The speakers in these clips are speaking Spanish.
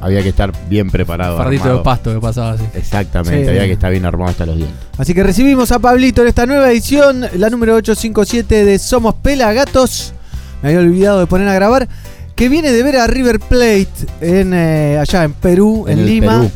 había que estar bien preparado. Fardito armado. de pasto que pasaba así. Exactamente, Sí. había que estar bien armado hasta los dientes. Así que recibimos a Pablito en esta nueva edición, la número 857 de Somos Pelagatos. Me había olvidado de poner a grabar. Que viene de ver a River Plate en, eh, allá en Perú, en, Lima. Perú.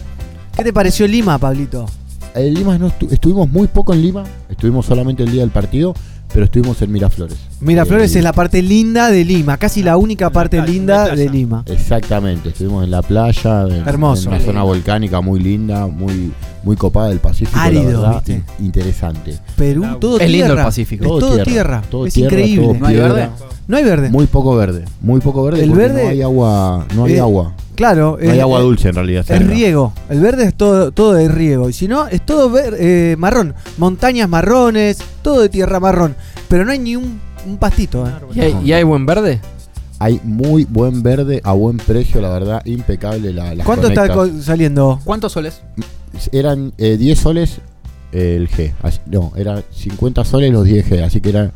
¿Qué te pareció Lima, Pablito? En Lima no estu- estuvimos muy poco en Lima, estuvimos solamente el día del partido, pero estuvimos en Miraflores. Miraflores Eh, es la parte linda de Lima, casi la única parte playa, linda de. Lima. Exactamente, estuvimos en la playa, en, Hermoso. en una zona volcánica muy linda, muy, muy copada del Pacífico, la Árido, verdad, ¿viste? in- interesante. Perú, Es todo lindo el. Pacífico. Es Todo todo, tierra, tierra. todo es tierra, increíble. todo ¿No hay verde? No hay verde. Muy poco verde, muy poco verde El verde- no hay agua, no hay Eh, agua, Claro. no hay es- agua es- dulce en realidad. Es riego. El verde es todo, todo de riego. Y si no, es todo ver- eh, marrón. Montañas marrones, todo de tierra marrón. Pero no hay ni un, un pastito. eh. ¿Y hay, y hay buen verde? Hay muy buen verde a buen precio, la verdad, impecable la, las ¿Cuánto está conectas. co- saliendo? ¿Cuántos soles? Eran eh, 10 soles eh, el G. No, era 50 soles los 10 G, así que eran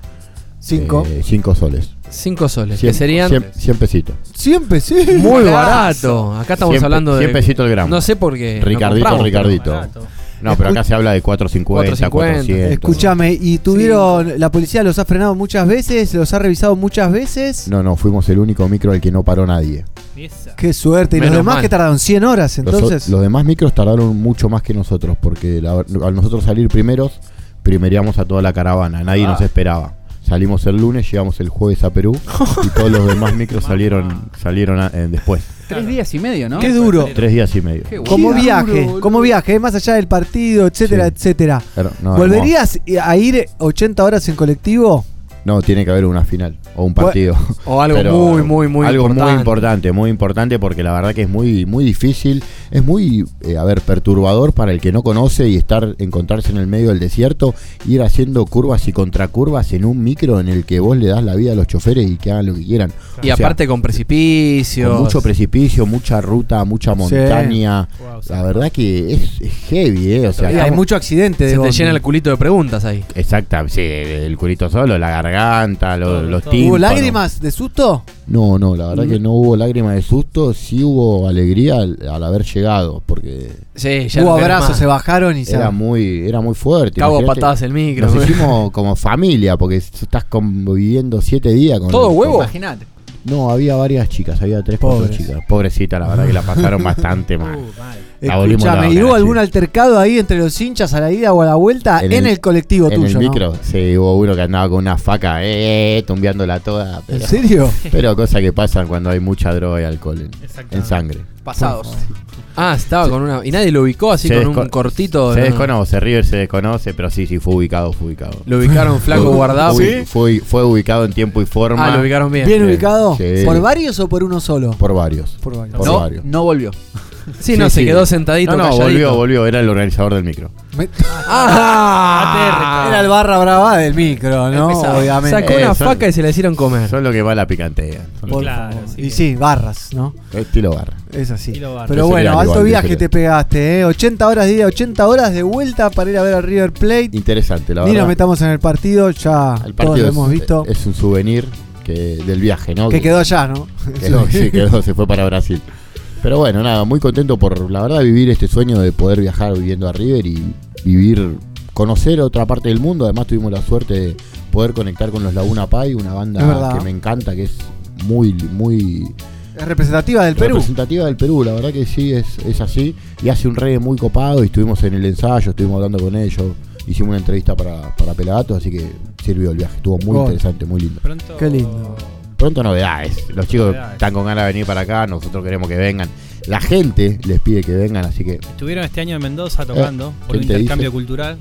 Cinco. 5 soles. 5 soles, 100, que serían 100, 100 pesitos. Siempre, sí. muy barato. Acá estamos 100 hablando de. 100 pesitos el gramo. No sé por qué. no Ricardito, compramos, pero- Ricardito. Barato. No, pero acá se habla de 450, 450. 400. Escúchame, ¿y tuvieron. La policía los ha frenado muchas veces? ¿Los ha revisado muchas veces? No, no, fuimos el único micro al que no paró nadie. Esa. Qué suerte. ¿Y los Menos demás mal. que tardaron 100 horas Los o- entonces? Los, demás micros tardaron mucho más que nosotros, porque la- al nosotros salir primeros, primeríamos a toda la caravana, nadie Ah. nos esperaba. Salimos el lunes, llegamos el jueves a Perú y todos los demás micros salieron salieron a- eh, después. Tres días y medio, ¿no? Qué duro. Tres días y medio. Qué Como Qué viaje, duro, como viaje, más allá del partido, etcétera, Sí. etcétera. Pero, no, ¿Volverías a ir 80 horas en colectivo? No, tiene que haber una final o un partido. O algo Pero muy, muy, muy algo importante. muy importante, muy importante porque la verdad que es muy, muy difícil, es muy, eh, a ver, perturbador para el que no conoce y estar, encontrarse en el medio del desierto, ir haciendo curvas y contracurvas en un micro en el que vos le das la vida a los choferes y que hagan lo que quieran. Y O sea, aparte con precipicios. con mucho precipicio, mucha ruta, mucha montaña. Wow, sí. La verdad que es, es heavy, ¿eh? O sea, hay estamos- mucho accidente de Se te llena el culito de preguntas ahí. Exacta, sí, el curito solo, la garganta, lo- Todo, los todo. ¿Hubo lágrimas de susto? No, no, la verdad que no hubo lágrimas de susto, sí hubo alegría al, al haber llegado, porque Sí, ya Hubo abrazos, más. se bajaron y se... era muy, era muy fuerte. Imagínate. patadas el micro. Nos hicimos como familia, porque estás conviviendo siete días con ¿Todo huevo? Imagínate. No, había varias chicas, había tres, cuatro Pobres. chicas. Pobrecita, la verdad que la pasaron bastante mal. Uh, mal. La volvimos Escuchame, ¿y loca, hubo algún altercado ahí entre los hinchas a la ida o a la vuelta en, el, colectivo en tuyo? el ¿no? micro, sí, hubo uno que andaba con una faca, eh, tumbiándola toda. ¿En Pero, serio? pero cosas que pasan cuando hay mucha droga y alcohol en, en sangre. Pasados. Ah, estaba con una. Y nadie lo ubicó así Se con un desco- cortito. Se ¿no? desconoce, River se desconoce, pero sí, sí, fue ubicado, fue ubicado. Lo ubicaron flaco guardado. fue, fue, fue ubicado en tiempo y forma. Ah, lo ubicaron bien. ¿Bien ubicado? sí. ¿Por varios o por uno solo? Por varios. Por varios. Por No, varios. no volvió. Sí, no, Sí, se sí. quedó sentadito. No, no, calladito. volvió, volvió, era el organizador del micro. Me- Ah, Era el barra brava del micro, ¿no? Empezaba. Obviamente. Sacó Eh, una son- faca y se la hicieron comer. Son lo que va la picantea. Son lo Por Claro, favor. sí y sí, barras, ¿no? que- Estilo barra. Es así. Estilo barra. Pero Yo bueno, alto igual, yo viaje sería. te pegaste, ¿eh? 80 horas de ida, 80 horas de vuelta para ir a ver a River Plate. Interesante, la Ni verdad. nos metamos en el partido, ya El todos partido lo hemos es, visto. es un souvenir que, del viaje, ¿no? que quedó allá, ¿no? Quedó, sí, quedó, se fue para Brasil. Pero bueno, nada, muy contento por, la verdad, vivir este sueño de poder viajar viviendo a River y vivir, conocer otra parte del mundo. Además tuvimos la suerte de poder conectar con los Laguna Pai, una banda que me encanta, que es muy, muy Es representativa del Perú. representativa del Perú. La verdad que sí, es, es así. Y hace un reggae muy copado y estuvimos en el ensayo, estuvimos hablando con ellos. Hicimos una entrevista para, para Pelagatos, así que sirvió el viaje. Estuvo muy interesante, muy lindo. Pronto. Qué lindo. Pronto novedades. Los chicos Novedades. están con ganas de venir para acá, nosotros queremos que vengan. La gente les pide que vengan, así que Estuvieron este año en Mendoza tocando por un ¿quién te intercambio dice? cultural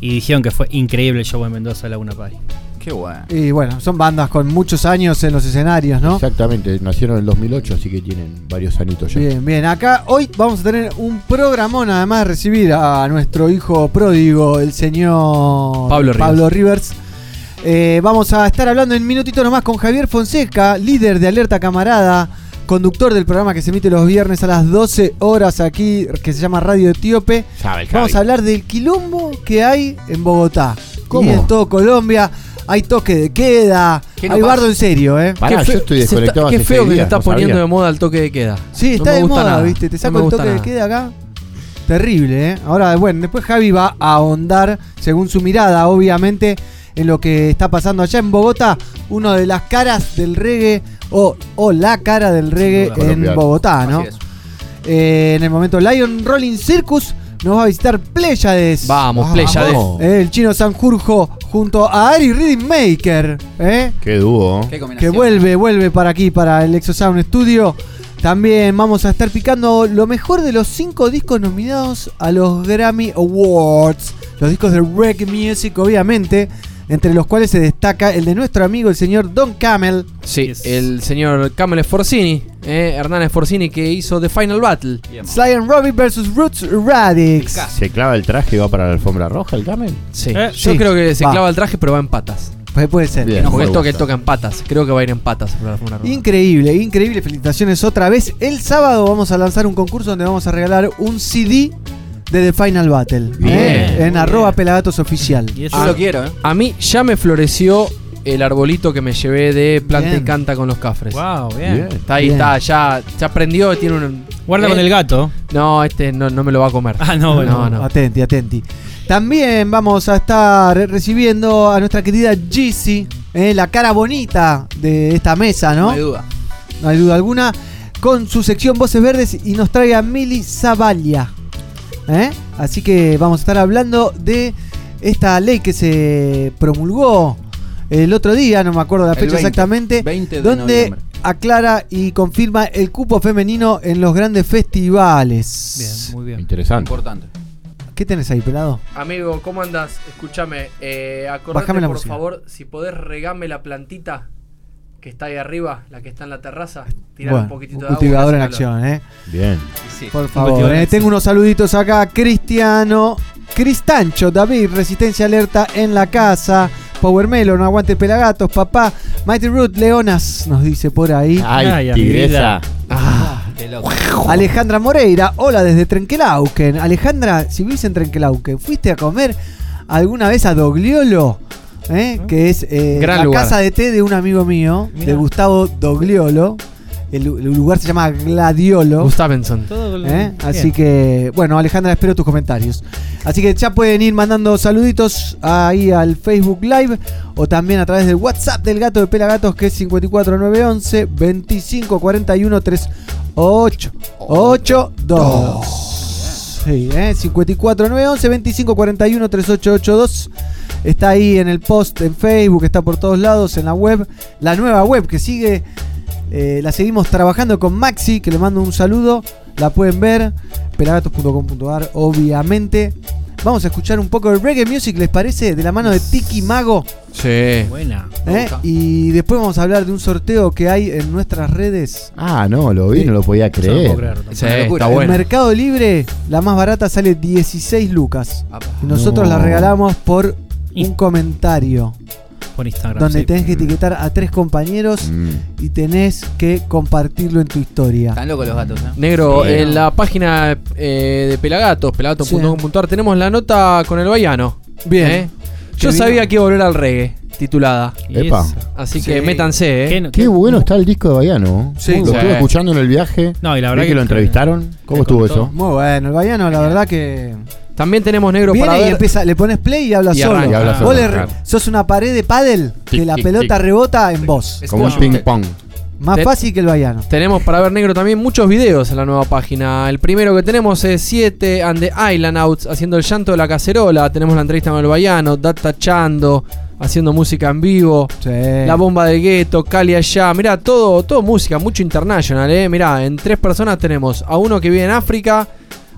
y dijeron que fue increíble el show en Mendoza de Laguna Pai. Qué bueno. Y bueno, son bandas con muchos años en los escenarios, ¿no? exactamente, nacieron en el 2008, así que tienen varios anitos ya. Bien, bien. Acá hoy vamos a tener un programón, además de recibir a nuestro hijo pródigo, el señor Pablo Rivers. Rivers. Eh, vamos a estar hablando en minutito nomás con Javier Fonseca, líder de Alerta Camarada, conductor del programa que se emite los viernes a las 12 horas aquí, que se llama Radio Etíope. Sabe Vamos a hablar del quilombo que hay en Bogotá ¿Cómo? y en todo Colombia. hay toque de queda, ¿Qué no hay pasa? bardo en serio, ¿eh? Pará, Qué yo estoy está- desconectado Qué feo que días, está no poniendo sabía. de moda el toque de queda. Sí, No está me de gusta moda, nada. ¿viste? Te saco el toque de queda acá. Terrible, ¿eh? Ahora, bueno, después Javi va a ahondar, según su mirada, obviamente, en lo que está pasando allá en Bogotá. Uno de las caras del reggae, o, o la cara del reggae en Colombiano. Bogotá, ¿no? Eh, en el momento Lion Rolling Circus nos va a visitar Pléyades. Vamos, Vamos. Pléyades. Eh, el chino Sanjurjo junto a Ari Rhythm Maker, ¿eh? Qué dúo. Qué que vuelve, vuelve para aquí, para el Exosound Studio. También vamos a estar picando lo mejor de los cinco discos nominados a los Grammy Awards. Los discos de reggae music, obviamente. Entre los cuales se destaca el de nuestro amigo, el señor Don Camel. Sí, Yes. el señor Camel Sforzini, eh, Hernán Sforzini, que hizo The Final Battle. Sly and Robbie vs. Roots Radix. ¿Se clava el traje y va para la alfombra roja el camel? Sí. Eh, Yo sí, creo que se va. clava el traje, pero va en patas. Pues puede ser. Bien. Porque me esto que toca en patas. Creo que va a ir en patas. por la alfombra roja. Increíble, increíble. Felicitaciones otra vez. El sábado vamos a lanzar un concurso donde vamos a regalar un CD de The Final Battle. Bien. ¿eh? En Muy arroba bien. pelagatos oficial. Y eso Yo lo quiero, ¿eh? A mí ya me floreció el arbolito que me llevé de planta Bien. y canta con los cafres. Wow, bien. Bien. Está ahí, Bien. está, ya, ya prendió, tiene un... Guarda Eh, con el gato. No, este no, no me lo va a comer. Ah, no, bueno. No, no. Atenti, atenti. También vamos a estar recibiendo a nuestra querida Jeezy, eh, la cara bonita de esta mesa, No ¿no? hay duda. No hay duda alguna. Con su sección Voces Verdes y nos trae a Mili Zavalia. ¿Eh? Así que vamos a estar hablando de esta ley que se promulgó el otro día, no me acuerdo la fecha 20, exactamente, 20 de donde noviembre. aclara y confirma el cupo femenino en los grandes festivales. Bien, muy bien. Interesante. Importante. ¿Qué tenés ahí, pelado? Amigo, ¿cómo andás? Escúchame, eh, acordate Bájame la por música. favor, si podés regame la plantita que está ahí arriba, la que está en la terraza. Tirar Bueno, un poquitito un de agua. cultivador en acción, ¿eh? Bien. Sí. Por favor, eh. en tengo unos saluditos acá. Cristiano, Cristancho, David, Resistencia Alerta en la casa. Power Melon, Aguante Pelagatos, papá. Mighty Root, Leonas, nos dice por ahí. Ay, Ay, tigresa. Ah, Qué loco. Alejandra Moreira, hola desde Trenquelauquen. Alejandra, si vivís en Trenquelauquen, ¿fuiste a comer alguna vez a Dogliolo? ¿Eh? Que es eh, Gran la lugar. casa de té de un amigo mío, de. Gustavo Dogliolo. El, el lugar se llama Gladiolo. Gustavenson. ¿Eh? Así que, bueno, Alejandra, espero tus comentarios. Así que ya pueden ir mandando saluditos ahí al Facebook Live o también a través del WhatsApp del gato de Pelagatos que es 54911 2541 38 82. Sí, ¿eh? 54911 2541 3882. Está ahí en el post en Facebook, está por todos lados, en la web. La nueva web que sigue eh, la seguimos trabajando con Maxi, que le mando un saludo. La pueden ver, pelagatos.com.ar, obviamente. Vamos a escuchar un poco de reggae music, ¿les parece? De la mano de Tiki Mago. Sí. Buena. ¿eh? Y después vamos a hablar de un sorteo que hay en nuestras redes. Ah, no, lo vi, no lo podía Yo no puedo creer. Sí, está En bueno. Mercado Libre, la más barata sale 16 lucas. Apa. Y nosotros No. la regalamos por un comentario. Por Instagram. Donde sí. tenés que etiquetar a tres compañeros Mm. y tenés que compartirlo en tu historia. Están locos los gatos, ¿eh? Negro, en la página eh, de Pelagatos, pelagatos.com.ar, tenemos la nota con el Baiano. Bien. ¿eh? Yo sabía que iba a volver al reggae, titulada. Epa. Así Sí. que métanse, ¿eh? ¿Qué no- Qué bueno está el disco de Bayano. Sí. lo Sí. estuve escuchando en el viaje. No, y la Vi verdad que, que lo entrevistaron. ¿Cómo estuvo contó. eso? Muy bueno, el Bayano, la verdad que. También tenemos negro Viene para y ver. empieza, le pones play y habla Y solo. arranca. Habla Vos solo, le- claro. sos una pared de pádel que Tic, la tic, pelota tic. rebota en vos. Es Como un ping pong. Más Te- fácil que el Bayano. Tenemos para ver negro también muchos videos en la nueva página. El primero que tenemos es 7 and the Island Outs haciendo el llanto de la cacerola. Tenemos la entrevista con el Baiano, Data Chando haciendo música en vivo. Sí. La bomba del gueto, Cali allá. Mirá, todo, todo música, mucho international, eh. Mirá, en tres personas tenemos a uno que vive en África,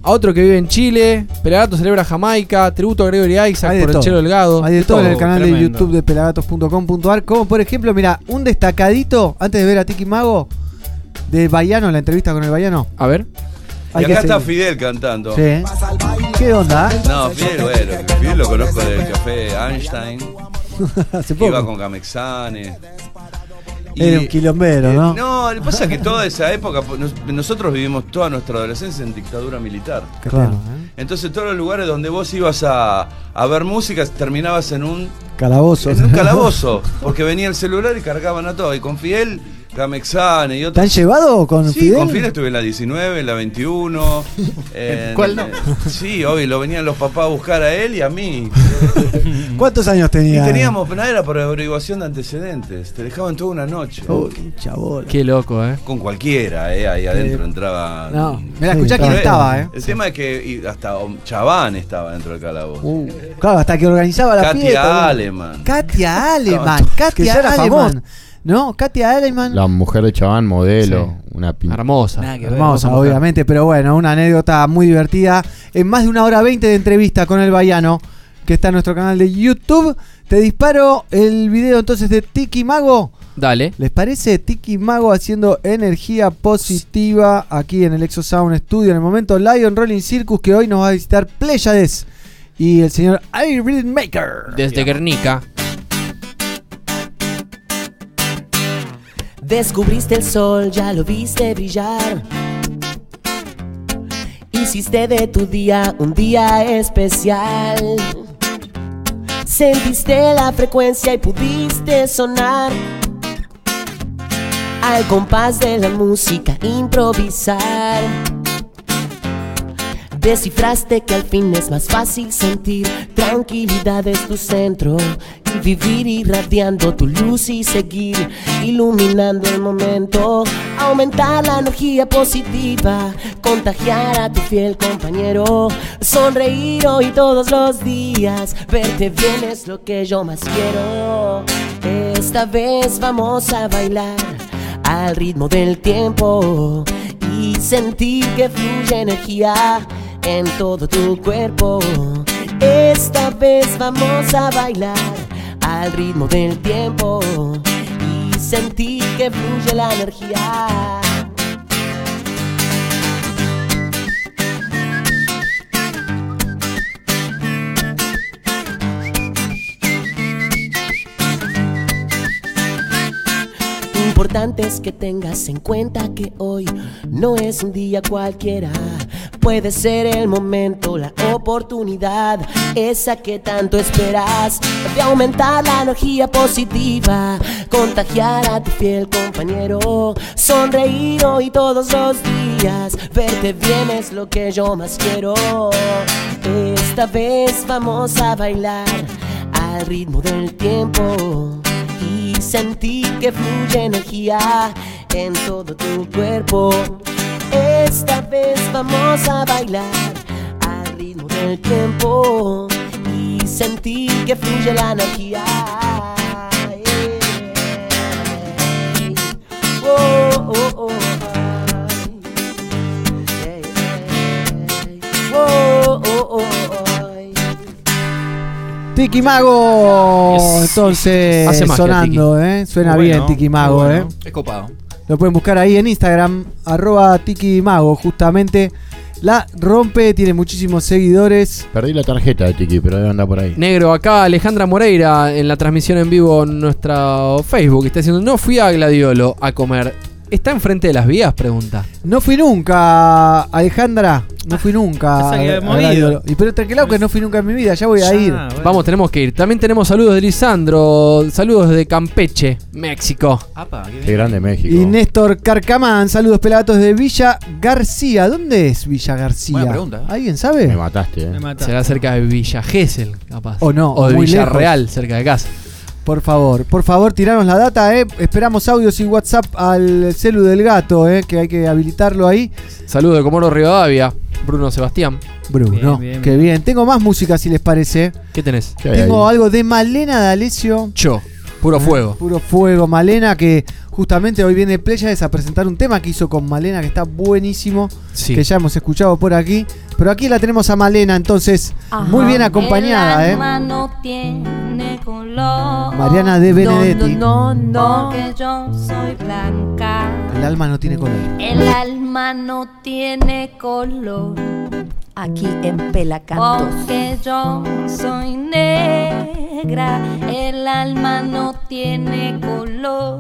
a otro que vive en Chile, Pelagato celebra Jamaica, tributo a Gregory Isaac por el todo. Chelo Delgado. Hay de todo en el canal de. YouTube de pelagatos.com.ar. Como por ejemplo, mira, un destacadito antes de ver a Tiki Mago de Bayano, la entrevista con el Bayano. A ver. Hay y acá está. Fidel cantando. Sí. ¿Qué onda? No, Fidel, bueno, Fidel lo conozco del café Einstein. Hace que Iba poco. con Camexane. Era un quilombero, eh, ¿no? No, lo que pasa es que toda esa época, pues, nos- nosotros vivimos toda nuestra adolescencia en dictadura militar. Claro. Entonces todos los lugares donde vos ibas a, a ver música terminabas en un Calabozo. En un calabozo, porque venía el celular y cargaban a todo. Y con Fidel, Gamexane y ¿Te otros. han llevado con Sí, Fidel? con Fidel estuve en la 19, en la 21. en- ¿Cuál no? sí, obvio, lo venían los papás a buscar a él y a mí. ¿Cuántos años Y tenía? teníamos, nada era por averiguación de antecedentes. Te dejaban toda una noche. Uy, chabón. Qué loco, ¿eh? Con cualquiera, ¿eh? Ahí adentro entraba. No, me la Sí, escuchá quién estaba, ¿eh? El tema es que hasta Chaván estaba dentro del calabozo. Uh, claro, hasta que organizaba la Katia fiesta. Aleman. Katia Aleman. Katia ya era Aleman. ¿No? Katia Aleman. La mujer de Chaván, modelo, una pin- Hermosa. Nada que ver. Hermosa, mujer. obviamente, pero bueno, una anécdota muy divertida. En más de una hora veinte de entrevista con el Bayano, que está en nuestro canal de YouTube. Te disparo el video entonces de Tiki Mago. Dale. ¿Les parece Tiki Mago haciendo energía positiva aquí en el Exo Sound Studio? En el momento Lion Rolling Circus que hoy nos va a visitar Pleiades y el señor Irene Maker. Desde Guernica. Descubriste el sol, ya lo viste brillar. Hiciste de tu día un día especial. Sentiste la frecuencia y pudiste sonar. Al compás de la música improvisar. Descifraste que al fin es más fácil sentir tranquilidad es tu centro y vivir irradiando tu luz y seguir iluminando el momento, aumentar la energía positiva, contagiar a tu fiel compañero, sonreír hoy todos los días, verte bien es lo que yo más quiero. Esta vez vamos a bailar al ritmo del tiempo y sentir que fluye energía en todo tu cuerpo. Esta vez vamos a bailar al ritmo del tiempo y sentir que fluye la energía. Importante es que tengas en cuenta que hoy no es un día cualquiera. Puede ser el momento, la oportunidad, esa que tanto esperas, de aumentar la energía positiva, contagiar a tu fiel compañero, sonreír hoy todos los días, verte bien es lo que yo más quiero. Esta vez vamos a bailar al ritmo del tiempo y sentir que fluye energía en todo tu cuerpo. Esta vez vamos a bailar al ritmo del tiempo y sentir que fluye la energía. Oh, Tiki Mago, Yes. entonces Hace magia, sonando, ¿eh? Suena bien Tiki Mago, bueno. ¿eh? Es copado. Lo pueden buscar ahí en Instagram, arroba Tiki Mago, justamente. La rompe, tiene muchísimos seguidores. Perdí la tarjeta de Tiki, pero debe andar por ahí. Negro, acá Alejandra Moreira en la transmisión en vivo en nuestra Facebook. Está diciendo, no fui a Gladiolo a comer. ¿Está enfrente de las vías? Pregunta. No fui nunca, Alejandra. No fui nunca. Pensaba que a- habíamos a ido. Gladiolo. Y pero tranquilo que no fui nunca en mi vida, ya voy a ir. Ah, bueno. Vamos, tenemos que ir. También tenemos saludos de Lisandro. Saludos de Campeche, México. Apa, qué Qué bien. grande México. Y Néstor Carcamán, saludos pelagatos de Villa García. ¿Dónde es Villa García? Buena pregunta. ¿Alguien sabe? Me mataste, eh. Me mata. Será cerca de Villa Gesell, capaz. O no, O de muy Villarreal, cerca de casa. Por favor, por favor, tiranos la data, eh. Esperamos audios y WhatsApp al celu del gato, eh, que hay que habilitarlo ahí. Saludos de Comoro Rivadavia, Bruno Sebastián. Bruno, Bien, bien, qué bien. Tengo más música si les parece. ¿Qué tenés? ¿Qué hay Tengo ahí? algo de Malena D'Alessio. Yo, puro fuego. Puro fuego, Malena, que justamente hoy viene Playas a presentar un tema que hizo con Malena que está buenísimo, Sí. que ya hemos escuchado por aquí. Pero aquí la tenemos a Malena, entonces, muy bien acompañada, El ¿eh? alma no tiene color. Mariana de Benedetti. No, no, no, porque yo soy blanca. El alma no tiene color. El alma no tiene color. Aquí en Pelacantos. Porque yo soy negra. El alma no tiene color.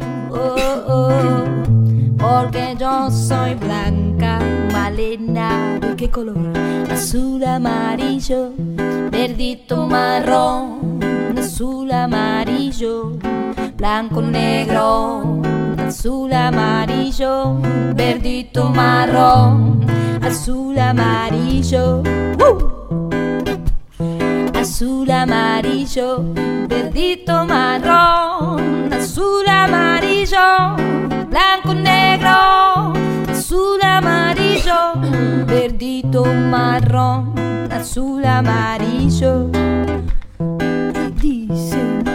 Porque yo soy blanca, malena. ¿De qué color? Azul, amarillo, verdito, marrón. azul amarillo, blanco negro, azul amarillo, verdito marrón, azul amarillo. ¡uh! Azul amarillo, verdito marrón, azul amarillo, blanco negro, azul amarillo, verdito marrón, azul amarillo. Dice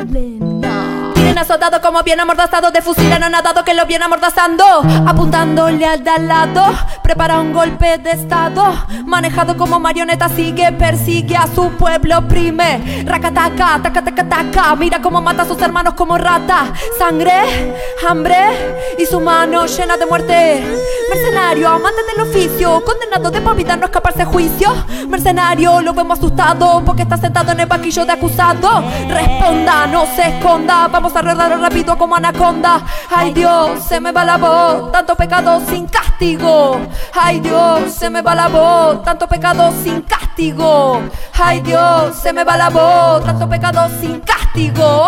Azotados como bien amordazados de fusil anonadado que lo viene amordazando, apuntándole al de al lado. Prepara un golpe de estado, manejado como marioneta, sigue, persigue a su pueblo, prime. Racataca, taca, taca, taca, mira cómo mata a sus hermanos como rata. Sangre, hambre y su mano llena de muerte. Mercenario, amante del oficio, condenado de por vida no escaparse juicio. Mercenario, lo vemos asustado porque está sentado en el banquillo de acusado. Responda, no se esconda, vamos a arreglarlo rápido como anaconda. Ay Dios, se me va la voz, tanto pecado sin castigo. Ay Dios, se me va la voz, tanto pecado sin castigo. Ay Dios, se me va la voz, tanto pecado sin castigo.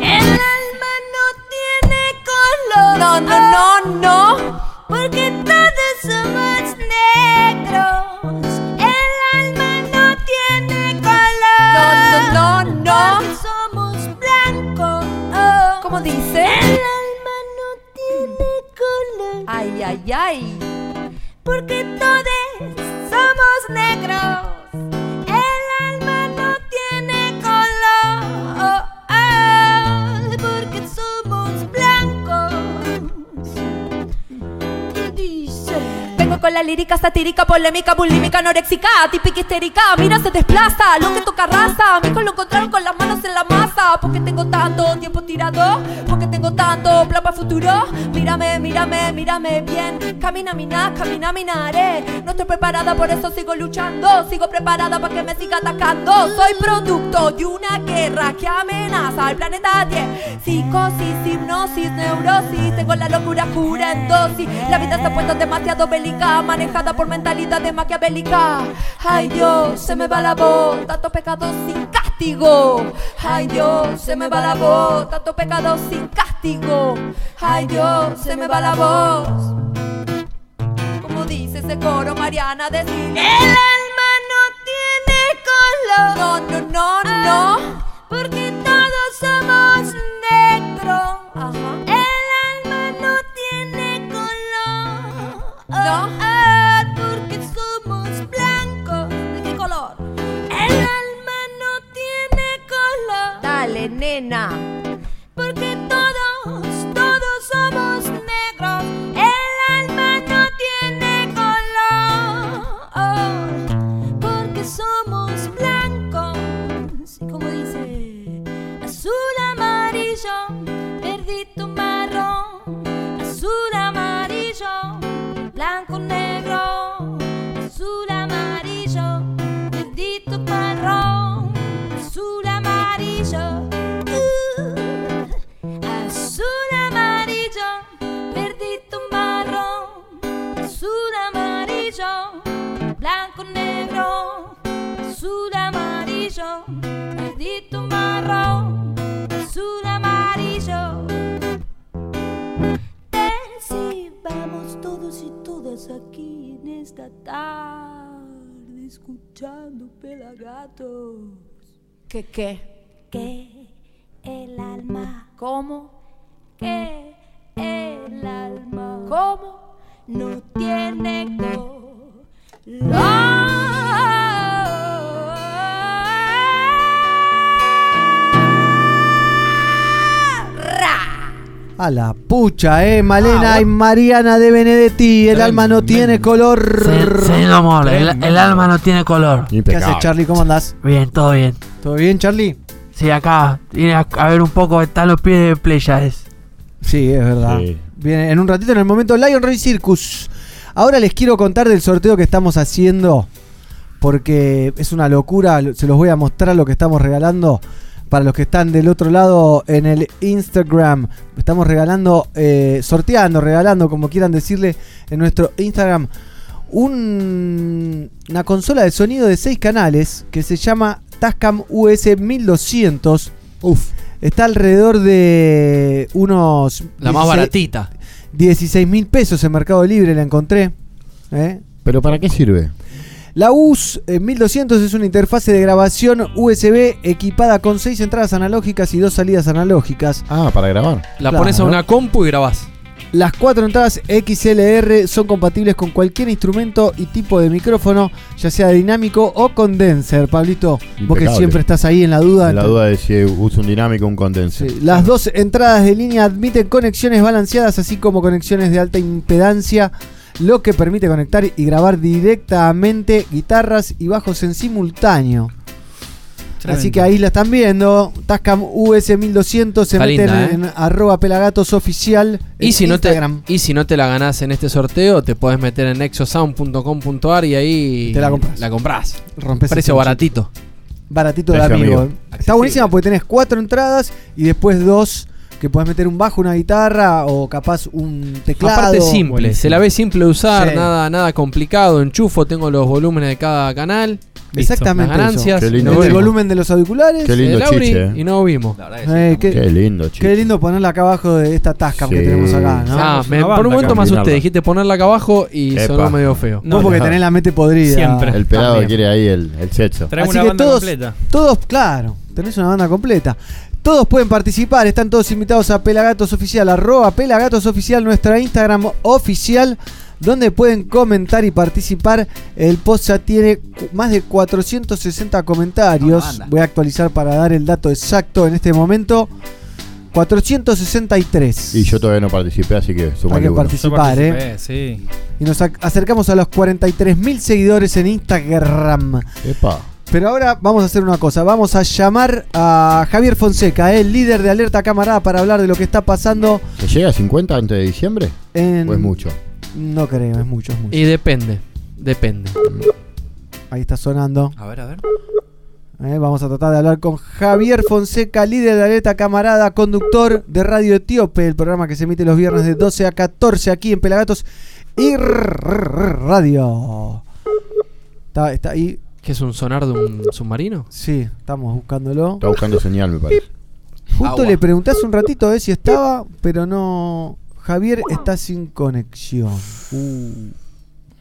El alma no tiene color. No, no, no, no. Porque todos somos negros. El alma no tiene color. No, no, no, no. ¿Cómo dice? El alma no tiene color. Ay, ay, ay. Porque todos somos negros. La lírica satírica, polémica, bulímica, anoréxica, típica histérica. Mira, se desplaza, lo que toca raza. Mi hijo lo encontraron con las manos en la masa. Porque tengo tanto tiempo tirado, porque tengo tanto plan para futuro. Mírame, mírame, mírame bien. Camina, mina, camina, minaré. No estoy preparada, por eso sigo luchando. Sigo preparada para que me siga atacando. Soy producto de una guerra que amenaza al planeta 10. Psicosis, hipnosis, neurosis. Tengo la locura pura en dosis. La vida se ha puesto demasiado bélica, manejada por mentalidad de maquiavélica. Ay Dios, se me va la voz. Tanto pecado sin castigo. Ay Dios, se me va la voz. Tanto pecado sin castigo. Ay Dios, se me va la voz. Como dice ese coro, Mariana, decir El alma no tiene color. No, no, no, no. Porque todos somos negros. Ajá. El alma no tiene color. No. Dale, Azul, amarillo, verdito, marrón. Azul, amarillo. Vamos todos y todas aquí en esta tarde escuchando pelagatos. ¿Qué qué? Que el alma. ¿Cómo? Que el alma. ¿Cómo? No tiene A la pucha, eh, Malena Ah, y Mariana de Benedetti. El alma no tiene color. Sí, sí, no mole, el, el alma no tiene color. ¿Qué haces, Charlie? ¿Cómo andás? Bien, todo bien. ¿Todo bien, Charlie? Sí, acá vine a, a ver un poco, están los pies de Pleiades. Sí, es verdad. Sí. Viene en un ratito en el momento Lion Roy Circus. Ahora les quiero contar del sorteo que estamos haciendo. Porque es una locura. Se los voy a mostrar lo que estamos regalando. Para los que están del otro lado en el Instagram. Estamos regalando, eh, sorteando, regalando, como quieran decirle, en nuestro Instagram. un- una consola de sonido de 6 canales que se llama Tascam US 1200. Uf. Está alrededor de unos. La más 16 baratita. 16 mil pesos en Mercado Libre la encontré. ¿eh? ¿Pero para qué sirve? La US eh, 1200 es una interfase de grabación USB equipada con 6 entradas analógicas y 2 salidas analógicas. Ah, para grabar. La Claro. pones a una compu y grabás. Las cuatro entradas XLR son compatibles con cualquier instrumento y tipo de micrófono, ya sea dinámico o condenser. Pablito, vos que Impecable. siempre estás ahí en la duda. En la duda de si usa un dinámico o un condenser. Sí, Las dos entradas de línea admiten conexiones balanceadas, así como conexiones de alta impedancia, lo que permite conectar y grabar directamente guitarras y bajos en simultáneo. Tremendo. Así que ahí la están viendo. Tascam US 1200 se Está meten linda, ¿eh? en arroba pelagatos oficial. Y en si, no te, Instagram. y si no te la ganás en este sorteo, te podés meter en exosound.com.ar y ahí Te la compras. La comprás. Rompes Precio el baratito. baratito de amigo. amigo. Está buenísima porque tenés cuatro entradas y después dos que podés meter un bajo, una guitarra o capaz un teclado. Aparte simple, se la ve simple de usar, Sí. nada, nada complicado. Enchufo, tengo los volúmenes de cada canal. Exactamente. Las ganancias. Qué lindo. el volumen de los auriculares. Qué lindo El Auri chiche, eh. Y no vimos. La verdad que sí, Eh, qué, Qué lindo, chiche. qué lindo ponerla acá abajo de esta Tascam que tenemos acá, ¿no? Ah, me- por un momento me asusté. combinarla. Dijiste ponerla acá abajo y Epa. sonó medio feo. No, porque no. tenés la mente podrida. Siempre. El pelado También. quiere ahí el, el sexo. Así una que banda todos, completa. todos, claro, tenés una banda completa. Todos pueden participar, están todos invitados a Pelagatos Oficial, arroba Pelagatos Oficial, nuestra Instagram oficial, donde pueden comentar y participar. El post ya tiene más de 460 comentarios. Voy a actualizar para dar el dato exacto en este momento. 463. Y yo todavía no participé, así que Hay que uno. participar, ¿eh? Sí. Y nos ac- acercamos a los 43.000 seguidores en Instagram. Epa. Pero ahora vamos a hacer una cosa, vamos a llamar a Javier Fonseca, el líder de Alerta Camarada, para hablar de lo que está pasando ¿Se llega a 50 antes de diciembre? en... ¿O es mucho? No creo, es mucho, es mucho. Y depende. Depende. Ahí está sonando. A ver, a ver. Eh, vamos a tratar de hablar con Javier Fonseca, líder de Alerta Camarada, conductor de Radio Etíope, el programa que se emite los viernes de 12 a 14 aquí en Pelagatos y Radio. Está, está ahí, ¿Qué es un sonar de un submarino? sí, estamos buscándolo. Está buscando señal, me parece. Justo Agua. le pregunté hace un ratito a ver si estaba, pero no. Javier está sin conexión. Uh,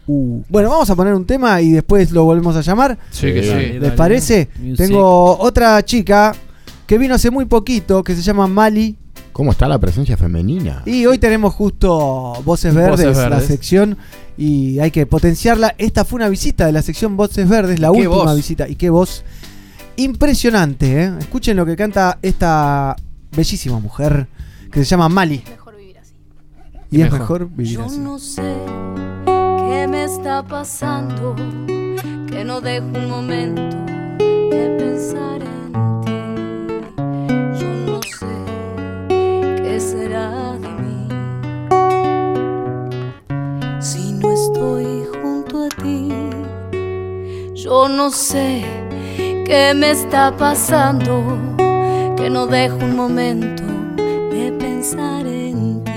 uh. Bueno, vamos a poner un tema y después lo volvemos a llamar. Sí, que Sí. sí. ¿Les Dale. parece? Music. Tengo otra chica que vino hace muy poquito, que se llama Mali. ¿Cómo está la presencia femenina? Y hoy tenemos justo Voces Verdes, Voces la sección, y hay que potenciarla. Esta fue una visita de la sección Voces Verdes, la última voz. visita. Y qué voz impresionante, ¿eh? Escuchen lo que canta esta bellísima mujer que se llama Mali. Mejor vivir así. Y es Mejor. mejor vivir Yo así. no sé qué me está pasando, que no dejo un momento de pensar en estoy junto a ti. Yo no sé qué me está pasando, que no dejo un momento de pensar en ti.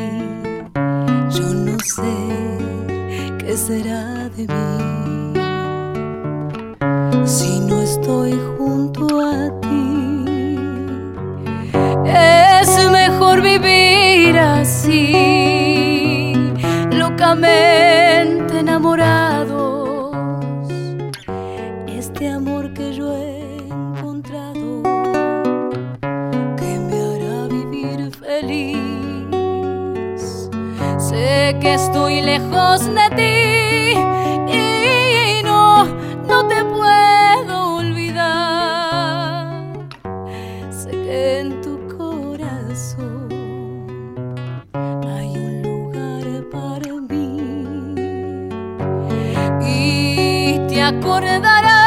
Yo no sé qué será de mí si no estoy junto a ti. Es mejor vivir así, locamente enamorados. Este amor que yo he encontrado que me hará vivir feliz. Sé que estoy lejos de ti y te acordarás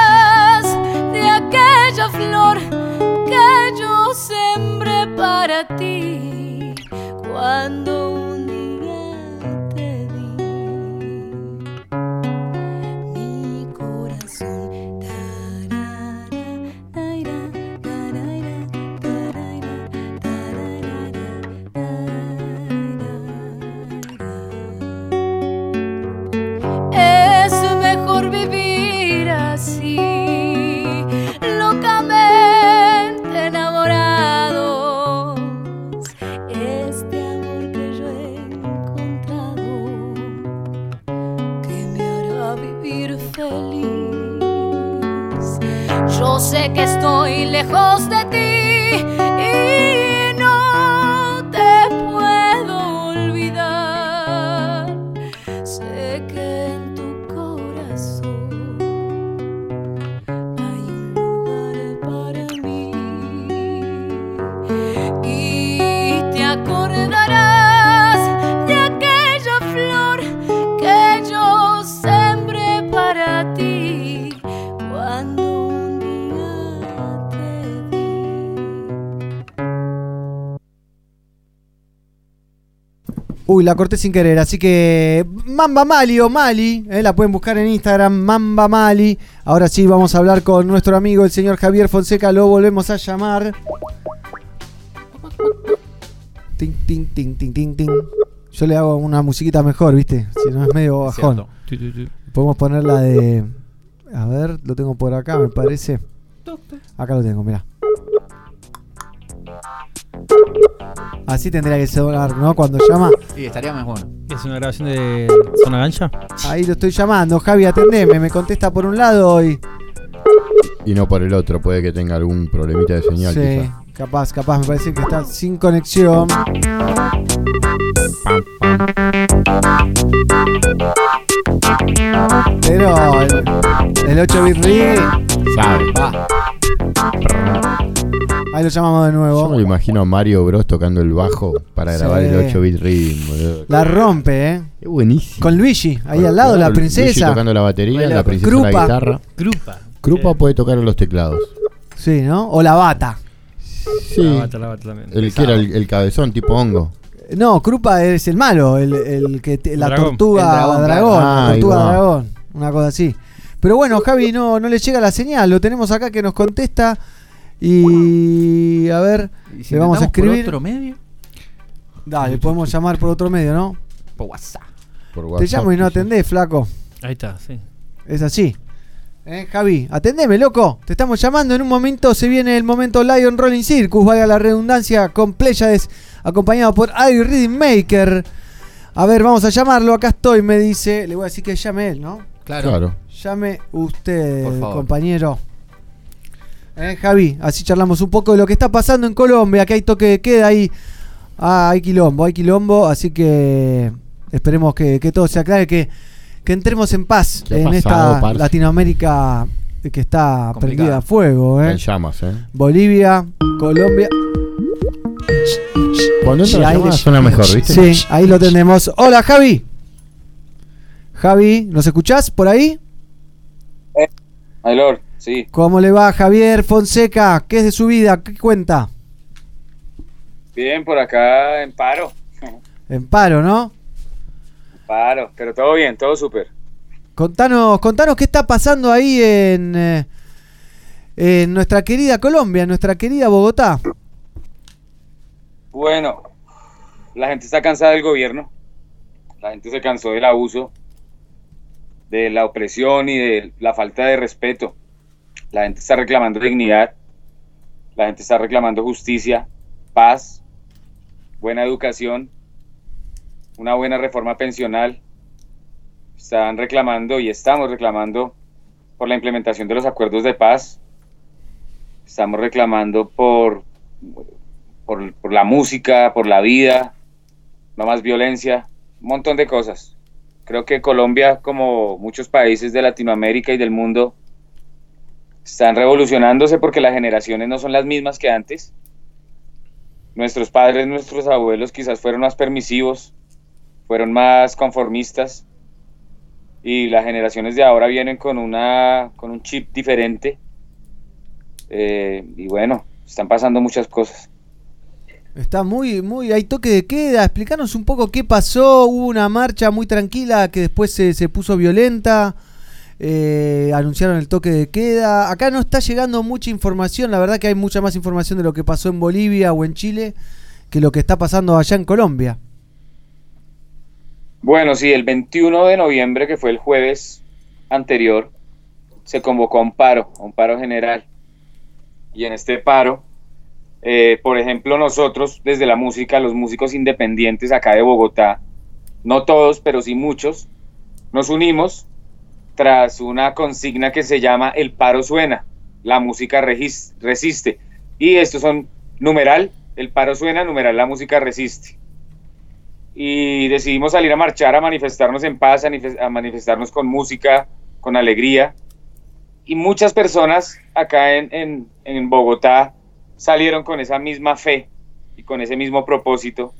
Uy, la corté sin querer, así que Mamba Mali o Mali, eh, la pueden buscar en Instagram, Mamba Mali. Ahora sí, vamos a hablar con nuestro amigo el señor Javier Fonseca, lo volvemos a llamar. Ting, ting, ting, ting, ting, ting. Yo le hago una musiquita mejor, ¿viste? Si no es medio bajón. Podemos poner la de... A ver, lo tengo por acá, me parece. Acá lo tengo, mira. Así tendría que sonar, ¿no? Cuando llama. Sí, estaría más bueno. ¿Es una grabación de Zona Gancha? Ahí lo estoy llamando. Javi, atendeme. Me contesta por un lado y. Y no por el otro, puede que tenga algún problemita de señal. Sí, quizá. capaz, capaz. Me parece que está sin conexión. Pero el, el 8 bit. Sabe. Va. Ahí lo llamamos de Yo me nuevo. lo imagino a Mario Bros tocando el bajo para grabar Sí. el 8-bit rhythm. boludo. La rompe, ¿eh? Es buenísimo. Con Luigi, ahí al lado, la claro, Luigi princesa. tocando la batería, Baila la con princesa la Krupa. guitarra. Grupa. Krupa puede tocar los teclados. Sí, ¿no? O la bata. Sí. La bata, la bata también. El que era el, el cabezón tipo hongo. No, Krupa es el malo, el, el que te- la Dragón. tortuga El dragón, dragón, claro. la Ahí tortuga va. dragón, una cosa así. Pero bueno, Javi no, no le llega la señal, lo tenemos acá que nos contesta y a ver, ¿Y si le vamos a intentamos por escribir. otro medio? Dale, podemos llamar por otro medio, ¿no? Por WhatsApp. Por Te llamo y no atendés, flaco. Ahí está, sí. Es así. ¿Eh, Javi, atendeme, loco. Te estamos llamando. En un momento se viene el momento Lion Rolling Circus, vaya la redundancia, con Pleiades, acompañado por Adi Reading Maker. A ver, vamos a llamarlo. Acá estoy, me dice. Le voy a decir que llame él, ¿no? Claro. Claro. Llame usted, Por favor. compañero. Eh, Javi, así charlamos un poco de lo que está pasando en Colombia, que hay toque de queda ahí. Ah, hay quilombo, hay quilombo, así que esperemos que, que todo se aclare, que, que entremos en paz ¿Qué ha en pasado, esta parce? Latinoamérica que está Complicada. prendida a fuego. En ¿eh? llamas, ¿eh? Bolivia, Colombia. Cuando entra Sí, la ahí llamada le- suena mejor, ¿viste? Sí, ahí lo tenemos. Hola, Javi. Javi, ¿nos escuchás por ahí? Aylor, sí. ¿Cómo le va Javier Fonseca? ¿Qué es de su vida? ¿Qué cuenta? Bien, por acá en paro. En paro, ¿no? Paro, pero todo bien, todo súper. Contanos, contanos qué está pasando ahí en, eh, en nuestra querida Colombia, en nuestra querida Bogotá. Bueno, la gente está cansada del gobierno. La gente se cansó del abuso, de la opresión y de la falta de respeto. La gente está reclamando dignidad. La gente está reclamando justicia, paz, buena educación, una buena reforma pensional. Están reclamando y estamos reclamando por la implementación de los acuerdos de paz. Estamos reclamando por por, la música, por la vida, no más violencia, un montón de cosas. Creo que Colombia, como muchos países de Latinoamérica y del mundo, están revolucionándose porque las generaciones no son las mismas que antes. Nuestros padres, nuestros abuelos quizás fueron más permisivos, fueron más conformistas y las generaciones de ahora vienen con una con un chip diferente Eh, y bueno, están pasando muchas cosas. Está muy, muy, hay toque de queda. Explícanos un poco qué pasó. Hubo una marcha muy tranquila que después se, se puso violenta. Eh, anunciaron el toque de queda. Acá no está llegando mucha información. La verdad que hay mucha más información de lo que pasó en Bolivia o en Chile que lo que está pasando allá en Colombia. Bueno, sí, el 21 de noviembre, que fue el jueves anterior, se convocó a un paro, a un paro general. Y en este paro, eh, por ejemplo, nosotros desde la música, los músicos independientes acá de Bogotá, no todos, pero sí muchos, nos unimos tras una consigna que se llama El paro suena, la música resiste. Y estos son numeral, el paro suena, numeral, la música resiste. Y decidimos salir a marchar, a manifestarnos en paz, a manifestarnos con música, con alegría. Y muchas personas acá en, en- en Bogotá salieron con esa misma fe y con ese mismo propósito.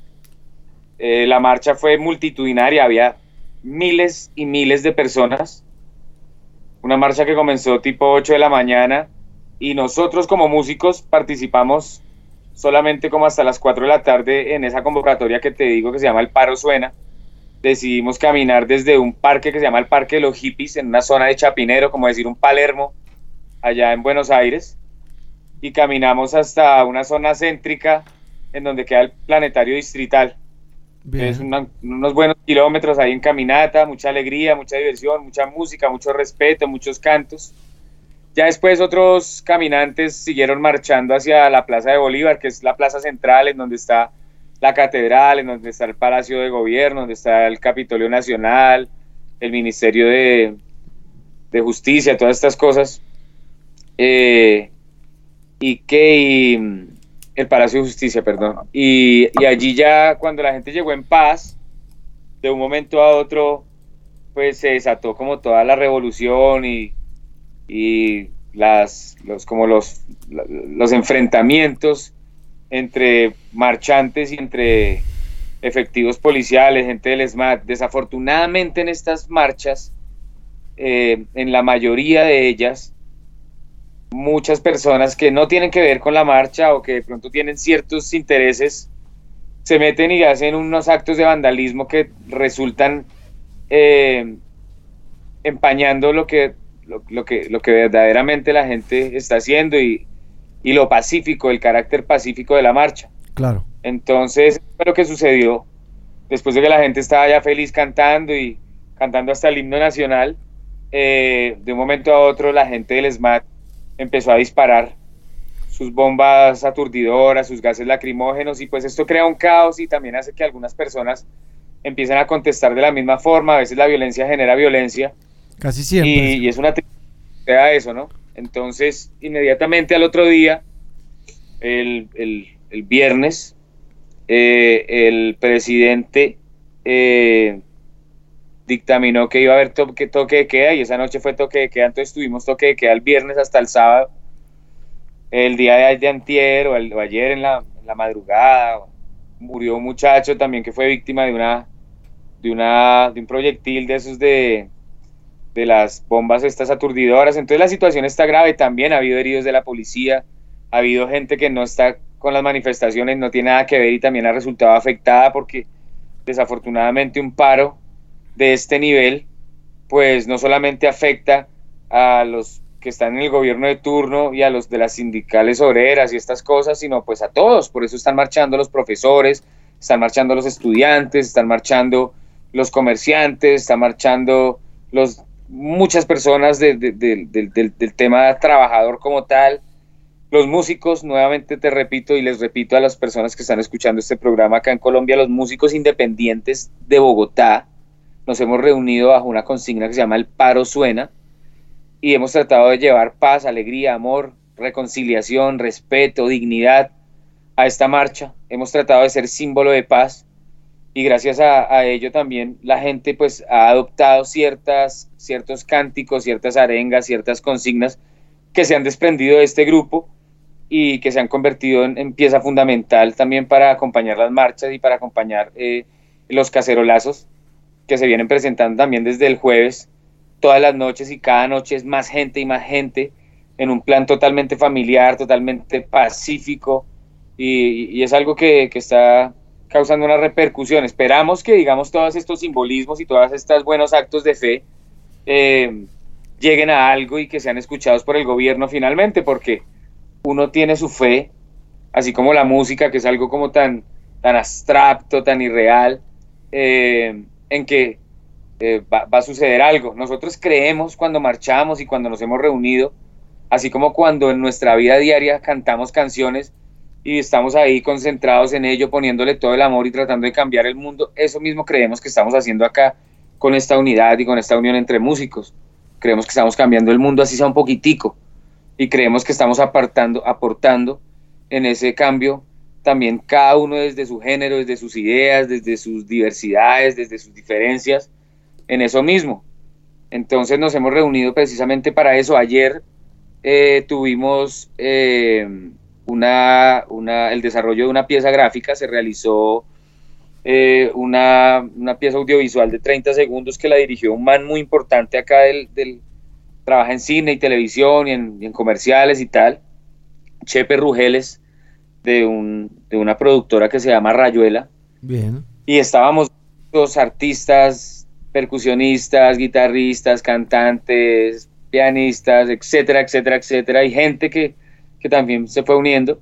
Eh, la marcha fue multitudinaria, había miles y miles de personas. Una marcha que comenzó tipo 8 de la mañana y nosotros como músicos participamos solamente como hasta las 4 de la tarde en esa convocatoria que te digo que se llama El Paro Suena. Decidimos caminar desde un parque que se llama el Parque de los Hippies, en una zona de Chapinero, como decir un Palermo, allá en Buenos Aires, y caminamos hasta una zona céntrica en donde queda el planetario distrital. Es unos buenos kilómetros ahí en caminata, mucha alegría, mucha diversión, mucha música, mucho respeto, muchos cantos. Ya después otros caminantes siguieron marchando hacia la Plaza de Bolívar, que es la plaza central en donde está la catedral, en donde está el Palacio de Gobierno, donde está el Capitolio Nacional, el Ministerio de, de Justicia, todas estas cosas. Eh, y que el Palacio de Justicia, perdón. Y, y allí ya cuando la gente llegó en paz, de un momento a otro, pues se desató como toda la revolución y, y las, los, como los, los enfrentamientos entre marchantes y entre efectivos policiales, gente del SMAT. Desafortunadamente en estas marchas, eh, en la mayoría de ellas, muchas personas que no tienen que ver con la marcha o que de pronto tienen ciertos intereses, se meten y hacen unos actos de vandalismo que resultan eh, empañando lo que, lo, lo que, lo que verdaderamente la gente está haciendo y, y lo pacífico, el carácter pacífico de la marcha. Claro. Entonces, fue lo que sucedió después de que la gente estaba ya feliz cantando y cantando hasta el himno nacional. eh, de un momento a otro, la gente del SMAT empezó a disparar sus bombas aturdidoras, sus gases lacrimógenos, y pues esto crea un caos y también hace que algunas personas empiecen a contestar de la misma forma. A veces la violencia genera violencia. Casi siempre. Y, y es una tristeza eso, ¿no? Entonces, inmediatamente al otro día, el, el- el viernes, eh, el presidente eh, dictaminó que iba a haber toque, toque de queda y esa noche fue toque de queda, entonces tuvimos toque de queda el viernes hasta el sábado. El día de, de antier o, el- o ayer en la, en la madrugada murió un muchacho también que fue víctima de una de una de un proyectil de esos de de las bombas estas aturdidoras. Entonces la situación está grave también. Ha habido heridos de la policía, ha habido gente que no está con las manifestaciones, no tiene nada que ver y también ha resultado afectada porque desafortunadamente un paro de este nivel, pues no solamente afecta a los que están en el gobierno de turno y a los de las sindicales obreras y estas cosas, sino pues a todos. Por eso están marchando los profesores, están marchando los estudiantes, están marchando los comerciantes, están marchando los muchas personas de- de- de- del- del- del tema trabajador como tal, los músicos, nuevamente te repito y les repito a las personas que están escuchando este programa acá en Colombia, los músicos independientes de Bogotá, nos hemos reunido bajo una consigna que se llama El Paro Suena y hemos tratado de llevar paz, alegría, amor, reconciliación, respeto, dignidad a esta marcha. Hemos tratado de ser símbolo de paz y gracias a, ello también la gente pues ha adoptado ciertas, ciertos cánticos, ciertas arengas, ciertas consignas que se han desprendido de este grupo y que se han convertido en, en pieza fundamental también para acompañar las marchas y para acompañar eh, los cacerolazos que se vienen presentando también desde el jueves, todas las noches y cada noche es más gente y más gente en un plan totalmente familiar, totalmente pacífico y, y es algo que, que está causando una repercusión. Esperamos que, digamos, todos estos simbolismos y todos estos buenos actos de fe eh, lleguen a algo y que sean escuchados por el gobierno finalmente, porque uno tiene su fe, así como la música, que es algo como tan, tan abstracto, tan irreal, eh, en que eh, va, va a suceder algo. Nosotros creemos cuando marchamos y cuando nos hemos reunido, así como cuando en nuestra vida diaria cantamos canciones y estamos ahí concentrados en ello, poniéndole todo el amor y tratando de cambiar el mundo, eso mismo creemos que estamos haciendo acá con esta unidad y con esta unión entre músicos. creemos que estamos cambiando el mundo así sea un poquitico y creemos que estamos apartando, aportando en ese cambio también cada uno desde su género, desde sus ideas, desde sus diversidades, desde sus diferencias, en eso mismo. Entonces nos hemos reunido precisamente para eso. Ayer eh, tuvimos eh, una, una, el desarrollo de una pieza gráfica, se realizó eh, una, una, pieza audiovisual de 30 segundos que la dirigió un man muy importante acá del, del trabaja en cine y televisión en, y en comerciales y tal, Chepe Rugeles, de, un, de una productora que se llama Rayuela. Bien. Y estábamos los artistas, percusionistas, guitarristas, cantantes, pianistas, etcétera, etcétera, etcétera, y gente que, que también se fue uniendo.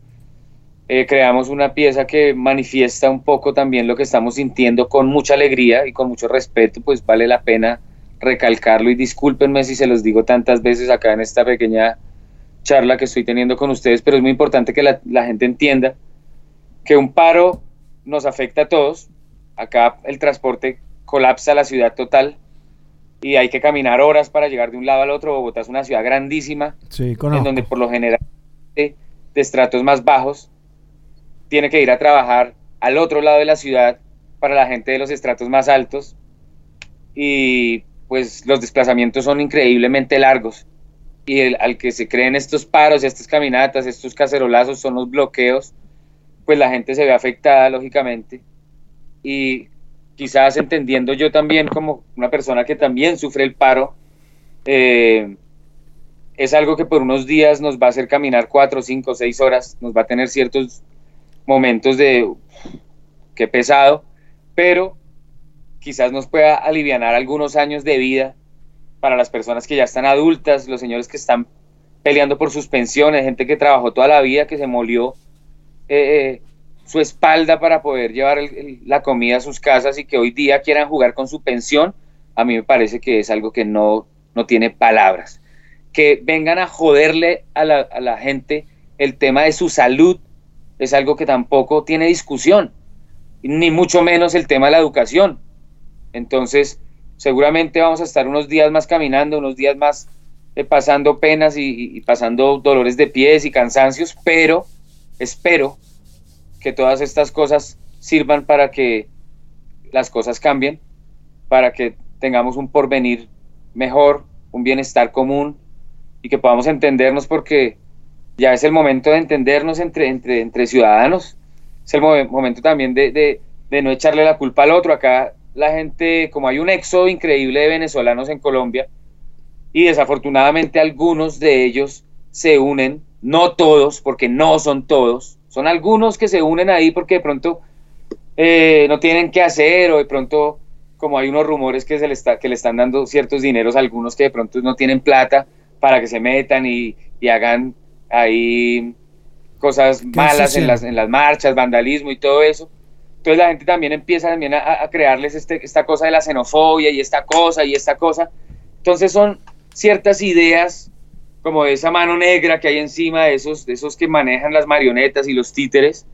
Eh, creamos una pieza que manifiesta un poco también lo que estamos sintiendo con mucha alegría y con mucho respeto, pues vale la pena recalcarlo y discúlpenme si se los digo tantas veces acá en esta pequeña charla que estoy teniendo con ustedes, pero es muy importante que la, la gente entienda que un paro nos afecta a todos. Acá el transporte colapsa la ciudad total y hay que caminar horas para llegar de un lado al otro. Bogotá es una ciudad grandísima, Sí, en donde por lo general de, de estratos más bajos tiene que ir a trabajar al otro lado de la ciudad para la gente de los estratos más altos y pues los desplazamientos son increíblemente largos y al que se creen estos paros, estas caminatas, estos cacerolazos son los bloqueos, pues la gente se ve afectada lógicamente. Y quizás entendiendo yo también como una persona que también sufre el paro, eh, es algo que por unos días nos va a hacer caminar cuatro, cinco, seis horas, nos va a tener ciertos momentos de qué pesado, pero quizás nos pueda aliviar algunos años de vida para las personas que ya están adultas, los señores que están peleando por sus pensiones, gente que trabajó toda la vida, que se molió eh, su espalda para poder llevar la comida a sus casas y que hoy día quieran jugar con su pensión, a mí me parece que es algo que no, no tiene palabras. Que vengan a joderle a la, a la gente el tema de su salud es algo que tampoco tiene discusión, ni mucho menos el tema de la educación. Entonces, seguramente vamos a estar unos días más caminando, unos días más eh, pasando penas y, pasando dolores de pies y cansancios, pero espero que todas estas cosas sirvan para que las cosas cambien, para que tengamos un porvenir mejor, un bienestar común y que podamos entendernos porque ya es el momento de entendernos entre, entre, ciudadanos, es el mo- momento también de, de- de no echarle la culpa al otro. Acá la gente, como hay un éxodo increíble de venezolanos en Colombia, y desafortunadamente algunos de ellos se unen, no todos, porque no son todos, son algunos que se unen ahí porque de pronto eh, no tienen qué hacer o de pronto como hay unos rumores que, se le está, que le están dando ciertos dineros a algunos que de pronto no tienen plata para que se metan y, y hagan ahí cosas malas en las, en las marchas, vandalismo y todo eso. Entonces la gente también empieza también a, crearles este, esta cosa de la xenofobia y esta cosa y esta cosa. Entonces son ciertas ideas como de esa mano negra que hay encima de esos, de esos que manejan las marionetas y los títeres,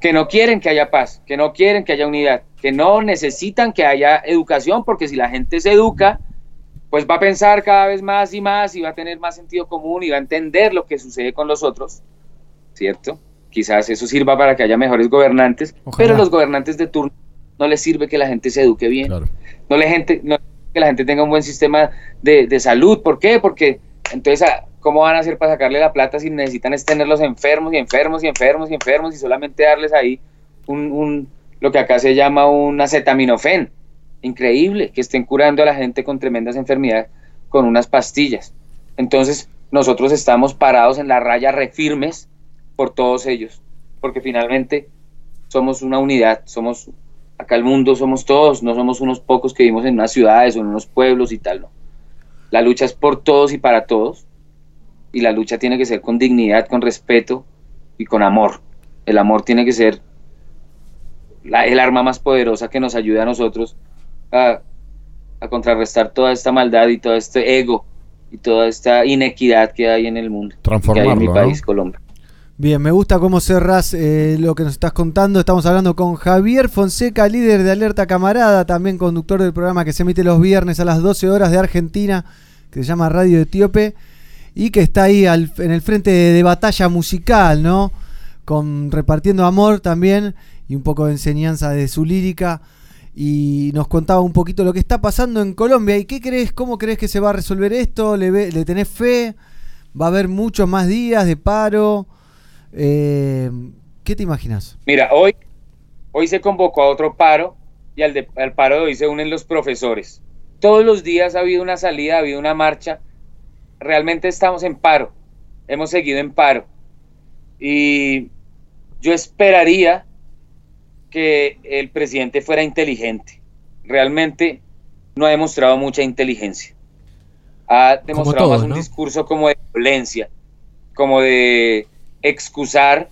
que no quieren que haya paz, que no quieren que haya unidad, que no necesitan que haya educación, porque si la gente se educa, pues va a pensar cada vez más y más y va a tener más sentido común y va a entender lo que sucede con los otros, ¿cierto? Quizás eso sirva para que haya mejores gobernantes, pero los gobernantes de turno no les sirve que la gente se eduque bien, no, le gente, no que la gente tenga un buen sistema de, de salud, ¿por qué? Porque entonces, ah, ¿cómo van a hacer para sacarle la plata si necesitan es tenerlos enfermos y enfermos y enfermos y enfermos y solamente darles ahí un, un lo que acá se llama un acetaminofén? Increíble que estén curando a la gente con tremendas enfermedades con unas pastillas. Entonces, nosotros estamos parados en la raya refirmes por todos ellos, porque finalmente somos una unidad, somos acá el mundo somos todos, no somos unos pocos que vivimos en unas ciudades o en unos pueblos y tal, no. La lucha es por todos y para todos, y la lucha tiene que ser con dignidad, con respeto y con amor. El amor tiene que ser la- el arma más poderosa que nos ayuda a nosotros a, a contrarrestar toda esta maldad y todo este ego y toda esta inequidad que hay en el mundo, que hay en mi Transformarlo, ¿no? país, Colombia. Bien, me gusta cómo cerrás eh, lo que nos estás contando. Estamos hablando con Javier Fonseca, líder de Alerta Camarada, también conductor del programa que se emite los viernes a las 12 horas de Argentina, que se llama Radio Etíope y que está ahí en el frente de, de batalla musical, ¿no? Con, repartiendo amor también y un poco de enseñanza de su lírica. Y nos contaba un poquito lo que está pasando en Colombia. ¿Y qué crees? ¿Cómo crees que se va a resolver esto? ¿Le, ve- le tenés fe? ¿Va a haber muchos más días de paro? Eh, ¿Qué te imaginas? Mira, hoy, hoy se convocó a otro paro y al, de- al paro de hoy se unen los profesores. Todos los días ha habido una salida, ha habido una marcha. Realmente estamos en paro. Hemos seguido en paro. Y yo esperaría que el presidente fuera inteligente. Realmente no ha demostrado mucha inteligencia. Ha demostrado todos, más un ¿no? discurso como de violencia, como de excusar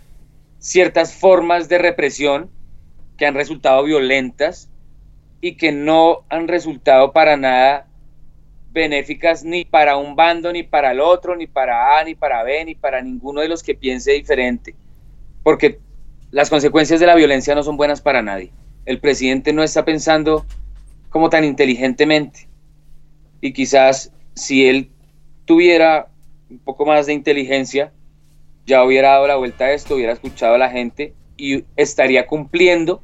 ciertas formas de represión que han resultado violentas y que no han resultado para nada benéficas ni para un bando, ni para el otro, ni para A, ni para B, ni para ninguno de los que piense diferente. Porque las consecuencias de la violencia no son buenas para nadie. El presidente no está pensando como tan inteligentemente. Y quizás si él tuviera un poco más de inteligencia, ya hubiera dado la vuelta a esto, hubiera escuchado a la gente y estaría cumpliendo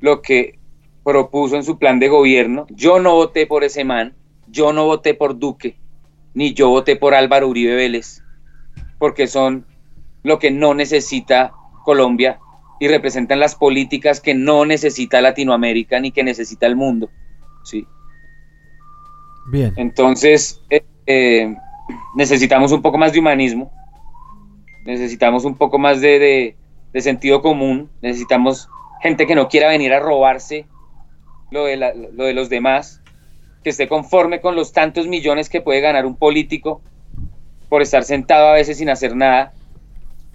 lo que propuso en su plan de gobierno. Yo no voté por ese man, yo no voté por Duque, ni yo voté por Álvaro Uribe Vélez, porque son lo que no necesita Colombia y representan las políticas que no necesita Latinoamérica ni que necesita el mundo. ¿sí? Bien. Entonces, eh, eh, necesitamos un poco más de humanismo, necesitamos un poco más de, de- de sentido común, necesitamos gente que no quiera venir a robarse lo de, la- lo de los demás, que esté conforme con los tantos millones que puede ganar un político por estar sentado a veces sin hacer nada,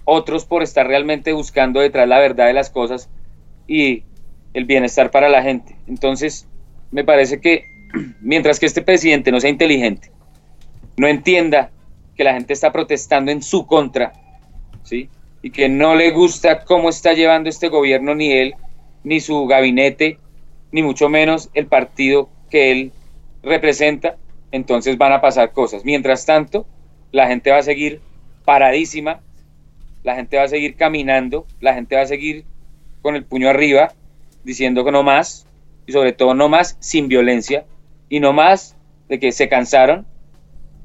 otros por estar realmente buscando detrás la verdad de las cosas y el bienestar para la gente. Entonces, me parece que mientras que este presidente no sea inteligente, no entienda que la gente está protestando en su contra, ¿sí? Y que no le gusta cómo está llevando este gobierno ni él, ni su gabinete, ni mucho menos el partido que él representa, entonces van a pasar cosas. Mientras tanto, la gente va a seguir paradísima, la gente va a seguir caminando, la gente va a seguir con el puño arriba, diciendo que no más, y sobre todo no más sin violencia, y no más de que se cansaron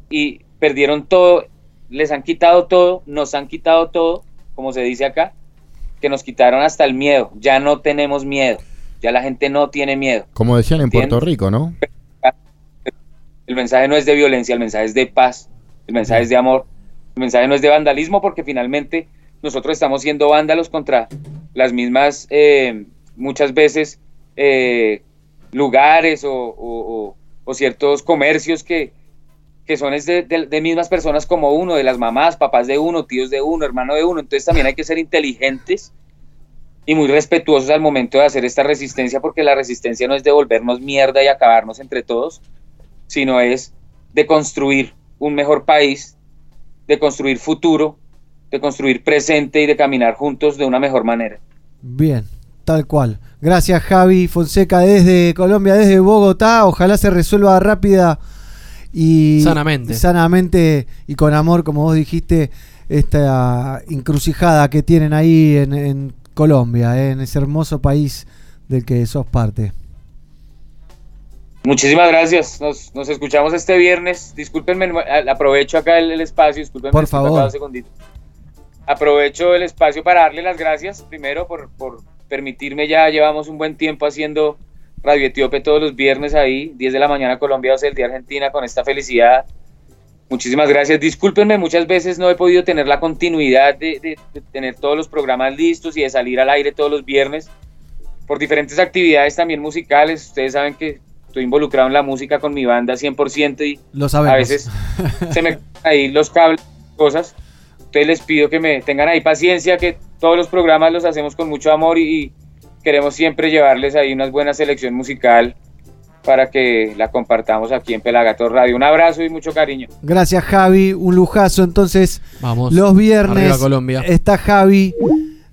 y perdieron todo, les han quitado todo, nos han quitado todo, como se dice acá, que nos quitaron hasta el miedo, ya no tenemos miedo, ya la gente no tiene miedo. Como decían en ¿Entiendes? Puerto Rico, ¿no? El mensaje no es de violencia, el mensaje es de paz, el mensaje es de amor, el mensaje no es de vandalismo porque finalmente nosotros estamos siendo vándalos contra las mismas, eh, muchas veces, eh, lugares o, o- o- o ciertos comercios que, que son es de, de- mismas personas como uno, de las mamás, papás de uno, tíos de uno, hermano de uno. Entonces también hay que ser inteligentes y muy respetuosos al momento de hacer esta resistencia porque la resistencia no es de volvernos mierda y acabarnos entre todos, sino es de construir un mejor país, de construir futuro, de construir presente y de caminar juntos de una mejor manera. Bien, tal cual. Gracias Javi Fonseca desde Colombia, desde Bogotá. Ojalá se resuelva rápida y Sanamente. sanamente y con amor, como vos dijiste, esta encrucijada que tienen ahí en, en Colombia, eh, en ese hermoso país del que sos parte. Muchísimas gracias. Nos, nos escuchamos este viernes. Discúlpenme, aprovecho acá el, el espacio. Discúlpenme, Por favor. segundito. Aprovecho el espacio para darle las gracias primero por, por permitirme ya. Llevamos un buen tiempo haciendo Radio Etíope todos los viernes ahí, 10 de la mañana Colombia, 12 del día Argentina, con esta felicidad. Muchísimas gracias. Discúlpenme, muchas veces no he podido tener la continuidad de, de- de tener todos los programas listos y de salir al aire todos los viernes por diferentes actividades también musicales. Ustedes saben que estoy involucrado en la música con mi banda 100% y Lo a veces se me ahí los cables, cosas. Entonces les pido que me tengan ahí paciencia, que todos los programas los hacemos con mucho amor y, y queremos siempre llevarles ahí una buena selección musical para que la compartamos aquí en Pelagato Radio. Un abrazo y mucho cariño. Gracias Javi, un lujazo. Entonces, Vamos. los viernes Colombia. está Javi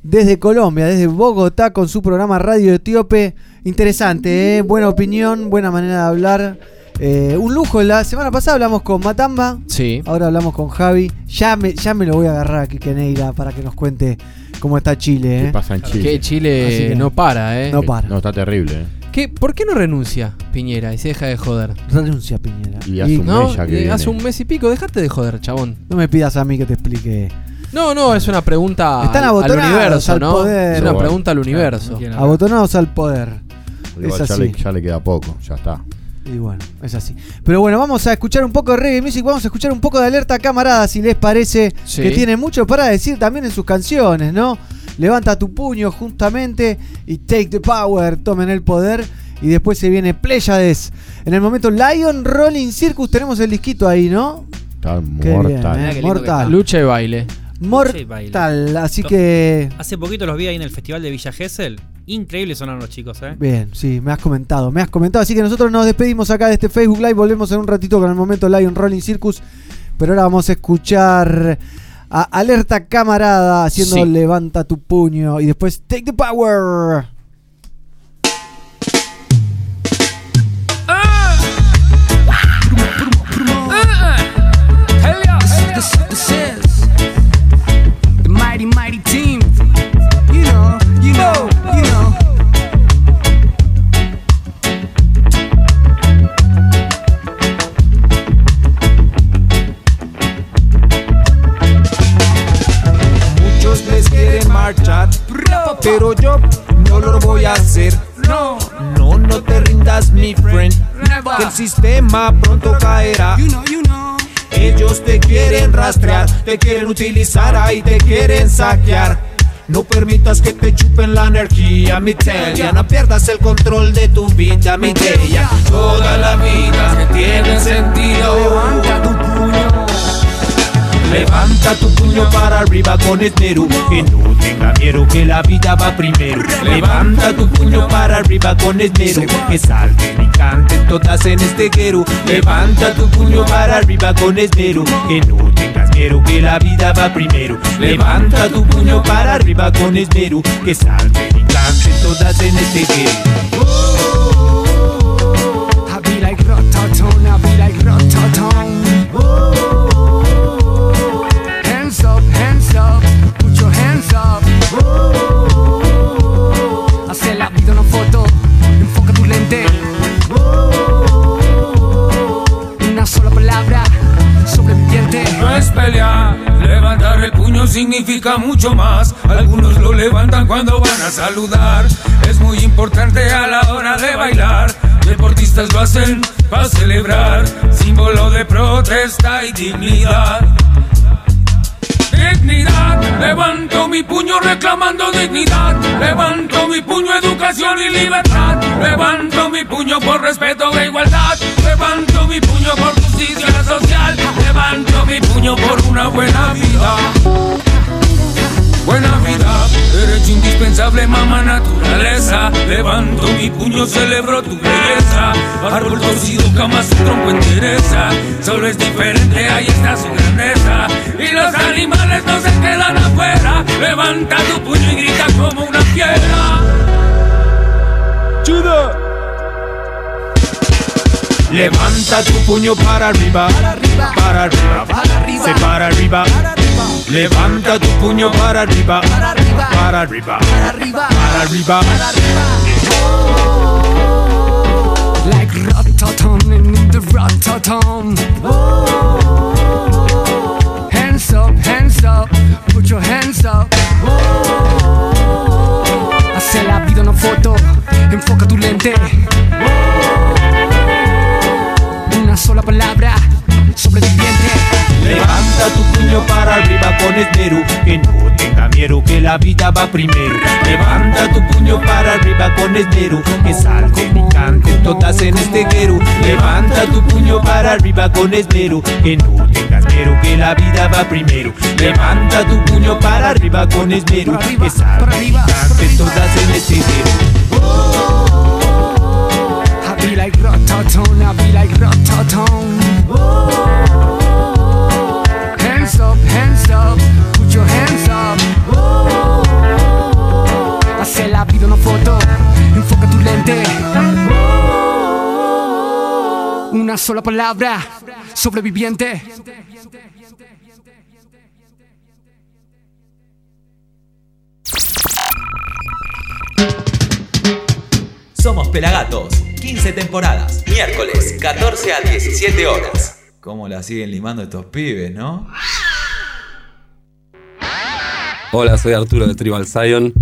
desde Colombia, desde Bogotá, con su programa Radio Etíope. Interesante, ¿eh? buena opinión, buena manera de hablar. Eh, un lujo, la semana pasada hablamos con Matamba, Sí. ahora hablamos con Javi. Ya me, ya me lo voy a agarrar a Quique Neira para que nos cuente cómo está Chile. ¿Qué ¿eh? pasa en Chile? Que Chile Así que- no para, ¿eh? No para. No, está terrible. ¿eh? ¿Qué, ¿Por qué no renuncia Piñera y se deja de joder? Renuncia Piñera. Y hace un ¿No? mes ya que viene. hace un mes y pico, dejate de joder, chabón. No me pidas a mí que te explique. No, no, es una pregunta Están al, universo, al ¿no? poder. Es una pregunta al universo. Abotonados al poder. Igual es ya, así. le, ya le queda poco, ya está. Y bueno, es así. Pero bueno, vamos a escuchar un poco de reggae music, vamos a escuchar un poco de alerta camarada, si les parece, Sí. que tiene mucho para decir también en sus canciones, ¿no? Levanta tu puño justamente y take the power, tomen el poder. Y después se viene Pleiades. En el momento Lion Rolling Circus, tenemos el disquito ahí, ¿no? Está Qué mortal. bien, ¿eh? Mortal. Lucha y baile. Mortal. Así que. Hace poquito los vi ahí en el festival de Villa Gesell. Increíble sonaron los chicos, ¿eh? Bien, sí, me has comentado, me has comentado. Así que nosotros nos despedimos acá de este Facebook Live. Volvemos en un ratito con el momento Lion Rolling Circus. Pero ahora vamos a escuchar a Alerta Camarada haciendo Sí. Levanta tu puño. Y después Take the Power. This, this is the mighty, mighty team. Pero yo no lo voy a hacer. No, no, no te rindas, mi friend. Que el sistema pronto caerá. Ellos te quieren rastrear, te quieren utilizar ahí, te quieren saquear. No permitas que te chupen la energía, mi telia. No pierdas el control de tu vida, mi telia. Toda la vida tiene sentido. Levanta tu. Levanta tu puño para arriba con esmero Que no tenga miedo que la vida va primero. Levanta tu puño para arriba con esmero Que salten y canten todas en este guero. Levanta tu puño para arriba con esmero Que no tengas miedo que la vida va primero. Levanta tu puño para arriba con esmero Que salten y canten todas en este guero significa mucho más. Algunos lo levantan cuando van a saludar. Es muy importante a la hora de bailar. Deportistas lo hacen para celebrar, símbolo de protesta y dignidad. Levanto mi puño reclamando dignidad. Levanto mi puño educación y libertad. Levanto mi puño por respeto e igualdad. Levanto mi puño por justicia social. Levanto mi puño por una buena vida. Buena vida, derecho indispensable, mamá naturaleza. Levanto mi puño, celebro tu belleza. Árbol torcido, cama su tronco endereza. Solo es diferente, ahí está su grandeza. Y los animales no se quedan afuera. Levanta tu puño y grita como una fiera. ¡Chido! Levanta tu puño para arriba, para arriba, Se para arriba, Levanta tu puño para arriba, para arriba, para arriba, Like Rototon in the Rototon. Hands up, hands up, put your hands up. Hace la vida una foto, enfoca tu lente. Una sola palabra, sobreviviente. Levanta tu puño para arriba con esmero Que no tenga miedo que la vida va primero. Levanta tu puño para arriba con esmero Que salten y canten todas en este guero. Levanta tu puño para arriba con esmero Que no tengas miedo que la vida va primero. Levanta tu puño para arriba con esmero Que salten y canten todas en este guero. I be like Rototon, I be like Rototon. Sola palabra, sobreviviente. Somos Pelagatos, 15 temporadas, miércoles, 14 a 17 horas. ¿Cómo la siguen limando estos pibes, no? Hola, soy Arturo de Tribal Zion.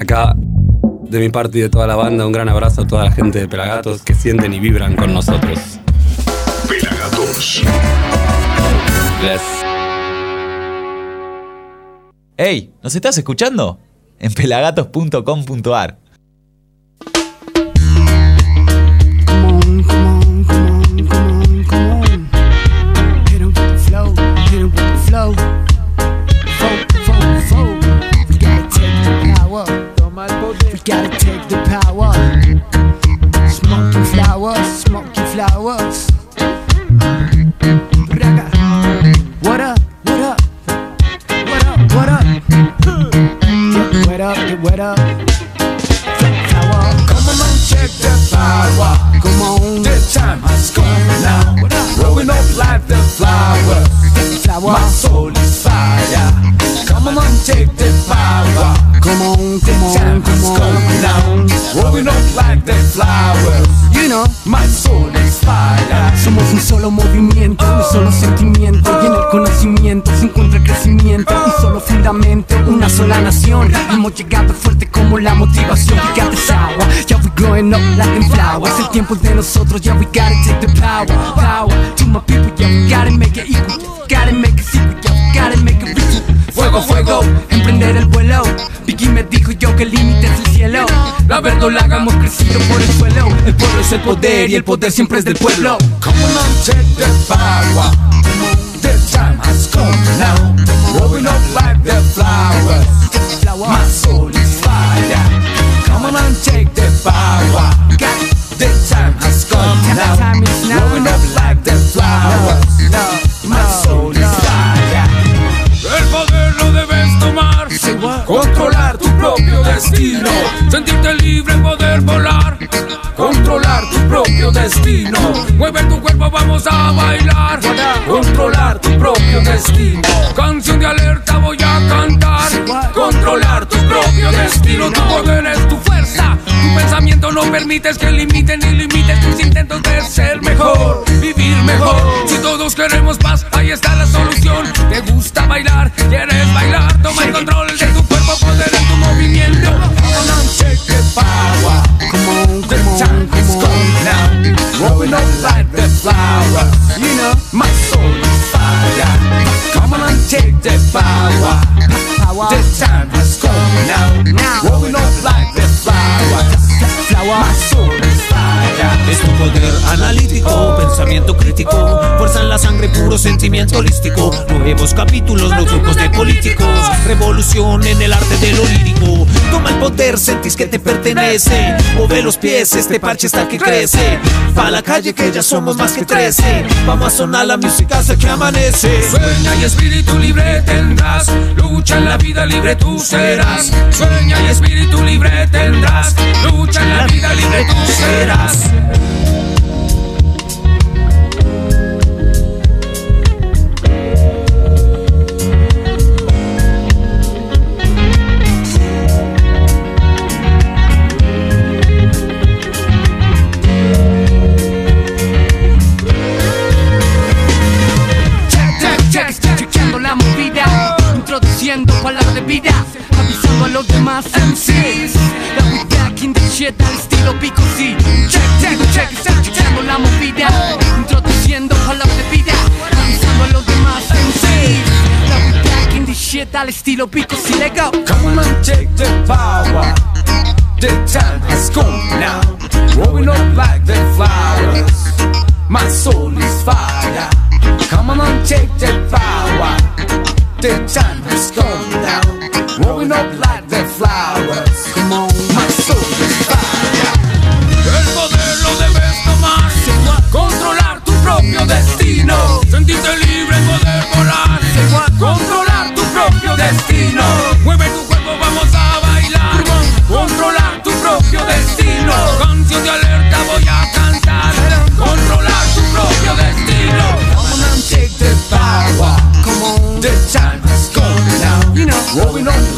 Acá, de mi parte y de toda la banda, un gran abrazo a toda la gente de Pelagatos que sienten y vibran con nosotros. Pelagatos. Gracias. ¡Ey! ¿Nos estás escuchando? En pelagatos.com.ar. 'em 'em gotta take the power. We gotta take the power. Smoking flowers, smoking flowers. Up, wet up. Flower. Come on check the power. Come on. The time has come now. Growing up like the flowers. Flower. My soul is fire. Come on and take the power. Come on, The come on, time has come come on. now. Growing up like the flowers. You know. My soul is fire. Somos un solo movimiento, un solo sentimiento y en el conocimiento se encuentra el crecimiento y solo fundamento, una sola nación. Hemos llegado fuerte como la motivación. We got this hour, yeah we growing up like them flowers. El tiempo es de nosotros, yeah we gotta take the power, power. To my people, yeah we gotta make it equal, yeah, we gotta make it secret, yeah we gotta make it real. Fuego, fuego, emprender el vuelo. Biggie me dijo yo que el límite es el cielo. La verdolaga hemos crecido por el suelo. El pueblo es el poder y el poder siempre es del pueblo. Come on take the power. The time has come now. Growing up like the flowers. My soul is fire. Come on take the power. The time has come now. Growing up like the flowers. My soul is Controlar tu propio destino. Sentirte libre, poder volar. Controlar tu propio destino. Mueve tu cuerpo, vamos a bailar. Controlar tu propio destino. Canción de alerta voy a cantar. Controlar tu propio destino. Tu poder es tu fuerza. Pensamiento no permites que limiten ni limites tus intentos de ser mejor. Vivir mejor. Si todos queremos paz, ahí está la solución. Te gusta bailar, quieres bailar. Toma el control de tu cuerpo, poder en tu movimiento. Come on take the power. The time has come now. Growing up like the flower. You know, my soul is fire. Come on take the power. The time has come now. Growing up. My soul is fire. Es tu poder analítico, pensamiento crítico, fuerza en la sangre, puro sentimiento holístico. Nuevos capítulos, los grupos de políticos, revolución en el arte de lo lírico. Toma el poder, sentís que te pertenece. Mueve los pies, este parche está que crece. Pa' la calle que ya somos más que trece. Vamos a sonar la música hasta que amanece. Sueña y espíritu libre tendrás. Lucha en la vida libre tú serás. Sueña y espíritu libre tendrás. Lucha en la vida libre tú serás. Check, shit al estilo pico sí. Check, check, check, check, chequeando la movida, introduciendo palabras de vida, avisando a los demás MCs. We back in the shit al estilo pico sí. Let go. Come on and take the power. The time has come now. Growing up like the flowers. My soul is fire. Come on and take the power. The time has come now. Growing up like the flowers. Come on, sentirte libre, poder volar, controlar tu propio destino. Mueve tu cuerpo, vamos a bailar, controlar tu propio destino. Canción de alerta voy a cantar, controlar tu propio destino. Come on and take the power, come on, the time has come now. You know, rolling on.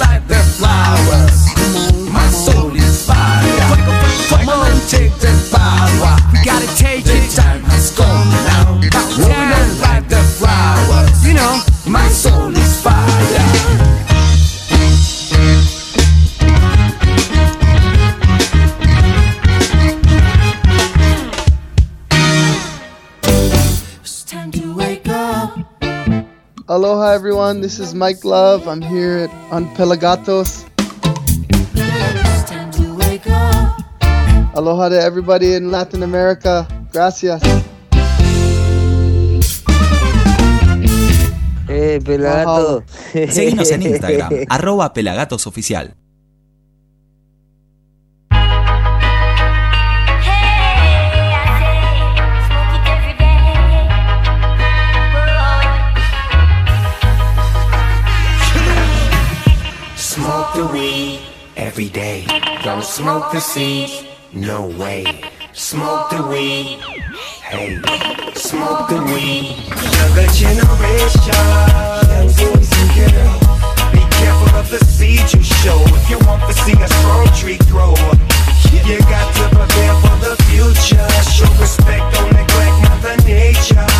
Aloha everyone, this is Mike Love. I'm here at, on Pelagatos. It's time to wake up. Aloha to everybody in Latin America. Gracias. Eh, pelagato. Seguinos en Instagram, arroba pelagatosoficial. Weed every day. Don't smoke the seed, no way. Smoke the weed, hey. Smoke the weed. Younger generation, young boys and girls. Be careful of the seed you show if you want to see a strong tree grow. You got to prepare for the future. Show respect, don't neglect Mother Nature.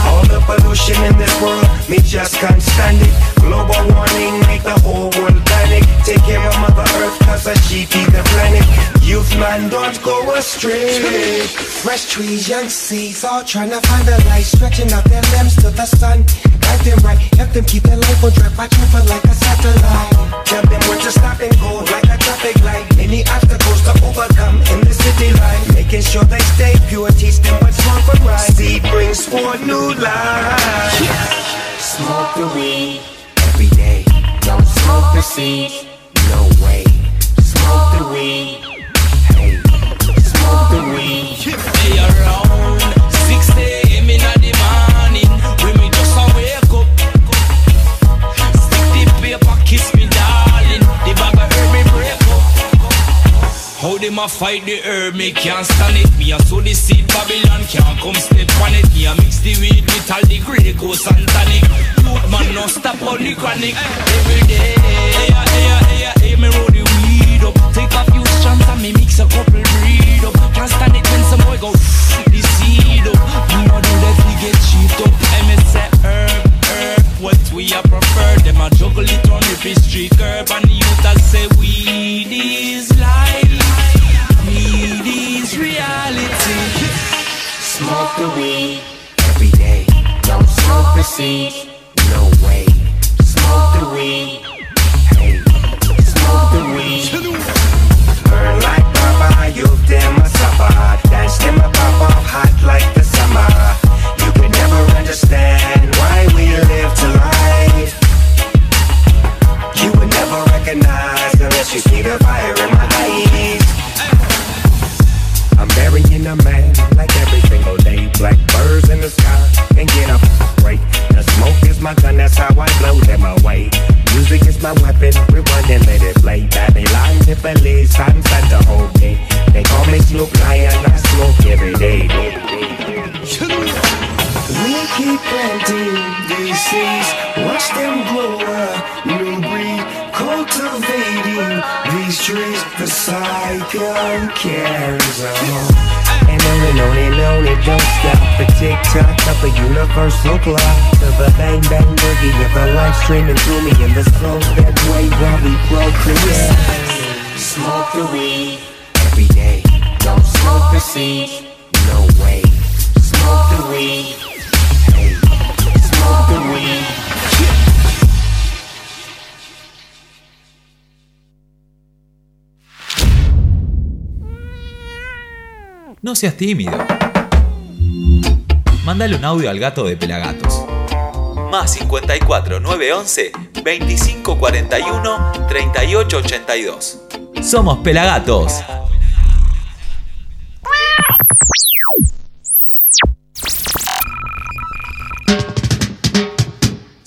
Pollution in this world, me just can't stand it. Global warming make the whole world panic. Take care of Mother Earth, cause a she feed the planet. Youth man, don't go astray. Fresh trees, young seeds, all trying to find the light, stretching out their limbs to the sun. Guide them right, help them keep their life on track, watching for like a satellite. Jump them where to stop and go like a traffic light. Any obstacles to overcome in the city life. Making sure they stay pure, teach them what's wrong for right. Seed brings forth new life. Smoke the weed every day. Don't smoke the seed, no way. Smoke the weed, hey. Smoke the weed. They 6 How them a fight the herb, me can't stand it. Me a sow the seed, Babylon can't come step on it. Me a mix the weed with all the Grey Goose and tonic. Youth man no stop on the chronic. Every day, hey, hey, hey, hey, me roll the weed up. Take a few strands and me mix a couple breed up. Can't stand it when some boy go the seed up. You know do that we get cheat up. Say herb, herb What we a prefer? Them a juggle it on the street curb. And the youth a say weed is life Reality Smoke the weed every day. Don't smoke the seed, no way. Smoke the weed, hey. Smoke the weed. Burn like Baba, you them a suffer. Dance them a pop off hot like the summer. You could never understand why we live to life. You would never recognize unless you see the fire in my eyes. I'm a man like every single day. Black birds in the sky and get up break. The smoke is my gun, that's how I blow them away. Music is my weapon, rewind and let it play. Babylon, Tiffany, San Santa whole day. They call me Snoop Lion, I smoke every day. We keep planting these seeds, watch them grow up, new breed, cultivating these trees. The cycle carries on. And on and on and on, it don't stop. The tick tock of a universal clock. To the bang bang boogie of the life streaming through me in the slow that way while we procreate. Smoke the weed every day. Don't smoke the seed, no way. Smoke the weed, hey. Smoke the weed. No seas tímido. Mándale un audio al gato de Pelagatos. Más 54 911 2541 3882. Somos Pelagatos.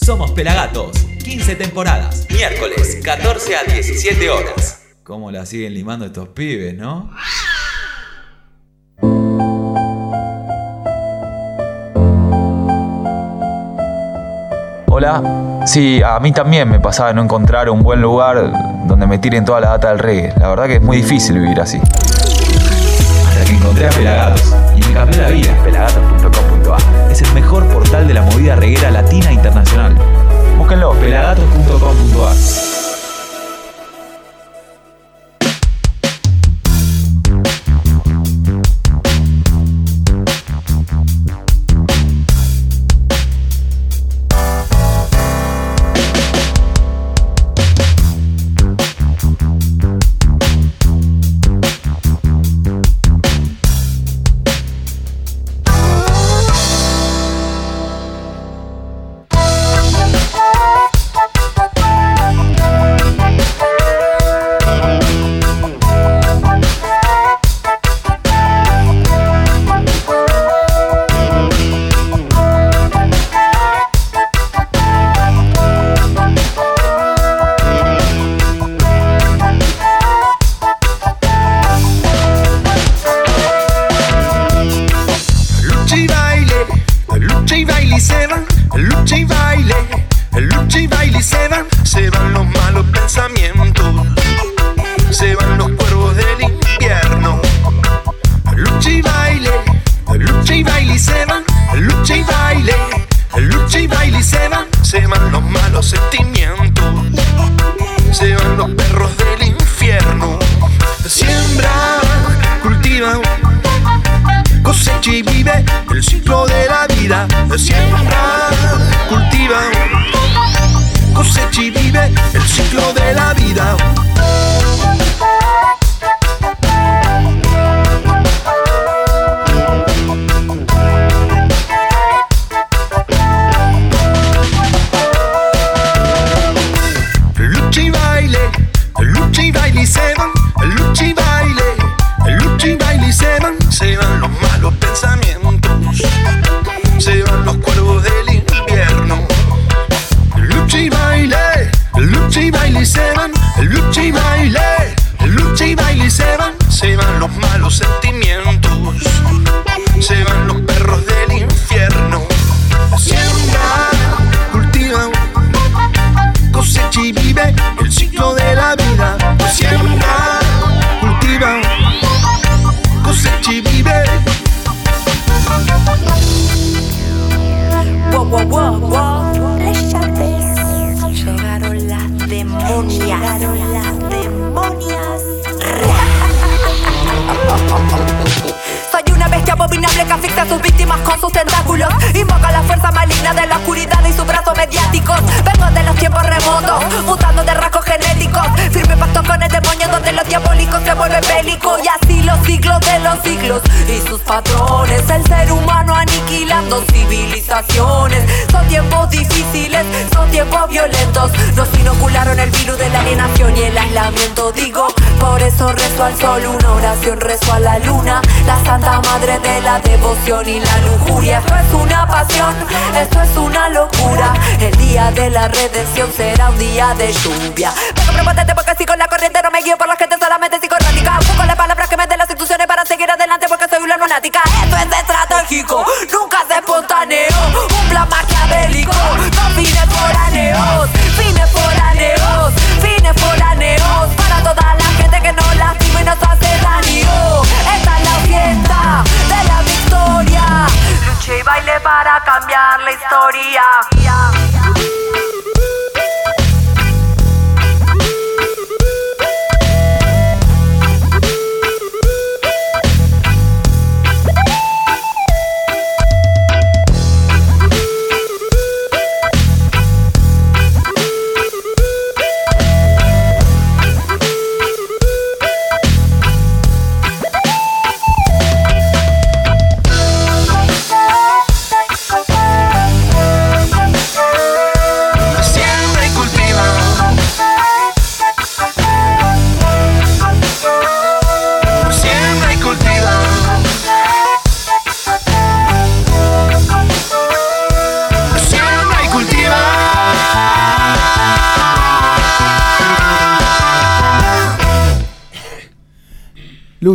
Somos Pelagatos. 15 temporadas. Miércoles, 14 a 17 horas. ¿Cómo la siguen limando estos pibes, no? Hola. Sí, a mí también me pasaba no encontrar un buen lugar donde me tiren toda la data del reggae. La verdad que es muy difícil vivir así. Hasta que encontré a Pelagatos y me cambió la vida. Pelagatos.com.ar Es el mejor portal de la movida reguera latina e internacional. Búsquenlo, pelagatos.com.ar.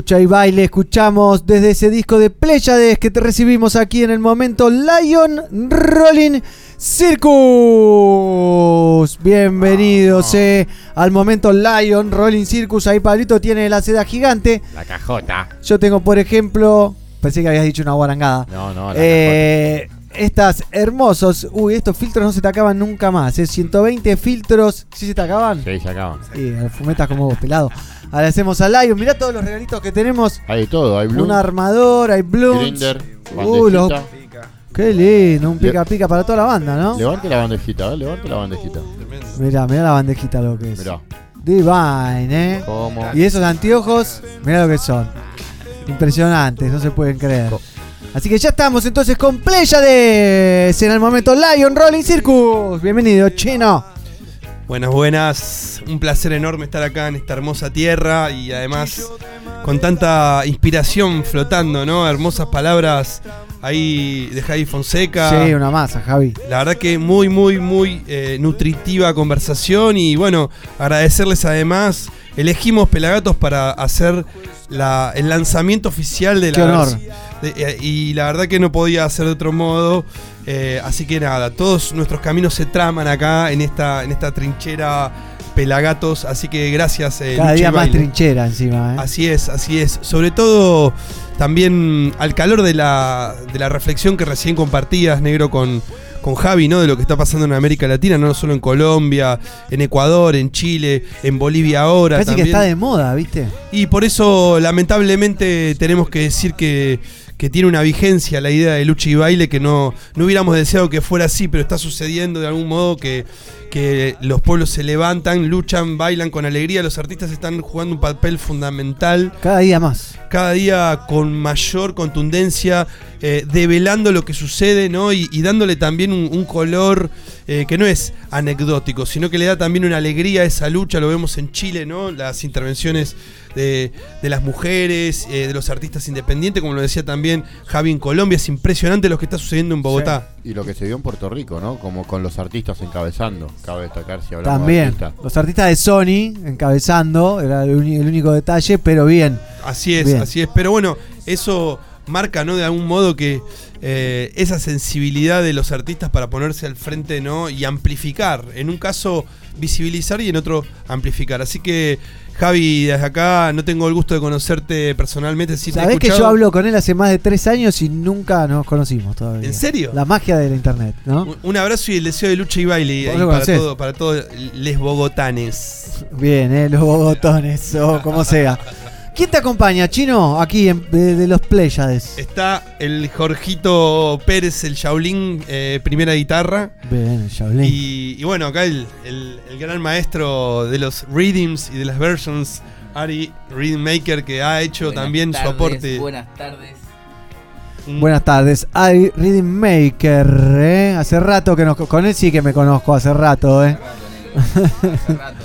Lucha y baile, escuchamos desde ese disco de Pléyades que te recibimos aquí en el momento Lion Rolling Circus. Bienvenidos eh, al momento Lion Rolling Circus. Ahí Pablito tiene la seda gigante. La cajota. Yo tengo, por ejemplo, pensé que habías dicho una guarangada. No, no, la Eh, estas hermosos. Uy, estos filtros no se te acaban nunca más. ¿eh? 120 filtros. ¿Sí se te acaban? Sí, se acaban. Sí, fumetas como vos, pelado. Agradecemos a Lion. Mirá todos los regalitos que tenemos. Hay todo, hay Bloom. Un armador, hay blooms. Grinder, Uh, los-. Qué lindo, un pica pica para toda la banda, ¿no? Levante la bandejita, ver, levante la bandejita. Mirá, mirá la bandejita lo que es. Mirá. Divine, ¿eh? ¿Cómo? Y esos anteojos, mirá lo que son. Impresionantes, no se pueden creer. Así que ya estamos entonces con Pléyades en el momento Lion Rolling Circus. Bienvenido, chino. Buenas, buenas. Un placer enorme estar acá en esta hermosa tierra y además con tanta inspiración flotando, ¿no? Hermosas palabras ahí de Javi Fonseca. Sí, una masa, Javi. La verdad que muy, muy, muy eh, nutritiva conversación y bueno, agradecerles además. Elegimos Pelagatos para hacer la- el lanzamiento oficial de Qué la, honor. Eh, y la verdad que no podía hacer de otro modo. Eh, así que nada, todos nuestros caminos se traman acá en esta, en esta trinchera Pelagatos. Así que gracias. eh, Cada Lucha día más trinchera encima. ¿eh? Así es, así es. Sobre todo también al calor de la, de la reflexión que recién compartías, negro, con, con Javi, ¿no? De lo que está pasando en América Latina, no solo en Colombia, en Ecuador, en Chile, en Bolivia ahora. Casi que está de moda, ¿viste? Y por eso, lamentablemente, tenemos que decir que, que tiene una vigencia la idea de lucha y baile, que no, no hubiéramos deseado que fuera así, pero está sucediendo de algún modo que, que los pueblos se levantan, luchan, bailan con alegría, los artistas están jugando un papel fundamental. Cada día más. Cada día con mayor contundencia, eh, develando lo que sucede, ¿no? Y, y dándole también un, un color eh, que no es anecdótico, sino que le da también una alegría a esa lucha. Lo vemos en Chile, ¿no? Las intervenciones de, de las mujeres, eh, de los artistas independientes, como lo decía también Javi en Colombia. Es impresionante lo que está sucediendo en Bogotá. Y lo que se vio en Puerto Rico, ¿no? Como con los artistas encabezando. Cabe destacar si hablamos de También. artistas. Los artistas de Sony encabezando, era el, único detalle, pero bien. Así es, Bien. así es. Pero bueno, eso marca, ¿no? De algún modo que eh, esa sensibilidad de los artistas para ponerse al frente, ¿no? Y amplificar. En un caso, visibilizar y en otro, amplificar. Así que, Javi, desde acá no tengo el gusto de conocerte personalmente. Sí Sabés que yo hablo con él hace más de tres años y nunca nos conocimos todavía. ¿En serio? La magia de la internet, ¿no? Un- Un abrazo y el deseo de lucha y baile ¿Vos ahí lo para, conocés? todo, para todos les bogotanes. Bien, eh, los bogotones o como sea. ¿Quién te acompaña, Chino? Aquí en- de, de los Pléyades. Está el Jorgito Pérez, el Shaolin, eh, primera guitarra. Bien, Shaolin. Y, y bueno, acá el, el- el gran maestro de los readings y de las versions, Ari Reading Maker, que ha hecho Buenas también su tardes, aporte. Buenas tardes. Buenas tardes, Ari Reading Maker. ¿eh? Hace rato que nos. Con él sí que me conozco, hace rato, ¿eh? Se, hace rato.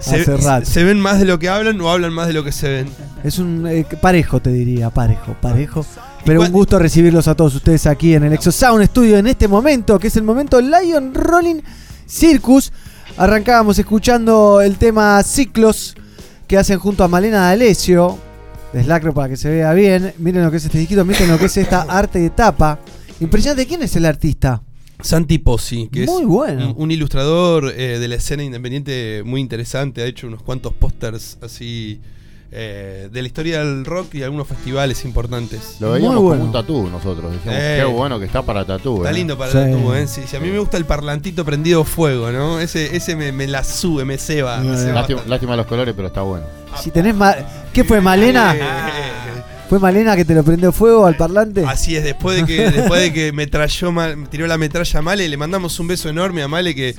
¿Se ven más de lo que hablan o hablan más de lo que se ven? Es un eh, parejo, te diría, parejo, parejo. Pero un gusto recibirlos a todos ustedes aquí en el Exo Sound Studio en este momento, que es el momento Lion Rolling Circus. Arrancábamos escuchando el tema Ciclos que hacen junto a Malena D'Alessio. Deslacro para que se vea bien. Miren lo que es este disquito, miren lo que es esta arte de tapa. Impresionante, ¿quién es el artista? Santi Pozzi, que Muy es bueno. un, un ilustrador eh, de la escena independiente muy interesante. Ha hecho unos cuantos pósters así eh, de la historia del rock y algunos festivales importantes. Lo veíamos como un tatú nosotros. Decíamos, Eh. qué bueno que está para tatú. Está ¿eh? lindo para el tatú, ¿eh? Sí, sí, a mí me gusta el parlantito prendido fuego, ¿no? Ese, ese me, me la sube, me ceba. me ceba Lástima, lástima los colores, pero está bueno. Si tenés ma- ¿Qué fue Malena? ¿Fue Malena que te lo prendió fuego al parlante? Así es, después de que, después de que me trayó mal- tiró la metralla a Male, le mandamos un beso enorme a Male que,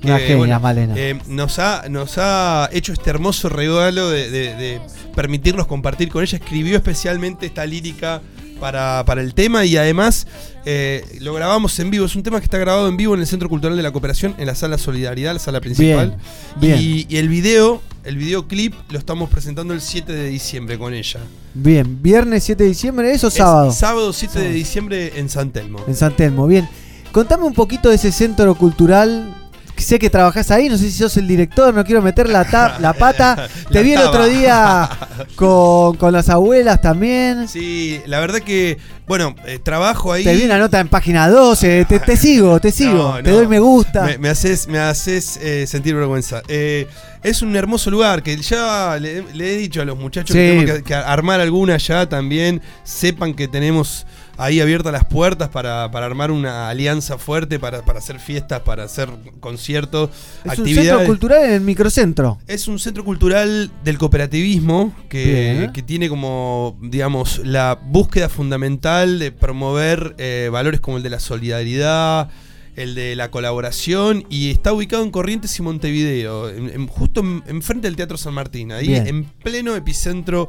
que, Una genia, Malena. eh, nos, ha, nos ha hecho este hermoso regalo de, de- de permitirnos compartir con ella. Escribió especialmente esta lírica para, para el tema y además eh, lo grabamos en vivo. Es un tema que está grabado en vivo en el Centro Cultural de la Cooperación, en la sala Solidaridad, la sala principal. bien. Y, y el video, el videoclip, lo estamos presentando el 7 de diciembre con ella. Bien, viernes 7 de diciembre, ¿eso Es sábado? Sábado 7 de diciembre en San Telmo. En San Telmo, bien. Contame un poquito de ese centro cultural. Sé que trabajás ahí, no sé si sos el director, no quiero meter la, ta- la pata. Te La vi el taba. otro día con, con las abuelas también. Sí, la verdad que, bueno, eh, trabajo ahí. Te vi una nota en página 12, te, te sigo, te sigo, No, te doy me gusta. Me, me haces, me haces eh, sentir vergüenza. Eh, es un hermoso lugar que ya le, le he dicho a los muchachos que tenemos que, que armar alguna ya también. Sepan que tenemos ahí abiertas las puertas para, para armar una alianza fuerte, para, para hacer fiestas, para hacer conciertos, es un centro cultural en el microcentro. Es un centro cultural del cooperativismo que, que tiene como, digamos, la búsqueda fundamental de promover eh, valores como el de la solidaridad, el de la colaboración y está ubicado en Corrientes y Montevideo, en- en- justo en- enfrente del Teatro San Martín, ahí Bien. en pleno epicentro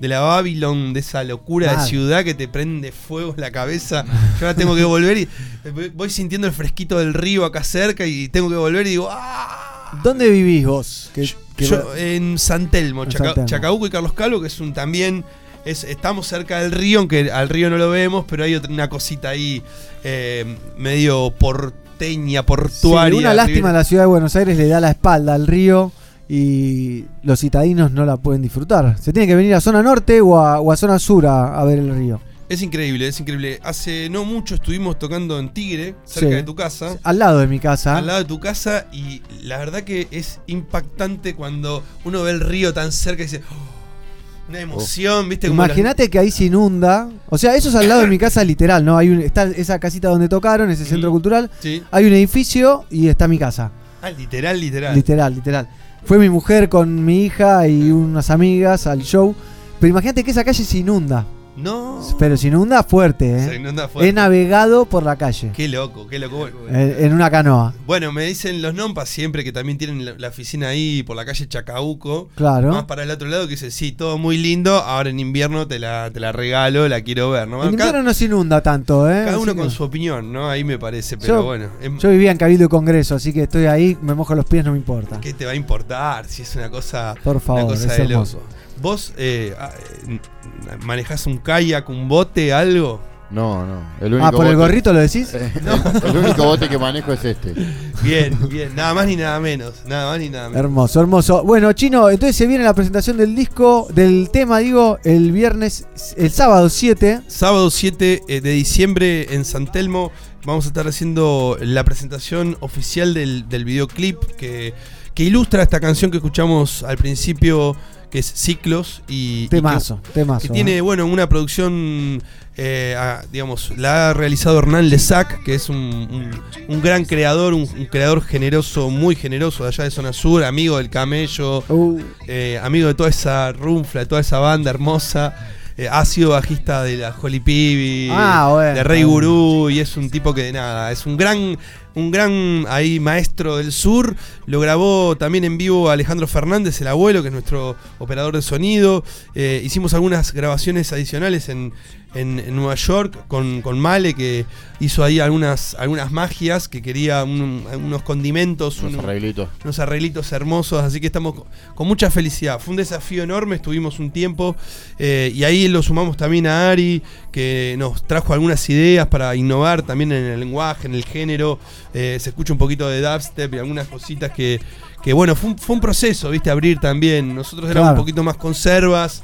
de la Babylon, de esa locura de ciudad que te prende fuego en la cabeza. Yo ahora tengo que volver y voy- voy sintiendo el fresquito del río acá cerca y tengo que volver y digo, ¡ah! ¿Dónde vivís vos? Yo en San Telmo, En Chaca- San. Chacabuco y Carlos Calvo, que es un también. Es, estamos cerca del río, aunque al río no lo vemos, pero hay otra, una cosita ahí eh, medio porteña, Sí, portuaria. una lástima la ciudad de Buenos Aires le da la espalda al río y los citadinos no la pueden disfrutar. Se tiene que venir a zona norte o a, o a zona sur a, a ver el río. Es increíble, es increíble. Hace no mucho estuvimos tocando en Tigre, cerca Sí. de tu casa. Al lado de mi casa. Al lado de tu casa y la verdad que es impactante cuando uno ve el río tan cerca y dice, "Oh", una emoción, ¿viste? Como Imagínate que ahí se inunda. O sea, eso es al lado de mi casa literal, ¿no? Hay un, está esa casita donde tocaron, ese centro cultural. Sí. Hay un edificio y está mi casa. Ah, literal, literal. Literal, literal. Fue mi mujer con mi hija y unas amigas al show. Pero imagínate que esa calle se inunda. No. Pero se inunda fuerte, ¿eh? Se inunda fuerte. He navegado por la calle. Qué loco, qué loco. En, en una canoa. Bueno, me dicen los Nompas siempre que también tienen la, la oficina ahí por la calle Chacabuco. Claro. Más para el otro lado que dice, sí, todo muy lindo, ahora en invierno te la, te la regalo, la quiero ver. ¿no? En Cada- invierno no se inunda tanto, ¿eh? Cada uno con su opinión, ¿no? Ahí me parece, pero yo, bueno. em- yo vivía en Cabildo y Congreso, así que estoy ahí, me mojo los pies, no me importa. ¿Qué te va a importar si es una cosa, Por favor, una cosa es de hermoso. loco? ¿Vos eh, ah, manejás un kayak, un bote, algo? No, no. El único Ah, ¿por el gorrito lo decís? Eh, El único bote que manejo es este. Bien, bien, nada más ni nada menos, nada más ni nada menos. Hermoso, hermoso. Bueno, Chino, entonces se viene la presentación del disco, del tema, digo, el viernes, el sábado 7. Sábado 7 eh, de diciembre en San Telmo vamos a estar haciendo la presentación oficial del, del videoclip que, que ilustra esta canción que escuchamos al principio, que es Ciclos. Y, y Temazo, que, temazo, que tiene, ¿eh? bueno, una producción, eh, a- digamos, la ha realizado Hernán Lesac, que es un, un- un gran creador, un, un creador generoso, muy generoso de allá de Zona Sur, amigo del Camello, Uh. eh, amigo de toda esa runfla, de toda esa banda hermosa. Eh, ha sido bajista de la Holly Pibi, Ah, bueno, de Rey bueno. Gurú, y es un tipo que nada, es un gran, un gran ahí maestro del sur. Lo grabó también en vivo Alejandro Fernández, el abuelo, que es nuestro operador de sonido. Eh, hicimos algunas grabaciones adicionales en, en- en Nueva York con, con Male, que hizo ahí algunas, algunas magias, que quería un- unos condimentos, Unos un- arreglitos. unos arreglitos hermosos, así que estamos co- con mucha felicidad. Fue un desafío enorme, estuvimos un tiempo eh, y ahí lo sumamos también a Ari, que nos trajo algunas ideas para innovar también en el lenguaje, en el género. Eh, se escucha un poquito de dubstep y algunas cositas que, que bueno, fue un, fue un proceso, viste, abrir también. Nosotros éramos Claro. un poquito más conservas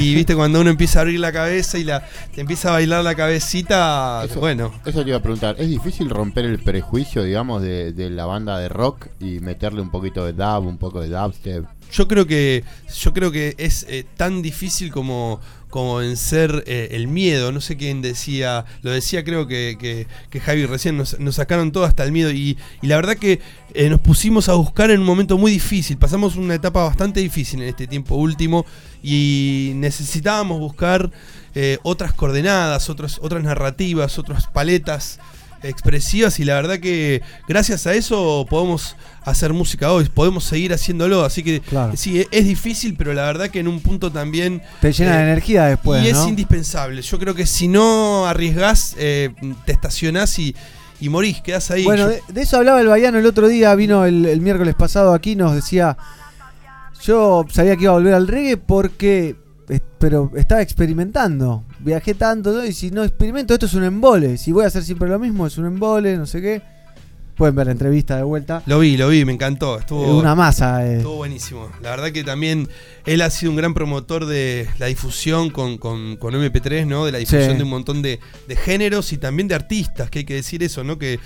y viste, cuando uno empieza a abrir la cabeza y la, te empieza a bailar la cabecita, Eso- bueno. Eso te iba a preguntar. ¿Es difícil romper el prejuicio, digamos, de, de la banda de rock y meterle un poquito de dub, un poco de dubstep? Yo creo que yo creo que es eh, tan difícil como, como vencer eh, el miedo. No sé quién decía, lo decía creo que, que, que Javi recién, nos, nos sacaron todo hasta el miedo. Y, y la verdad que eh, nos pusimos a buscar en un momento muy difícil. Pasamos una etapa bastante difícil en este tiempo último y necesitábamos buscar eh, otras coordenadas, otras, otras narrativas, otras paletas expresivas y la verdad que gracias a eso podemos hacer música hoy, podemos seguir haciéndolo, así que Claro. sí, e- es difícil, pero la verdad que en un punto también... Te llena de energía después, Y ¿no? es indispensable, yo creo que si no arriesgás, eh, te estacionás y, y morís, quedás ahí. Bueno, Yo- de, de eso hablaba el Baiano el otro día, vino el, el miércoles pasado aquí, nos decía, yo sabía que iba a volver al reggae porque, eh, pero estaba experimentando, viajé tanto, ¿no? y si no experimento, esto es un embole, si voy a hacer siempre lo mismo, es un embole, no sé qué. Pueden ver la entrevista de vuelta. Lo vi, lo vi, me encantó. Estuvo Una masa, eh. Estuvo buenísimo. La verdad que también él ha sido un gran promotor de la difusión con, con- con MP3, ¿no? De la difusión Sí. de un montón de, de géneros y también de artistas, que hay que decir eso, ¿no? Que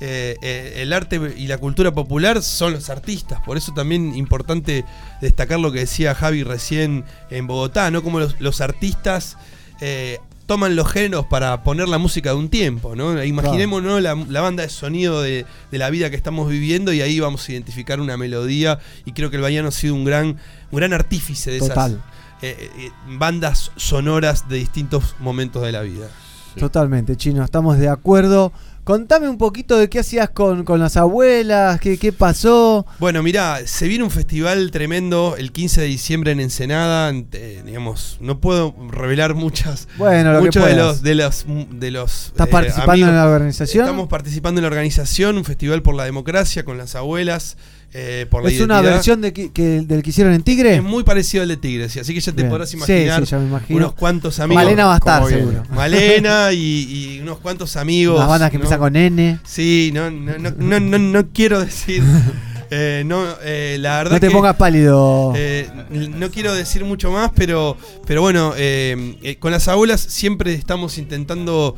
eh, eh, el arte y la cultura popular son los artistas. Por eso también importante destacar lo que decía Javi recién en Bogotá, ¿no? Como los, los artistas eh, toman los géneros para poner la música de un tiempo, ¿no? Imaginémonos la, la banda de sonido de, de la vida que estamos viviendo y ahí vamos a identificar una melodía y creo que el Baiano ha sido un gran, un gran artífice de Total. esas bandas sonoras de distintos momentos de la vida. Totalmente, chino, estamos de acuerdo. Contame un poquito de qué hacías con, con las abuelas, qué, qué pasó. Bueno, mirá, se viene un festival tremendo el 15 de diciembre en Ensenada. eh, digamos, no puedo revelar muchas. Bueno, lo que muchos de puedas. los, de los, de los. ¿Estás eh, participando amigos. en la organización? Estamos participando en la organización, un festival por la democracia con las abuelas. Eh, por la ¿Es una versión de que, que- del que hicieron en Tigre? Es muy parecido al de Tigre, sí, así que ya te Bien. podrás Sí, imaginar sí, ya me imagino. unos cuantos amigos. Malena va a estar, seguro. Malena y, y unos cuantos amigos. Las bandas que ¿no? empiezan con N. Sí, no, no, no, no, no quiero decir. Eh, no, eh, la verdad No te que, pongas pálido. eh, no quiero decir mucho más, pero, pero bueno, eh, eh, con las abuelas siempre estamos intentando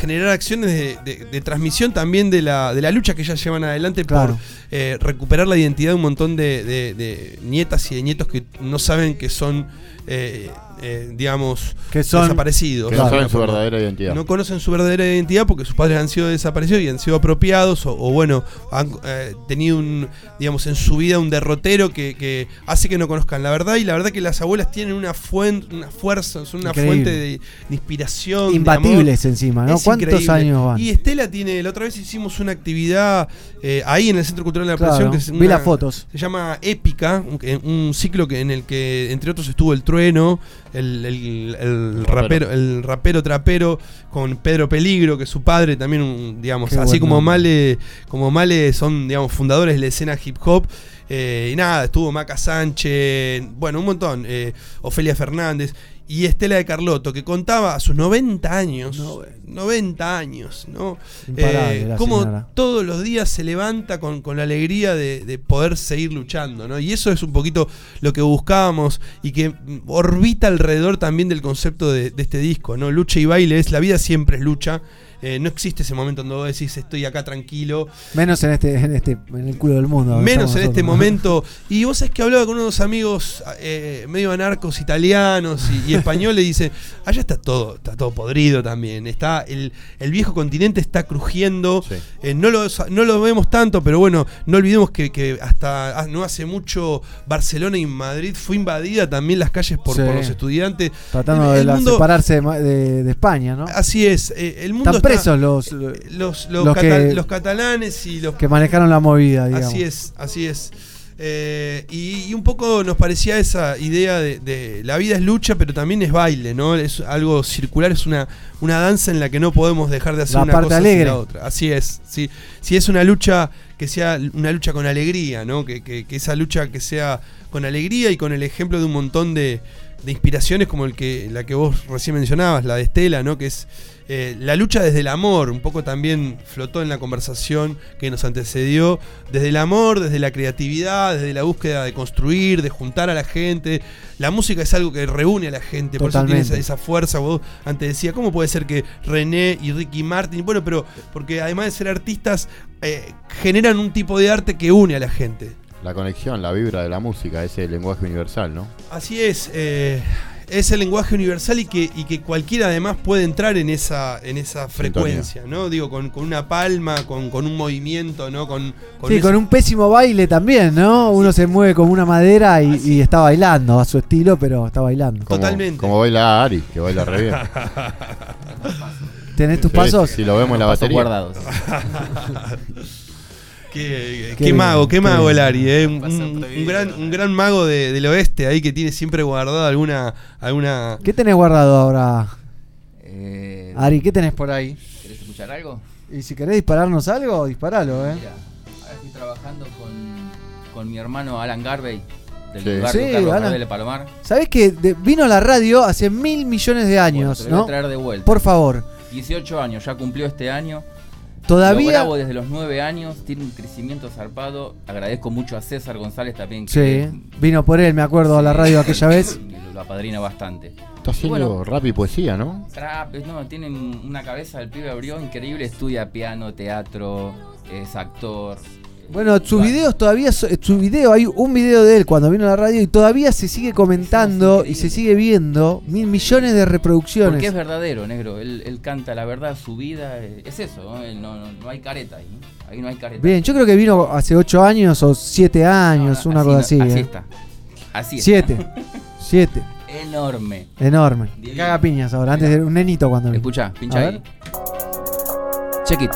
generar acciones de, de- de transmisión también de la, de la lucha que ellas llevan adelante Claro. por recuperar la identidad de un montón de, de- de nietas y de nietos que no saben que son, eh, digamos, Que son- desaparecidos. Que no saben su verdadera identidad. No conocen su verdadera identidad porque sus padres han sido desaparecidos y han sido apropiados o, o bueno, han eh, tenido un, digamos, en su vida un derrotero que, que hace que no conozcan la verdad y la verdad que las abuelas tienen una fuente, una fuerza, son una Increíble. fuente de, de inspiración. de Imbatibles amor. encima, ¿no? Es ¿Cuántos increíble. años van? Y Estela tiene, la otra vez hicimos una actividad eh, ahí en el Centro Cultural de la Claro, Presión que es vi las fotos. se llama Épica, un, un ciclo que, en el que entre otros estuvo el Trueno, el, el- el rapero, el rapero trapero con Pedro Peligro, que es su padre también, un, digamos, Qué así como. Male, como Male son, digamos, fundadores de la escena hip hop. eh, y nada, estuvo Maca Sánchez, bueno, un montón, eh, Ofelia Fernández y Estela de Carlotto, que contaba a sus 90 años, 90 años, ¿no? Eh, señora. todos los días se levanta con, con la alegría de, de poder seguir luchando, ¿no? Y eso es un poquito lo que buscábamos y que orbita alrededor también del concepto de, de este disco, ¿no? Lucha y baile es, la vida siempre es lucha. eh, no existe ese momento donde vos decís estoy acá tranquilo. Menos en este, en este, en el culo del mundo. Menos en este momento. Y vos sabés que hablaba con unos amigos eh, medio anarcos italianos y, y españoles y dice, allá está todo, está todo podrido también. Está el, el viejo continente está crujiendo. Eh, no, lo, no lo vemos tanto, pero bueno, no olvidemos que, que hasta ah, no hace mucho Barcelona y Madrid fue invadida también las calles por, Sí. por los estudiantes. Tratando El- de el la- mundo- separarse de, de- de España, ¿no? Así es, eh, el mundo Están está- presos los, los, los, los cata- que- los catalanes y los que manejaron la movida, digamos. Así es, así es. Eh, y, y un poco nos parecía esa idea de, de la vida es lucha, pero también es baile, ¿no? Es algo circular, es una, una danza en la que no podemos dejar de hacer La una parte cosa sin alegre. la otra. Así es, sí. Si es una lucha que sea una lucha con alegría, ¿no? Que, que- que esa lucha que sea con alegría y con el ejemplo de un montón de, de inspiraciones como el que, la que vos recién mencionabas, la de Estela, ¿no? Que es eh, la lucha desde el amor, un poco también flotó en la conversación que nos antecedió, desde el amor, desde la creatividad, desde la búsqueda de construir, de juntar a la gente. La música es algo que reúne a la gente, por eso tiene esa, fuerza. Vos antes decía, ¿cómo puede ser que René y Ricky Martin, bueno, pero porque además de ser artistas, eh, generan un tipo de arte que une a la gente. La conexión, la vibra de la música, ese es el lenguaje universal, ¿no? Así es, eh, es el lenguaje universal y que, y que cualquiera además puede entrar en esa, en esa frecuencia, ¿no? Digo, con, con una palma, con, con un movimiento, ¿no? Con, con Sí, ese- con un pésimo baile también, ¿no? Uno se mueve como una madera y, y está bailando a su estilo, pero está bailando. Como, Como baila Ari, que baila re bien. ¿Tenés tus Sí, pasos? Si lo vemos en la batería. guardados. Qué, Qué qué mago, qué mago el. Ari, ¿eh? un, un- un gran, un gran mago de- del oeste ahí que tiene siempre guardado alguna, alguna ¿Qué tenés guardado ahora? Eh, Ari, ¿qué tenés por ahí? ¿Querés escuchar algo? Y si querés dispararnos algo, disparalo, ¿eh? Mira, ahora estoy trabajando con, con mi hermano Alan Garvey, del Sí. lugar Sí, Alan. De Palomar. ¿Sabés que de- vino a la radio hace mil millones de años, Bueno, te lo voy ¿no? a traer de vuelta. Por favor. 18 años, ya cumplió este año. Todavía- Lo grabo desde los 9 años, tiene un crecimiento zarpado. Agradezco mucho a César González también, Sí, que vino por él, me acuerdo, a la radio aquella vez. lo, apadrina bastante. Está haciendo bueno, rap y poesía, ¿no? Trap, es- no, tiene una cabeza del pibe abrió increíble, estudia piano, teatro, es actor. Bueno, sus videos todavía, so- su video, hay un video de él cuando vino a la radio y todavía se sigue comentando y se sigue viendo mil millones de reproducciones. Porque es verdadero, negro. Él, él canta la verdad, su vida. eh, Es eso, ¿no? Él no, no, no hay careta ahí. Ahí no hay careta. Bien, yo creo que vino hace ocho años o siete años, una cosa así. así ¿eh? está. Así está. Siete. Siete. Enorme. Enorme. Divino. Caga piñas ahora, antes era un nenito cuando vino. Escucha, pincha ahí. Check it.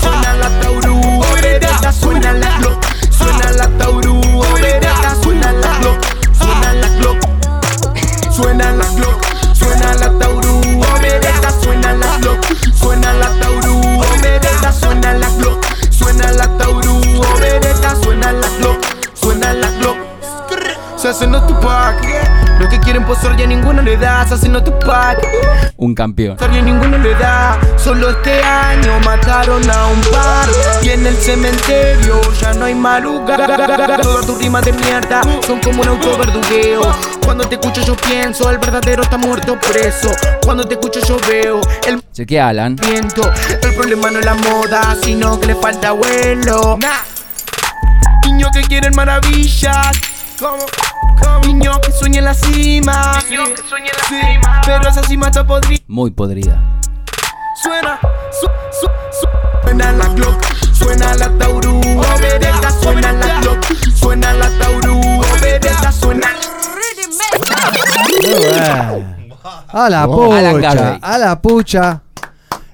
Suena la Taurú, suena la Glock, suena la Taurú, suena la Glock, suena la Glock, suena la Glock, suena la Taurú, suena la Glock, suena la Taurú, suena la Glock, suena la Taurú, suena la Glock, suena la Glock. haciendo tu pack. Los que quieren posar ya ninguno le das, haciendo tu pack. Un campeón. Sorry, ninguno le da. Solo este año mataron a un par. Y en el cementerio ya no hay más lugar. Todas tus rimas de mierda son como un autoverdugueo. Cuando te escucho yo pienso, el verdadero está muerto preso. Cuando te escucho yo veo el Chequea, Alan. viento. El problema no es la moda, sino que le falta vuelo. Niños que quieren maravillas. Niños que sueñan la cima. Sí, Pero esa cima está podrida. Muy podrida. Suena, su, su, su- suena la Glock, suena la Taurú, vereda, suena la Glock, suena la Taurú, vereda, suena. A la. Alan pucha, a la pucha.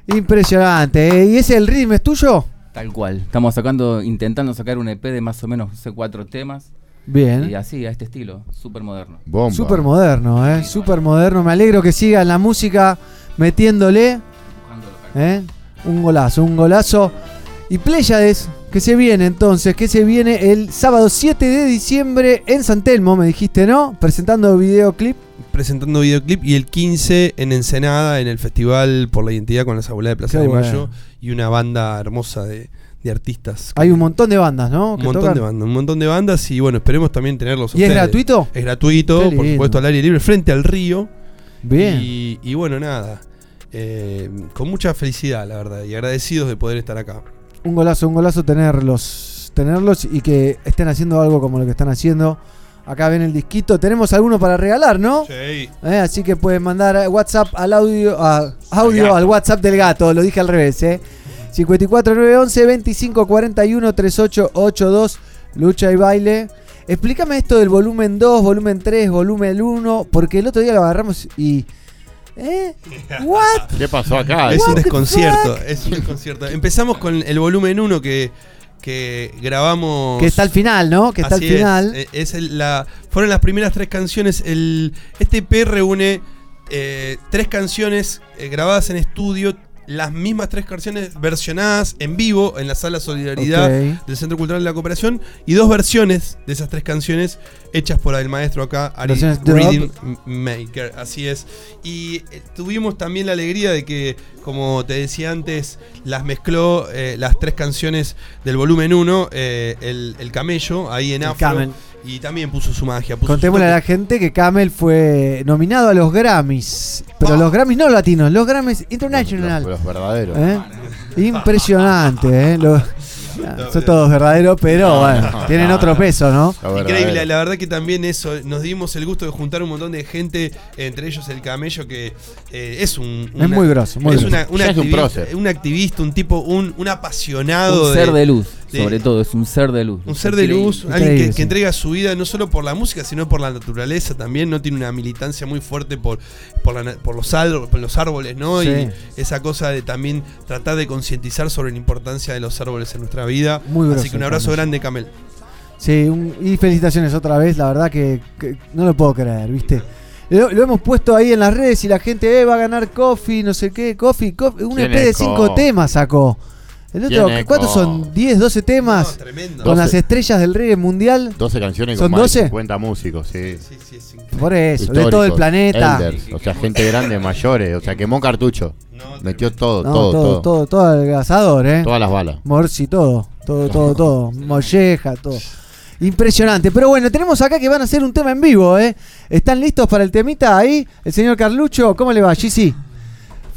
Impresionante. ¿eh? ¿Y ese el ritmo es tuyo? Tal cual. Estamos sacando, intentando sacar un EP de más o menos no sé, cuatro temas. Bien. Y así, a este estilo, súper moderno. Súper moderno, ¿eh? Súper moderno. Me alegro que siga en la música metiéndole. ¿eh? Un golazo, un golazo. Y Pléyades, que se viene entonces, que se viene el sábado 7 de diciembre en San Telmo, me dijiste, ¿no? Presentando videoclip. presentando videoclip y el 15 en Ensenada en el Festival por la Identidad con la Abuela de Plaza Qué de bueno. Mayo y una banda hermosa de, de artistas. Hay un montón de bandas, ¿no? Un montón tocan. de bandas, un montón de bandas y bueno, esperemos también tenerlos. ¿Y es gratuito? Es gratuito, Qué por lindo. supuesto, al aire libre, frente al río. Bien. Y, y bueno, nada, eh, con mucha felicidad, la verdad, y agradecidos de poder estar acá. Un golazo, un golazo tenerlos, tenerlos y que estén haciendo algo como lo que están haciendo. Acá ven el disquito. Tenemos alguno para regalar, ¿no? Sí. Eh, así que pueden mandar WhatsApp al audio, a- audio al WhatsApp del gato. Lo dije al revés, ¿eh? 54911 2541 3882 Lucha y baile. Explícame esto del volumen 2, volumen 3, volumen 1, porque el otro día lo agarramos y ¿Eh? ¿What? ¿Qué pasó acá? Es un desconcierto, es un desconcierto. Empezamos con el volumen 1 que, que grabamos. Que está al final, ¿no? Que está al Así final. Eh, Es el- la, fueron las primeras tres canciones. El, este EP reúne eh, tres canciones eh, grabadas en estudio. Las mismas tres canciones versionadas en vivo en la sala Solidaridad del Centro Cultural de la Cooperación y dos versiones de esas tres canciones hechas por el maestro acá, Ari. Reading Maker, así es. Y eh, tuvimos también la alegría de que, como te decía antes, las mezcló eh, las tres canciones del volumen 1, eh, el, el camello, ahí en El afro. Camel. Y también puso su magia. Puso su Contémosle a la gente que Camel fue nominado a los Grammys. Pero los Grammys no latinos, los Grammys International. Los verdaderos. ¿Eh? Impresionante, ¿eh? Los- son todos verdaderos, pero bueno, tienen otro peso, ¿no? Increíble, la verdad que también eso, nos dimos el gusto de juntar un montón de gente, entre ellos el camello, que eh, es un... Es muy grosso, muy es grosso. una- es un prócer. un activista, un tipo, un, un apasionado. Un ser de luz, sobre todo, es un ser de luz. Un ser de Increíble. luz, alguien que, que entrega su vida no solo por la música, sino por la naturaleza también, no tiene una militancia muy fuerte por, por, la na- por los, árboles, por los árboles, ¿no? Sí. Y esa cosa de también tratar de concientizar sobre la importancia de los árboles en nuestra vida. Muy grosso Así que un abrazo Camel. grande, Camel. Sí, un- y felicitaciones otra vez, la verdad que, que no lo puedo creer, ¿viste? Lo, lo hemos puesto ahí en las redes y la gente eh, va a ganar Coffee, no sé qué, Coffee, Coffee un ¿Quién EP de es 5 Coffee? temas sacó. El otro, ¿Quién es ¿cuántos son? ¿10, 12 temas? tremendo. Con las 12. estrellas del reggae mundial. 12 canciones ¿Son con más 12? de 50 músicos, sí. Por eso, de todo el Históricos, planeta. elders, o sea, gente grande, mayores, o sea, quemó cartucho. Metió todo, No, todo, todo, todo, todo, todo, el asador, ¿eh? Todas las balas. Morsi, todo, todo, todo, todo. Molleja, todo. Impresionante. Pero bueno, tenemos acá que van a hacer un tema en vivo, ¿eh? ¿Están listos para el temita ahí? El señor Carlucho, ¿cómo le va, GC?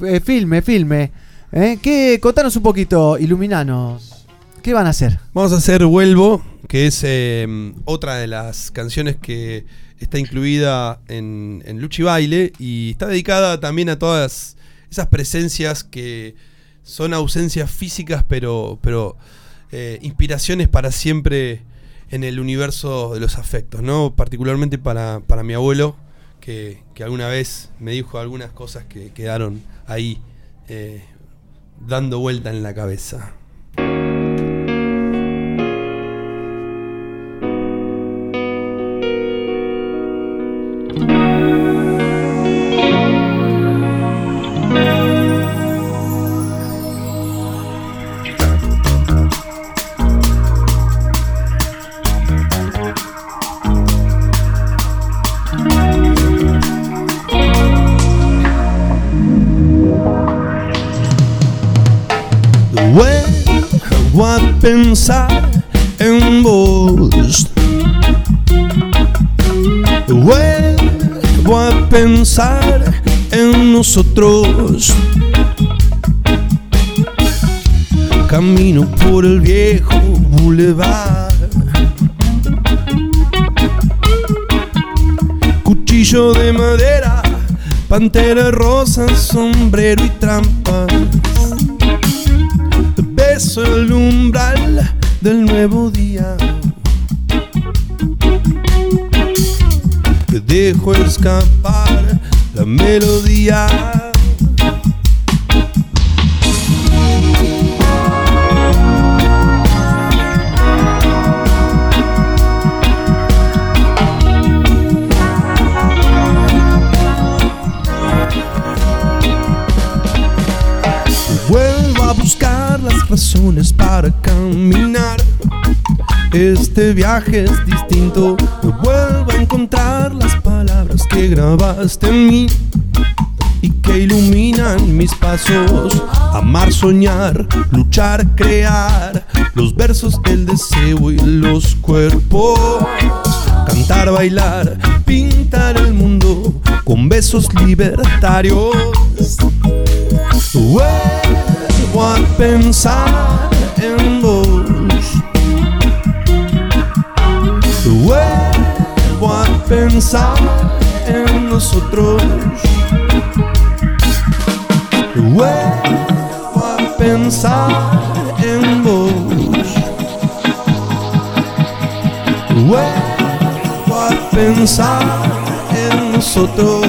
Eh, filme, filme. ¿Eh? ¿Qué? Contanos un poquito, iluminanos. ¿Qué van a hacer? Vamos a hacer Vuelvo, que es eh, otra de las canciones que está incluida en, en Luchi Baile y está dedicada también a todas esas presencias que son ausencias físicas, pero, pero eh, inspiraciones para siempre en el universo de los afectos, ¿no? Particularmente para, para mi abuelo, que, que alguna vez me dijo algunas cosas que quedaron ahí dando vuelta en la cabeza. Pensar en vos. Vuelvo a pensar en nosotros. Camino por el viejo boulevard. Cuchillo de madera, pantera rosa, sombrero y trampas. Beso el umbral del nuevo día. Te dejo escapar la melodía. Razones para caminar. Este viaje es distinto. Vuelvo a encontrar las palabras que grabaste en mí y que iluminan mis pasos. Amar, soñar, luchar, crear. Los versos, el deseo y los cuerpos. Cantar, bailar, pintar el mundo con besos libertarios. A pensar en vos. Vuelvo a pensar en nosotros. Vuelvo a pensar en vos. Vuelvo a pensar en nosotros.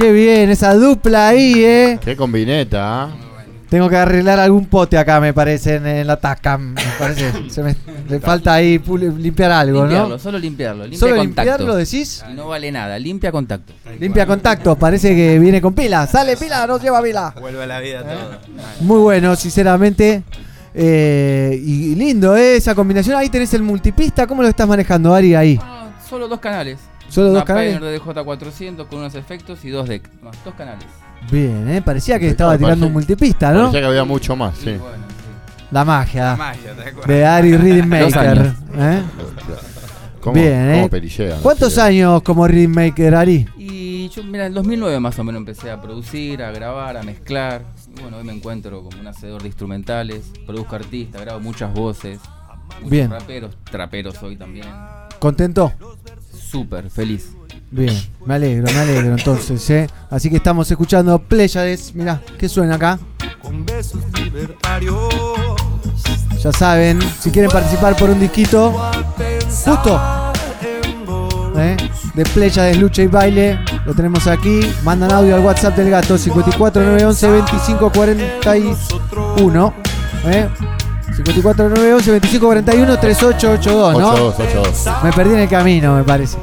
¡Qué bien! Esa dupla ahí, ¿eh? Qué combineta, ¿ah? Tengo que arreglar algún pote acá, me parece, en, en la Tascam. Me parece. Se me, le falta ahí limpiar algo, Limpiarlo, ¿no? solo limpiarlo. Limpia ¿Solo contacto. limpiarlo, decís? No vale nada, limpia contacto. Limpia contacto, parece que viene con pila. ¡Sale pila! ¡No lleva pila! Vuelve a la vida todo. Muy bueno, sinceramente. Eh, y lindo, ¿eh? Esa combinación. Ahí tenés el multipista. ¿Cómo lo estás manejando, Ari? Ahí. Solo dos canales. Solo Una dos canales. De DJ400 con unos efectos y dos. Más, dos canales. Bien, ¿eh? Parecía que estaba Parecía- tirando un multipista, ¿no? Parecía que había mucho más, sí. La magia. La magia, de Ari Rhythm Dos Maker. años. ¿eh? ¿Cómo- Bien, cómo ¿eh? perillea, no ¿Cuántos años como Rhythm Maker, Ari? Y yo, mira, en 2009 más o menos empecé a producir, a grabar, a mezclar. Y bueno, hoy me encuentro como un hacedor de instrumentales, produzco artistas, grabo muchas voces. Muchos Bien. raperos, traperos hoy también. ¿Contento? Súper feliz. Bien, me alegro, me alegro entonces, ¿eh? Así que estamos escuchando Pléyades. Mirá, ¿qué suena acá? Con besos libertarios. Ya saben, si quieren participar por un disquito, justo ¿eh? de Pléyades, Lucha y Baile, lo tenemos aquí. Mandan audio al WhatsApp del gato 54911 2541. ¿eh? 54911 2541 3882, ¿no? 8282. Me perdí en el camino, me parece.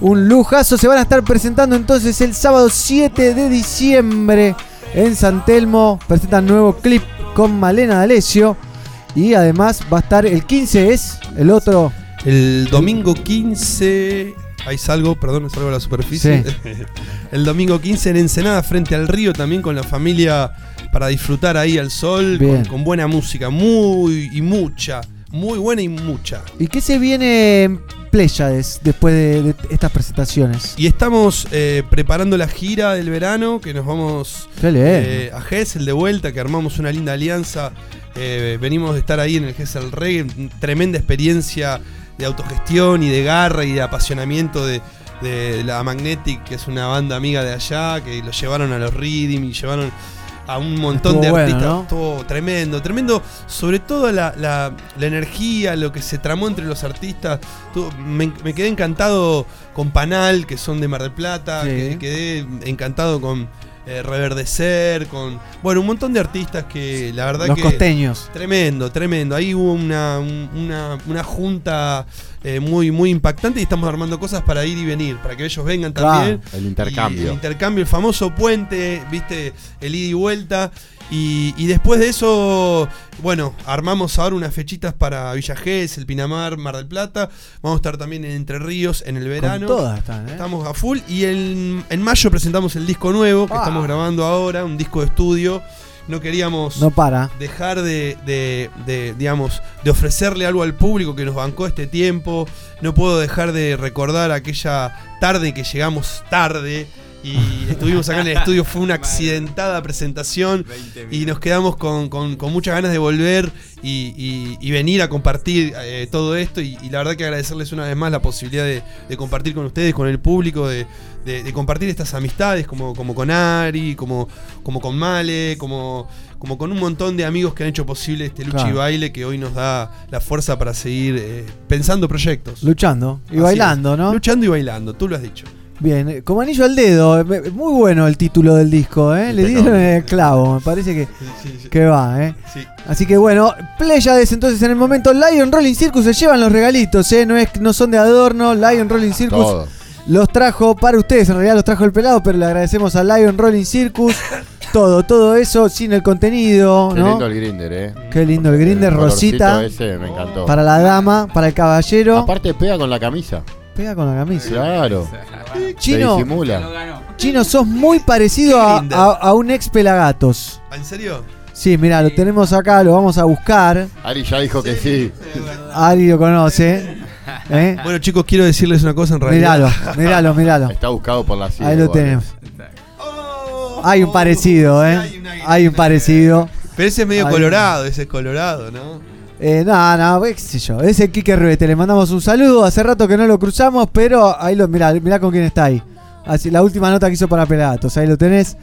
Un lujazo. Se van a estar presentando entonces el sábado 7 de diciembre en San Telmo. Presentan nuevo clip con Malena D'Alessio. Y además va a estar el 15 es el otro. El domingo 15 Ahí salgo, perdón, me salgo a la superficie. Sí. el domingo 15 en Ensenada, frente al río, también con la familia para disfrutar ahí al sol, con, buena música, muy y mucha, muy buena y mucha. ¿Y qué se viene en Pléyades después de, de estas presentaciones? Y estamos eh, preparando la gira del verano, que nos vamos eh, a Gessel de vuelta, que armamos una linda alianza. Eh, venimos de estar ahí en el Gessel Reggae, tremenda experiencia de autogestión y de garra y de apasionamiento de, de la Magnetic, que es una banda amiga de allá, que lo llevaron a los Reading y llevaron a un montón Estuvo de bueno, artistas. ¿no? Tremendo, tremendo. Sobre todo la, la- la energía, lo que se tramó entre los artistas. Me, me quedé encantado con Panal, que son de Mar del Plata. Sí. que- quedé encantado con eh, Reverdecer, con. Bueno, un montón de artistas que la verdad Los que. costeños. Tremendo, tremendo. Ahí hubo una, un- una, una junta eh, muy, muy impactante y estamos armando cosas para ir y venir, para que ellos vengan también. el intercambio. Y el intercambio, el famoso puente, viste, el ida y vuelta. Y, y después de eso, bueno, armamos ahora unas fechitas para Villa Gesell, el Pinamar, Mar del Plata. Vamos a estar también en Entre Ríos en el verano. todas están, ¿eh? Estamos a full. Y en, en mayo presentamos el disco nuevo que Ah. estamos grabando ahora, un disco de estudio. No queríamos No para. dejar de, de- de, digamos, de ofrecerle algo al público que nos bancó este tiempo. No puedo dejar de recordar aquella tarde que llegamos tarde y estuvimos acá en el estudio. Fue una accidentada presentación y nos quedamos con, con- con muchas ganas de volver y, y- y venir a compartir eh, todo esto. Y, y la verdad que agradecerles una vez más la posibilidad de, de compartir con ustedes, con el público, de, de- de compartir estas amistades como, como con Ari, como, como con Male, como, como con un montón de amigos que han hecho posible este lucha y Claro. baile que hoy nos da la fuerza para seguir eh, pensando proyectos. Luchando y Así bailando, es. ¿no? Luchando y bailando, tú lo has dicho. Bien, como anillo al dedo, eh, muy bueno el título del disco, ¿eh? Le dieron el clavo, me parece que, que va, ¿eh? Sí. Así que bueno, Pléyades entonces en el momento Lion Rolling Circus se llevan los regalitos, ¿eh? No, es, no son de adorno, Lion Rolling Circus Todo. los trajo para ustedes, en realidad los trajo el pelado, pero le agradecemos a Lion Rolling Circus, todo, todo eso sin el contenido, Qué ¿no? lindo el grinder, eh. Qué lindo el grinder, El rosita, ese me encantó. para la dama, para el caballero, Aparte pega con la camisa. Pega con la camisa. Claro. Chino, Se disimula. Chino, sos muy parecido a, a- a un ex Pelagatos. ¿En serio? Sí, mira, lo tenemos acá, lo vamos a buscar. Ari ya dijo que sí. Ari lo conoce. ¿eh? Bueno, chicos, quiero decirles una cosa en realidad. Míralo, míralo, míralo. Está buscado por la CIA. Ahí lo igual. tenemos. Hay un parecido, ¿eh? Hay un parecido. Pero ese es medio colorado, ese es colorado, ¿no? Eh, no, no, qué sé yo. Ese es Quique Ruete, le mandamos un saludo. Hace rato que no lo cruzamos, pero ahí lo, mirá, mirá con quién está ahí. Así, la última nota que hizo para Pelagatos, ahí lo tenés.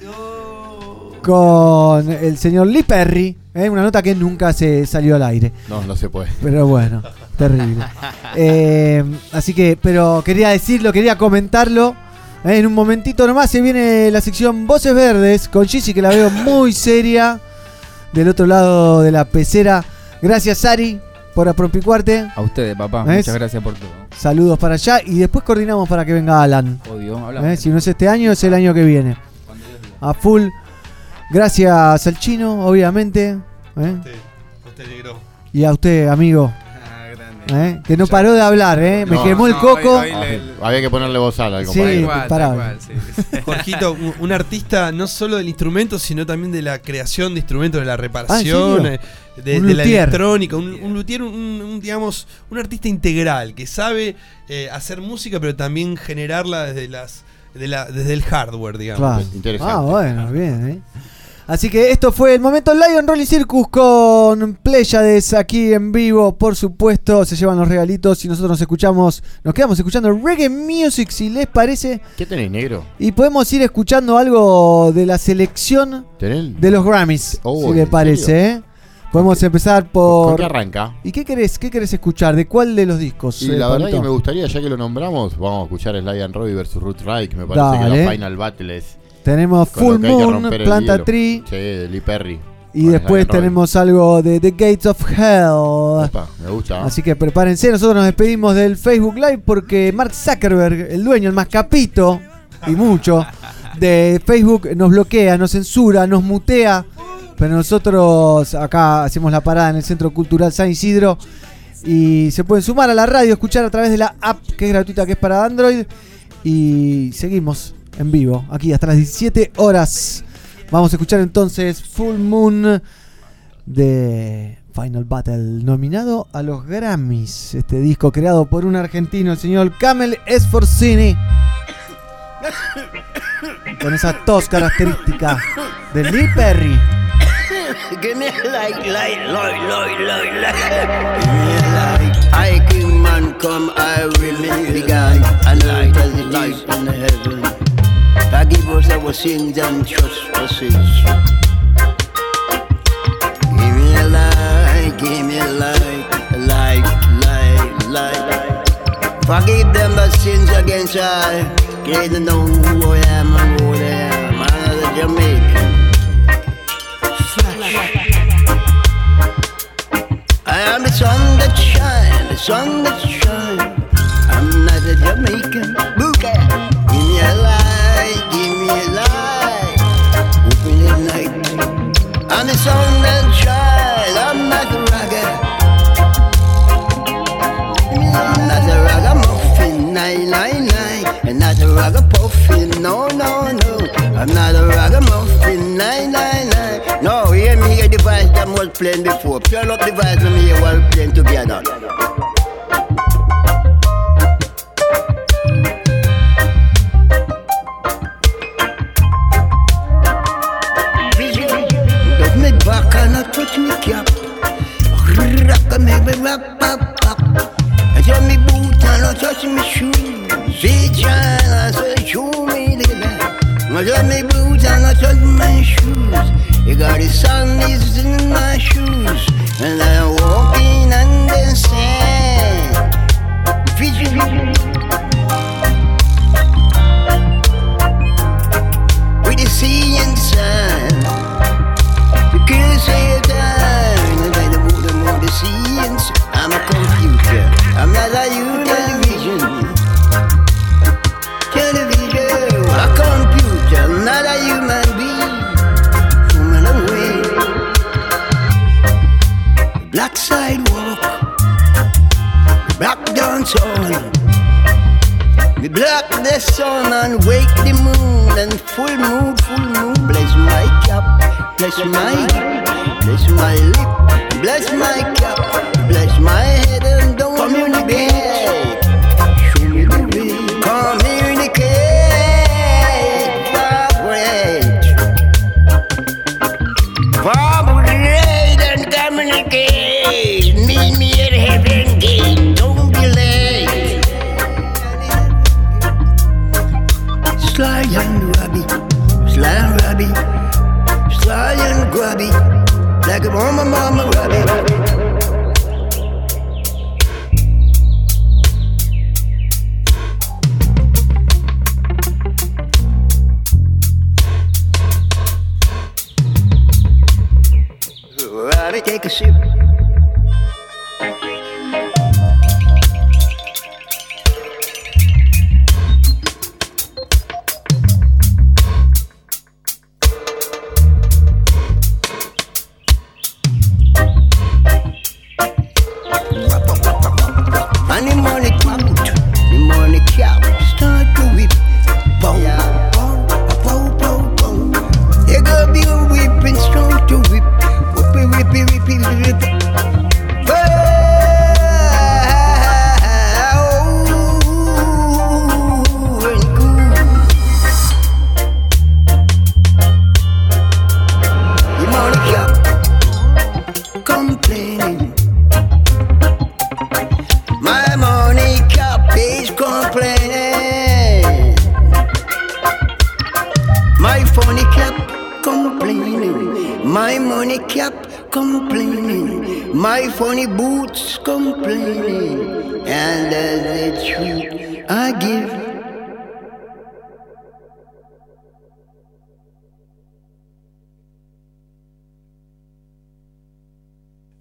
Con el señor Lee Perry, ¿eh? una nota que nunca se salió al aire. No, no se puede. Pero bueno, terrible. Eh, así que, pero quería decirlo, quería comentarlo. Eh, en un momentito nomás se viene la sección Voces Verdes con Gigi, que la veo muy seria. Del otro lado de la pecera. Gracias, Ari, por apropicuarte. A ustedes, papá. ¿Ves? Muchas gracias por todo. Saludos para allá. Y después coordinamos para que venga Alan. Odio, hablamos. Si no es este año, es el año que viene. A full. Gracias al chino, obviamente. ¿eh? Usted negro. Y a usted, amigo. ¿Eh? Que no paró de hablar, ¿eh? Me No, quemó el coco. Ah, Había que ponerle voz al Sí, compañero. parado. Jorgito, un, un artista no solo del instrumento, sino también de la creación de instrumentos, de la reparación, serio? eh, de, la electrónica, un, un luthier, un, un, digamos, un artista integral que sabe eh, hacer música, pero también generarla desde las, de la, desde el hardware, digamos. Claro. Ah, bueno, bien, ¿eh? Así que esto fue el momento Lion Rolling Circus con Pléyades aquí en vivo, por supuesto. Se llevan los regalitos y nosotros nos escuchamos, nos quedamos escuchando reggae music si les parece. ¿Qué tenés, negro? Y podemos ir escuchando algo de la selección ¿Tenés? de los Grammys, Oh, si les ¿en parece, serio? ¿eh? Podemos empezar por. ¿Con qué arranca? ¿Y qué querés, qué querés escuchar? ¿De cuál de los discos? Y eh, la verdad que me gustaría, ya que lo nombramos, vamos a escuchar Sly and Robbie versus Ruth Reich. Me parece que Dale. la Final Battle es. Tenemos con Full Moon, Planta. Tree. Sí, de Lee Perry. Y Con después tenemos algo de The Gates of Hell. Opa, me gusta. Así que prepárense, nosotros nos despedimos del Facebook Live porque Mark Zuckerberg, el dueño, el más capito y mucho de Facebook, nos bloquea, nos censura, nos mutea. Pero nosotros acá hacemos la parada en el Centro Cultural San Isidro. Y se pueden sumar a la radio, escuchar a través de la app que es gratuita, que es para Android. Y seguimos en vivo, aquí hasta las 17 horas. Vamos a escuchar entonces Full Moon de Final Battle, nominado a los Grammys. Este disco creado por un argentino, el señor Camel Esforcini. Con esa tos característica de Lee Perry. I come, I will is in the. Forgive us our sins and trespasses. Give me a light, give me a light, light, light, light. Forgive them the sins against I. They don't know who I am and who I am. I'm a Jamaican. I am the sun that shine, the sun that shine. I'm not a Jamaican. Booker, give me a light, I'm sun that shine. I'm not a ragga. I'm not a ragamuffin, nine, nine, nine. And not a ragamuffin, no, no, no. I'm not a ragamuffin, nine, nine, nine. No, hear me hear the voice that playing before. Turn up the voice and me hear while playing together. Rock and make me rap, pop, pop. I touch me boot and I touch me shoes. See China, say show me the light. I touch me boot and I touch my shoes. You got the sun is in my shoes. And I'm walking on the sand. With Black sidewalk. Black on. We block the sun and wake the moon and full moon, full moon. Bless my cap, bless my, bless my lip, bless my cap, bless my head mama, mama take a sip.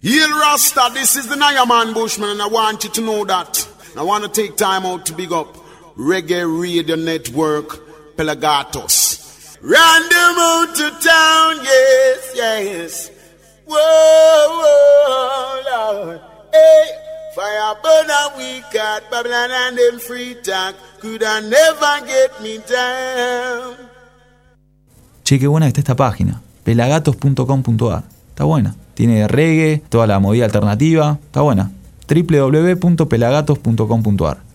Yield Rasta, this is the Nayaman Bushman, and I want you to know that. I want to take time out to big up Reggae Radio Network, Pelagatos. Them out to town, yes, yes. Whoa, whoa, Lord. Hey, Fire? Che, qué buena que está esta página. pelagatos.com.ar. Está buena. Tiene reggae, toda la movida alternativa. Está buena. www.pelagatos.com.ar.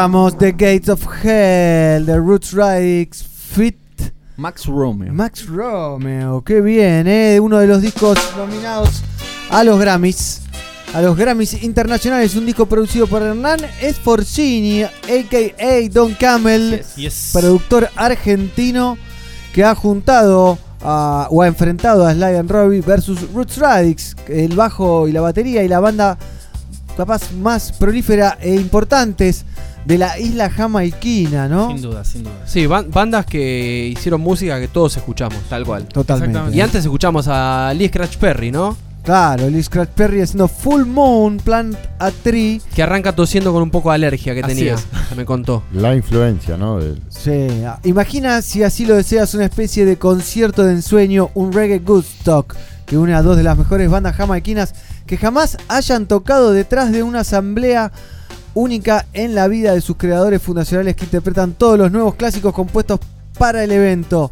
The Gates of Hell de Roots Radix Fit Max Romeo. Max Romeo, qué bien, ¿eh? Uno de los discos nominados a los Grammys. A los Grammys internacionales, un disco producido por Hernán Esforcini, a.k.a. Don Camel, productor argentino que ha juntado a- o ha enfrentado a Sly and Robbie versus Roots Radix, el bajo y la batería y la banda capaz más prolífera e importantes de la isla jamaiquina, ¿no? Sin duda, sin duda. Sí, ban- bandas que hicieron música que todos escuchamos, tal cual. Totalmente. Y antes escuchamos a Lee Scratch Perry, ¿no? Claro, Lee Scratch Perry haciendo Full Moon, Plant a Tree. Que arranca tosiendo con un poco de alergia que Así tenía. es. que Me contó. La influencia, ¿no? Del- Sí, ah, imagina si así lo deseas una especie de concierto de ensueño, un reggae Woodstock que une a dos de las mejores bandas jamaiquinas que jamás hayan tocado detrás de una asamblea única en la vida de sus creadores fundacionales que interpretan todos los nuevos clásicos compuestos para el evento.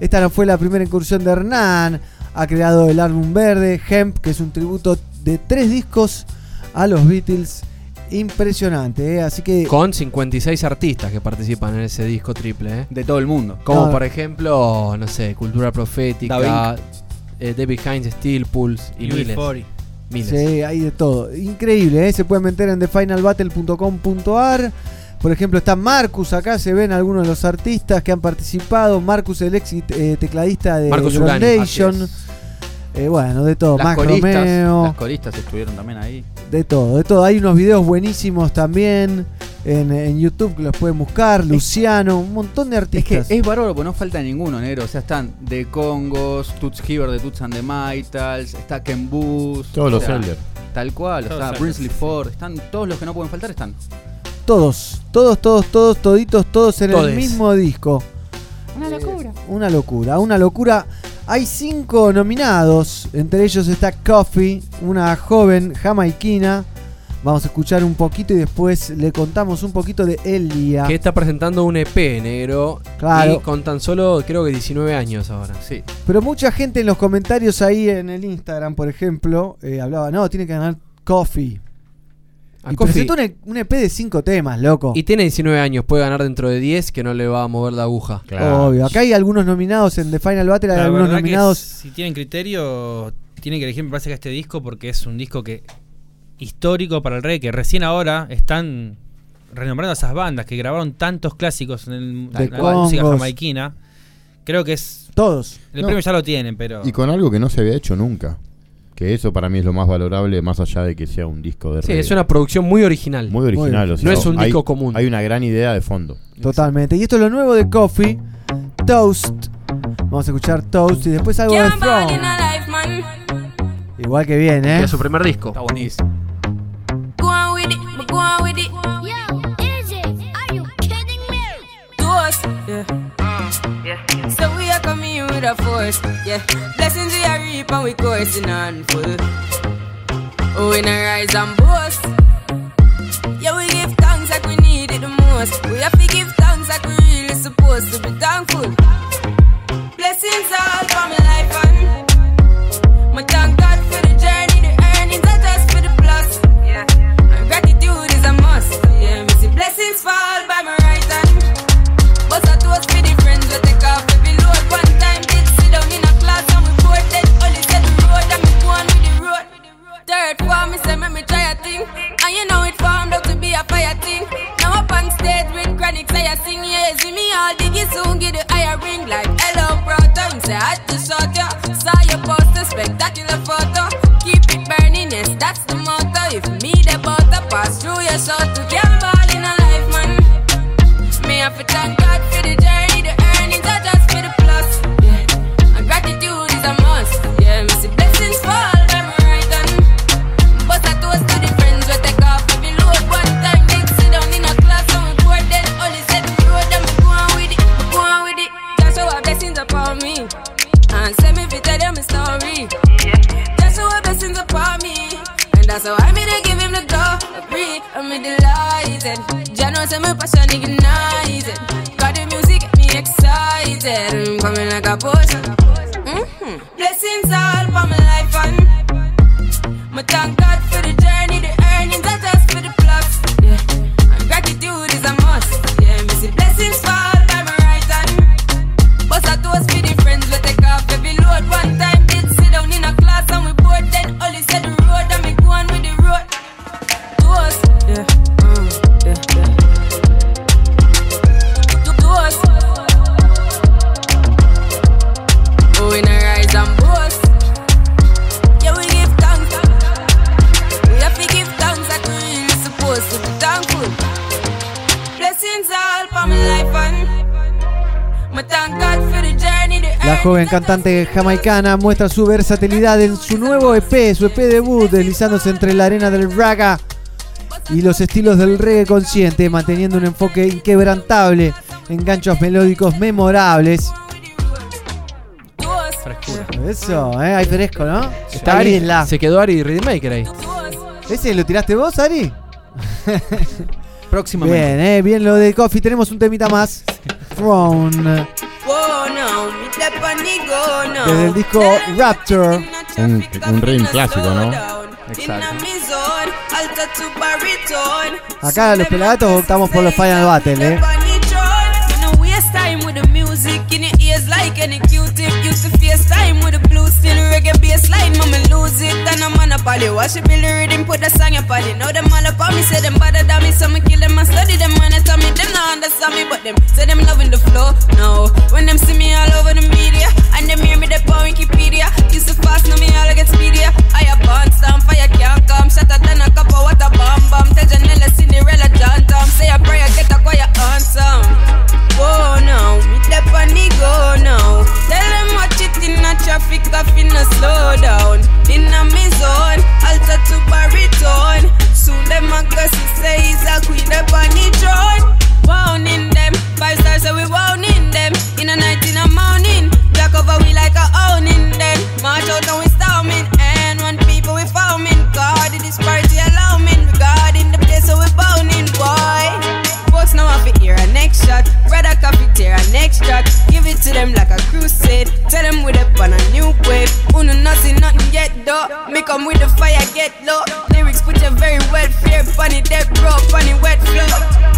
Esta no fue la primera incursión de Hernán. Ha creado el álbum verde, Hemp, que es un tributo de tres discos a los Beatles. Impresionante, ¿eh? así que Con 56 artistas que participan en ese disco triple. ¿eh? De todo el mundo. Como No. por ejemplo, no sé, Cultura Profética, eh, David Hines, Steel Pulse y Louis miles. Fori. Miles. Sí, hay de todo. Increíble, ¿eh? se pueden meter en thefinalbattle.com.ar. Por ejemplo, está Marcus, acá se ven algunos de los artistas que han participado. Marcus, el ex eh, tecladista de así Eh, bueno, de todo. Las coristas, Romeo. las coristas estuvieron también ahí. De todo, de todo. Hay unos videos buenísimos también en, en YouTube que los pueden buscar. Luciano, un montón de Es que artistas. es bárbaro porque no falta ninguno, negro. O sea, están The Congos, Toots Hiver de Toots and the Mitals, está Ken Booth. Todos los sea, Elder. Tal cual, Todos o sea, Brinsley Ford, están todos los que no pueden faltar están. Todos, todos, todos, todos, toditos, todos en Todes. el mismo disco. Una locura. Una locura, una locura. Hay cinco nominados, entre ellos está Coffee, una joven jamaiquina. Vamos a escuchar un poquito y después le contamos un poquito de Elia. Que está presentando un EP negro. Claro. Y con tan solo, creo que 19 años ahora. Sí. Pero mucha gente en los comentarios ahí en el Instagram, por ejemplo, eh, hablaba, no, tiene que ganar Coffee. A y Coffee. presentó un, E- un EP de cinco temas, loco. Y tiene 19 años, puede ganar dentro de 10 que no le va a mover la aguja. Obvio. Acá hay algunos nominados en The Final Battle, hay La algunos nominados. si tienen criterio, tienen que elegir, me parece que este disco, porque es un disco que histórico para el reggae, que recién ahora están renombrando a esas bandas que grabaron tantos clásicos en, el- De la música jamaiquina. Creo que es. Todos. El No. premio ya lo tienen, pero. Y con algo que no se había hecho nunca. Que eso para mí es lo más valorable, más allá de que sea un disco de Sí, reggae. es una producción muy original. Muy original, o sea, no es un hay- disco común. Hay una gran idea de fondo. Totalmente. Y esto es lo nuevo de Coffee, Toast. Vamos a escuchar Toast y después algo de Throne. Igual que bien, ¿eh? Es su primer disco. Está buenísimo. Go on with it, but go on with it. Yo, Izzy, are you kidding me? Toast, yeah. yeah. So we are coming in with a force, yeah. Blessings we are reap and we coursing on full. Oh, we not rise and boast. Yeah, we give thanks like we need it the most. We have to give thanks like we really supposed to be thankful. Blessings all for Third form, me say, me try a thing. And you know it formed out to be a fire thing. Now up on stage with chronic, say I sing, yeah, see me all diggy soon, get the higher ring like hello, brother. You say, I just shot ya. Saw your poster, spectacular photo. Keep it burning, yes, that's the motto. If me the butter pass through your shot, I'm delighted. Jah knows say my passion ignited. Got the music get me excited. I'm coming like a potion. hmm Blessings all for my life and my thank God for the journey, La joven cantante jamaicana muestra su versatilidad en su nuevo EP, su EP debut, deslizándose entre la arena del raga y los estilos del reggae consciente, manteniendo un enfoque inquebrantable en ganchos melódicos memorables. Eso, ¿eh? Hay fresco, ¿no? Está Ari, Ariela. se quedó Ari Rhythmaker ahí. ¿Ese lo tiraste vos, Ari? Próximamente. Bien, eh, bien lo de Coffee. Tenemos un temita más. Throne. Now. Desde el disco Rapture. Un, un ring clásico, ¿no? Exacto. Acá los pelagatos optamos por los Final Battle, eh. Ears like any Q-tip. Used to face time with the blues, still reggae bass line, mama lose it. And I'm on a poly, watch it, build the rhythm, put the song up on it. Now them all up me, say them bother than me, so me kill them and study them. When they tell me, them not understand me, but them say them loving the flow. No, when them see me all over the media, and them hear me, they on Wikipedia. Used to fast, now me all get speedier. I a burn stamp, fire can't come, shatter than a cup of water, bomb bomb. Tell Janella, Cinderella, John Tom, say a prayer, get a quiet answer. Whoa now, me step on the go now. Tell them watch it in a traffic, I finna slow down. In a me zone, alter to baritone. Soon them a go say he's a queen up on the throne. Wound in them, five stars so we wound in them. In a night in a morning, black over we like a owning them. March out and we Brother coffee tear a next track. Give it to them like a crusade. Tell them we up on a new wave. Uno nothing, nothing yet though. Me come with the fire, get low. Lyrics put you very wet, fear funny, dead bro, funny wet flow.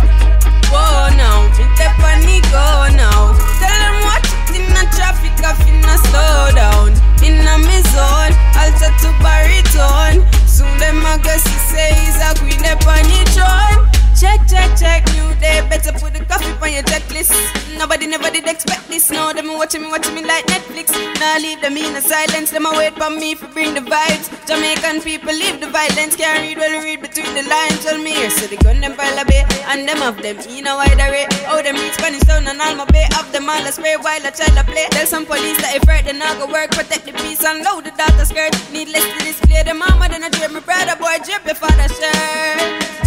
Whoa now, me step on go now. Tell them it in the traffic, I finna slow down. In a me zone, alter to baritone. Soon them a go see say he's a queen up on the throne. Check, check, check, new day. Better put the coffee on your checklist. Nobody never did expect this. No, them watching me, watching me like Netflix. Now leave them in a silence. Them wait for me for bring the vibes. Jamaican people leave the violence. Can't read well, read between the lines. Tell me here, so the gun them pile a bay. And them of them in a wide array. Oh, them reach Spanish town and all my bay. Of them all a spray while I child a play. Tell some police that if right, then I go work. Protect the peace and load the data skirt. Needless to display the mama, then I drip my brother boy, drip your father shirt.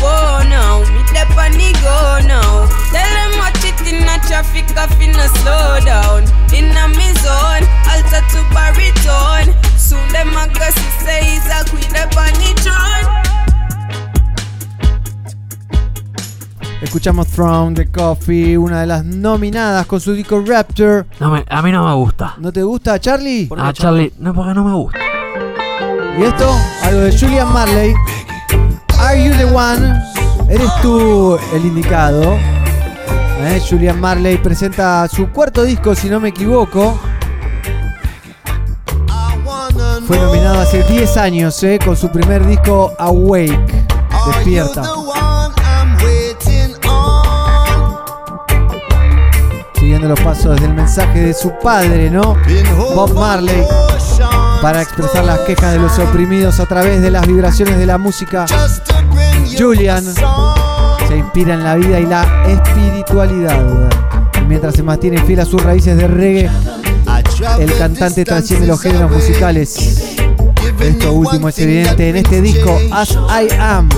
Whoa now, me step on the go now. Tell them watch it in a traffic, I finna slow down. In a me zone, alter to baritone. Soon them a go see say he's a queen up on the throne. Escuchamos From the Coffee, una de las nominadas con su disco Rapture. No me- a mí no me gusta. ¿No te gusta, Charlie? Ah, Charlie, no, porque no me gusta. Y esto, algo de Julian Marley. Are you the one? ¿Eres tú el indicado? Eh, Julian Marley presenta su cuarto disco, si no me equivoco. Fue nominado hace 10 años, eh, con su primer disco Awake. Despierta. Siguiendo los pasos del mensaje de su padre, ¿no? Bob Marley. Para expresar las quejas de los oprimidos a través de las vibraciones de la música. Julian se inspira en la vida y la espiritualidad. Y mientras se mantiene fiel a sus raíces de reggae, el cantante trasciende los géneros musicales. Esto último es evidente en este disco, As I Am.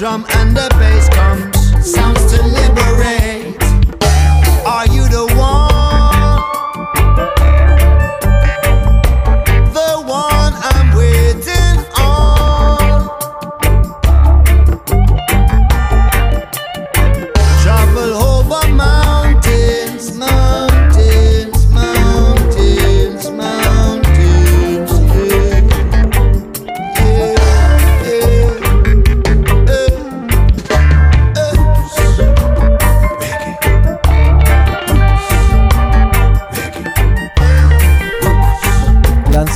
Drum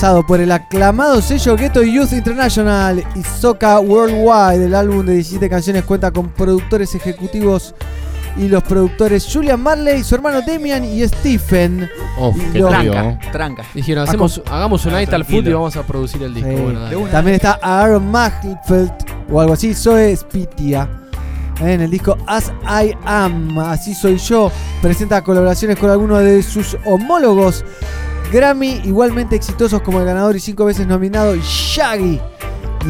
lanzado por el aclamado sello Ghetto Youth International y Soca Worldwide. El álbum de 17 canciones cuenta con productores ejecutivos y los productores Julian Marley, su hermano Demian y Stephen. Uf, Y qué los- trío. Tranca. Dijeron, hacemos, hagamos un night al foot y vamos a producir el disco. Sí. Bueno, dale. También está Aaron Mahfeldt o algo así, Zoe Spitia. En el disco As I Am, Así Soy Yo, presenta colaboraciones con algunos de sus homólogos Grammy, igualmente exitosos como el ganador y cinco veces nominado Shaggy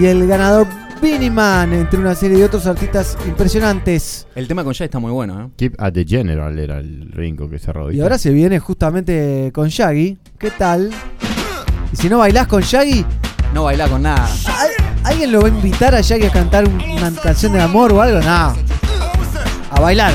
y el ganador Beanie Man, entre una serie de otros artistas impresionantes. El tema con Jay está muy bueno, ¿eh? Keep at the General era el rinco que cerró. Y ¿viste? ahora se viene justamente con Shaggy. ¿Qué tal? Y si no bailás con Shaggy, No baila con nada. ¿Al- ¿Alguien lo va a invitar a Shaggy a cantar un- una canción de amor o algo? No. A bailar.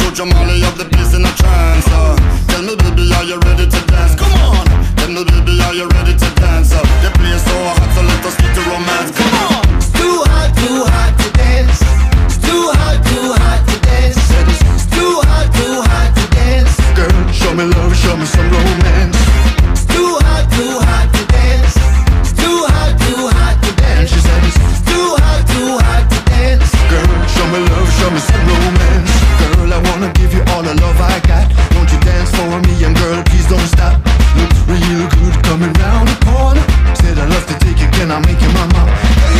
Up and Joe Jamali of the place in a trance. uh. Tell me, baby, are you ready to dance? Come on. Tell me, baby, are you ready to dance? uh. The place so hot, so let us get to romance. Come on. It's too hot, too hot to dance. It's too hot, too hot to dance. It's too hot, too hot to dance. Girl, show me love, show me some romance. It's too hot, too hot to dance. It's too hot, too hot to dance. She said It's too hot, too hot to dance. Girl, show me love, show me some romance. Girl, I wanna give you all the love I got. Won't you dance for me? And girl, please don't stop. Looks real good coming round the corner. Said I love to take you, can I make you mama? Well,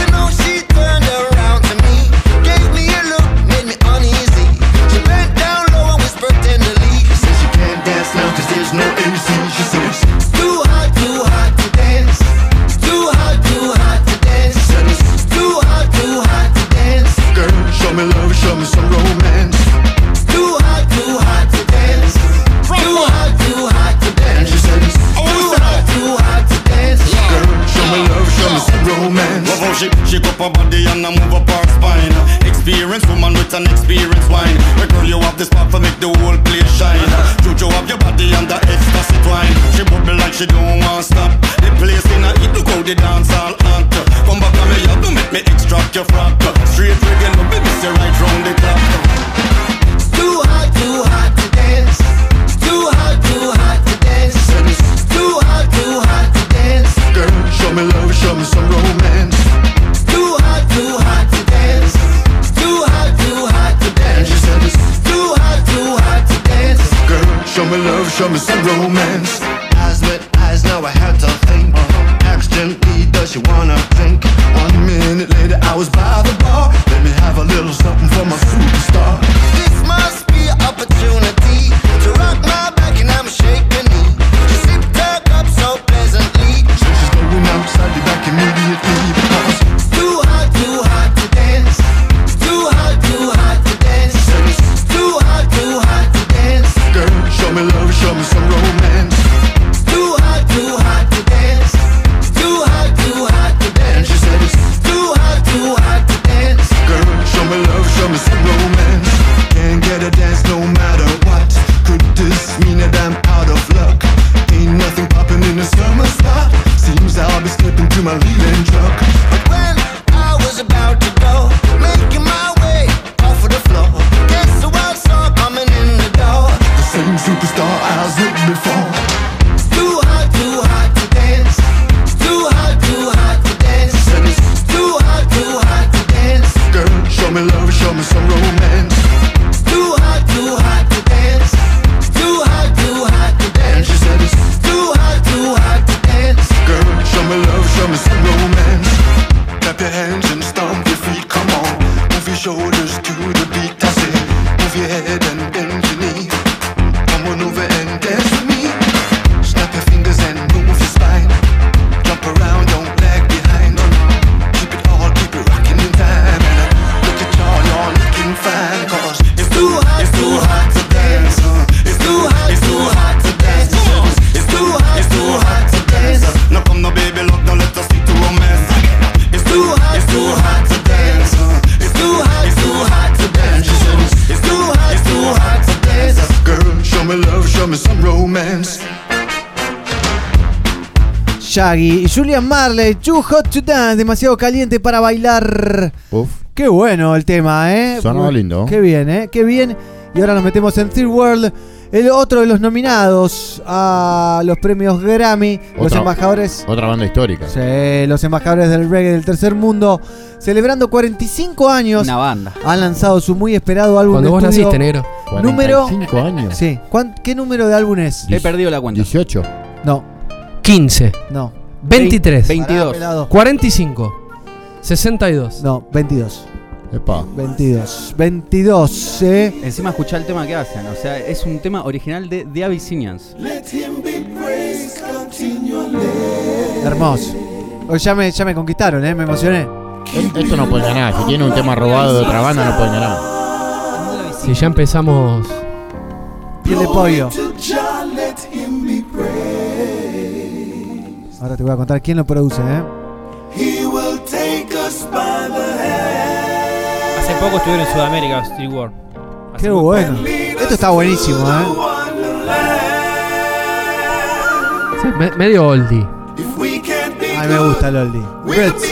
shake up her body and I move up her spine. Experience woman with an experience wine. But girl, you have the spark for make the whole place shine. Jojo have your body under ecstasy twine. She bubble like she don't want stop. The place in a heat, look how the dance all hot. Come back on me, you to make me extract your frock. Straight reggae, love me, miss right round the clock. It's too hot, too hot to dance. It's too hot, too hot to dance. It's too hot, too hot to dance. Girl, show me love, show me some romance. Show me love, show me some romance. Eyes eyes, now I had to think. Asked gently, does she wanna drink? One minute later, I was by the bar. Let me have a little something for my superstar. This must be opportunity to rock my back and I'm shaking. She so pleasantly. So she's going outside back immediately Julian Marley, Too Hot to Dance, demasiado caliente para bailar. Uf. Qué bueno el tema, ¿eh? Sonaba lindo. Qué bien, ¿eh? Qué bien. Y ahora nos metemos en Third World. El otro de los nominados a los premios Grammy, los embajadores. Otra banda histórica. Sí, los embajadores del reggae del tercer mundo, celebrando 45 años. Una banda. Han lanzado su muy esperado álbum Cuando de vos estudio. naciste, negro. Número. 45 años. Sí. ¿Cuán- ¿Qué número de álbum es? He perdido la cuenta. 18. No, 15. no. 23. 22. pelado. 45. 62. No, 22. Epa. 22. 22, eh. Encima escuchá el tema que hacen. O sea, es un tema original de The Abyssinians. Hermoso. Hoy ya me, ya me conquistaron, eh. Me emocioné. Esto no puede ganar. Si tiene un tema robado de otra banda, no pueden ganar. Si ya empezamos. Piel de pollo. Ahora te voy a contar quién lo produce, eh. Hace poco estuvieron en Sudamérica, Steel War. Hace Qué poco. bueno. Esto está buenísimo, eh. sí, me- medio oldie. A mí me gusta el oldie. Roots.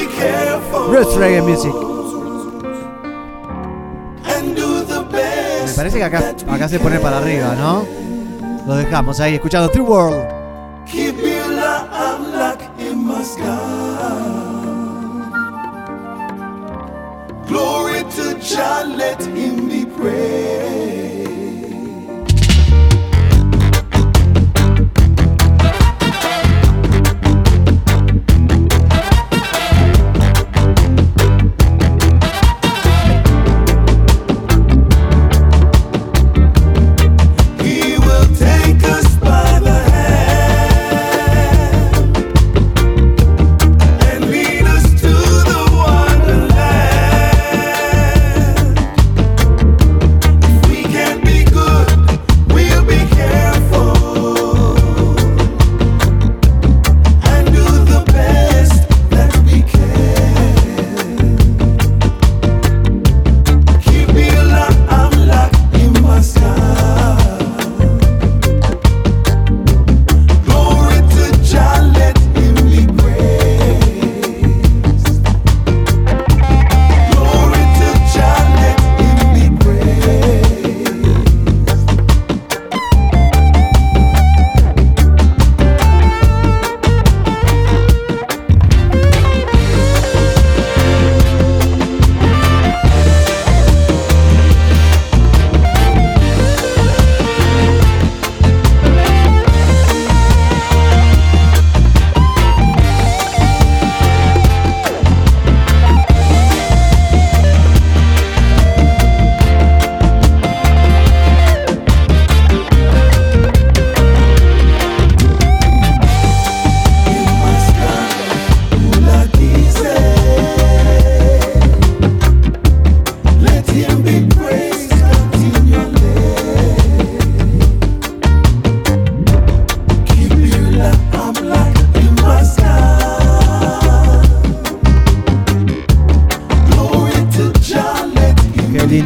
Roots Reggae Music. Me parece que acá, acá se pone para arriba, ¿no? Lo dejamos ahí escuchando True World. Glory to Jah, let him be praised.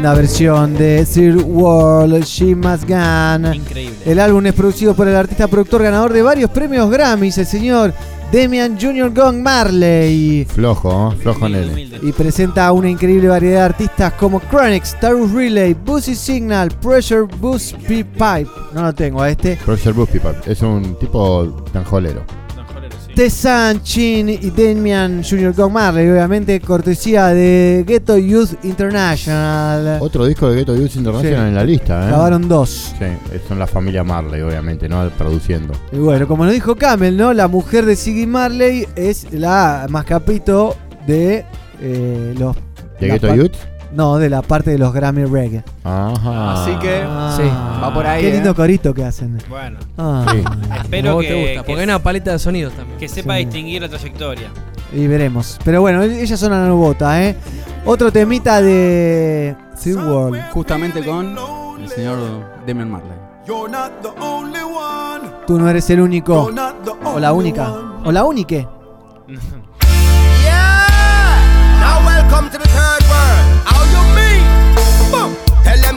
Linda versión de Sir World, She Must Gun. Increíble. El álbum es producido por el artista productor ganador de varios premios Grammys, el señor Demian Jr. Gong Marley. Flojo, ¿eh? flojo nene. Y presenta una increíble variedad de artistas como Chronix, Tarus Relay, Boozy Signal, Pressure Boost Pipe. No lo tengo a este. Professor Buffy Pap. Es un tipo tanjolero. Tessan Chin y Damian Jr. Gong Marley, obviamente cortesía de Ghetto Youth International. Otro disco de Ghetto Youth International Sí. en la lista, ¿eh? Grabaron dos. Sí, son la familia Marley, obviamente, ¿no? Produciendo. Y bueno, como nos dijo Camel, ¿no? La mujer de Siggy Marley es la más capito de eh, los. ¿De Ghetto Youth? No, de la parte de los Grammy Reggae. Ajá. Así que Ah, sí, va por ahí. Qué ¿eh? lindo corito que hacen. Bueno. Ah. Sí. Espero que, te gusta, que- porque hay una paleta de sonidos también. que sepa Sí. distinguir la trayectoria. Y veremos. Pero bueno, ellas son la bota, ¿eh? Otro temita de. Sea World. Justamente con el señor Damian Marley. You're not the only one. Tú no eres el único. O la única. one. O la única. Now welcome to the third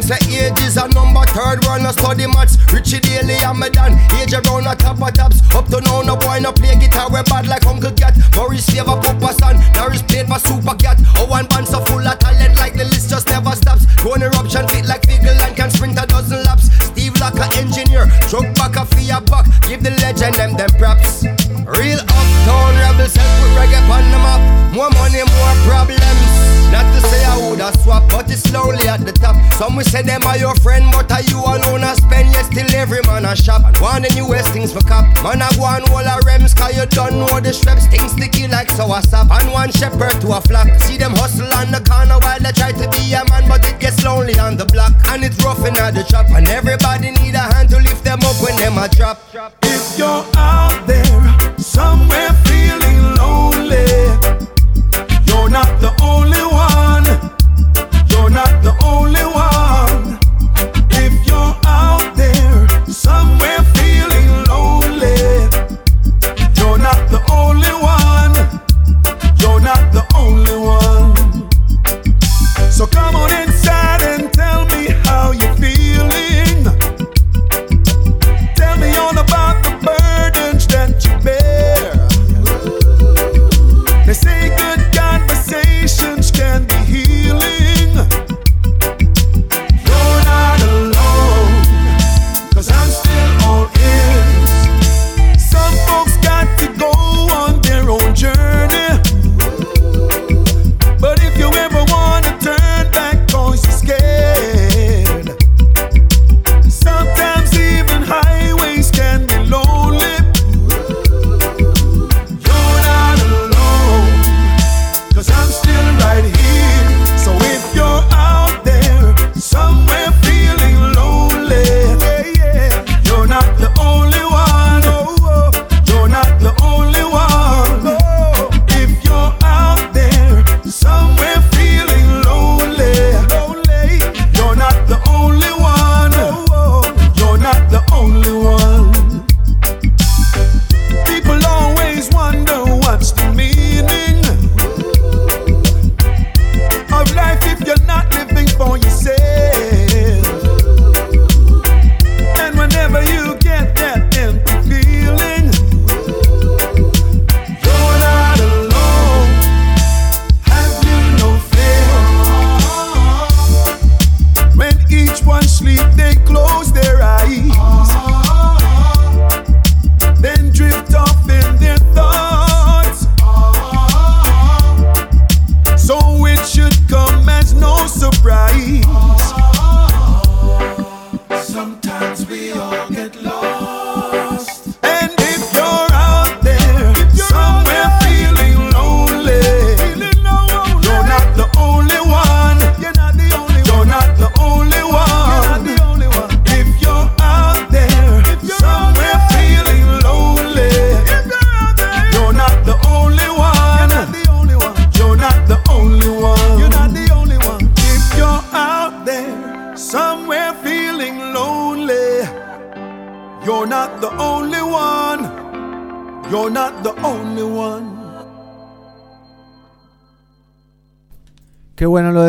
Say age is a number, third one, I study maths. Richie Daly and Medan. Age around a top of tops. Up to now, no boy, no play guitar, we bad like Uncle Gat. Maurice save a papa son, Norris played for Super Cat. Oh, one band so full of talent, like the list just never stops. Going eruption, fit like Figgle and can sprint a dozen laps. Steve like an engineer, truck back a fear buck. Give the legend them them props. Real uptown rebels help with reggae on the map. More money, more problems. Not to say I would have swap, but it's lonely at the top. Some will say them are your friend, but are you alone? I spend, yet still every man a shop. And one and you waste things for cop. Man, I go on all a rems, cause you don't know the shreps. Things sticky like sour sap. And one shepherd to a flock. See them hustle on the corner while they try to be a man, but it gets lonely on the block. And it's rough in the chop. And everybody need a hand to lift them up when them a drop. If you're out there, somewhere feeling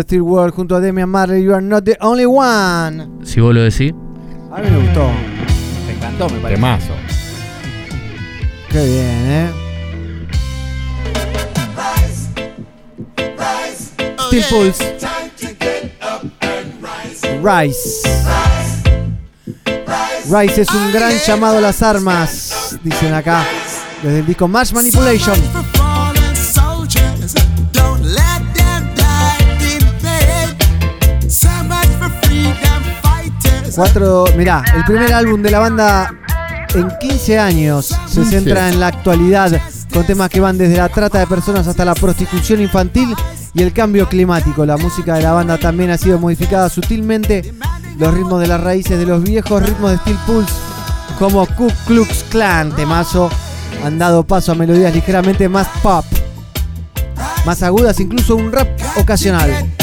Steel World junto a Demian Marley. You are not the only one. Si vos lo decís. A mí me gustó. Me encantó, me parece. Temazo. Qué bien, ¿eh? Steel Pulse. Rise. Rise es un gran llamado a las armas, dicen acá, desde el disco Mass Manipulation. Cuatro, mirá, el primer álbum de la banda en 15 años se 15. centra en la actualidad con temas que van desde la trata de personas hasta la prostitución infantil y el cambio climático. La música de la banda también ha sido modificada sutilmente. Los ritmos de las raíces de los viejos ritmos de Steel Pulse, como Ku Klux Klan, temazo, han dado paso a melodías ligeramente más pop, más agudas, incluso un rap ocasional.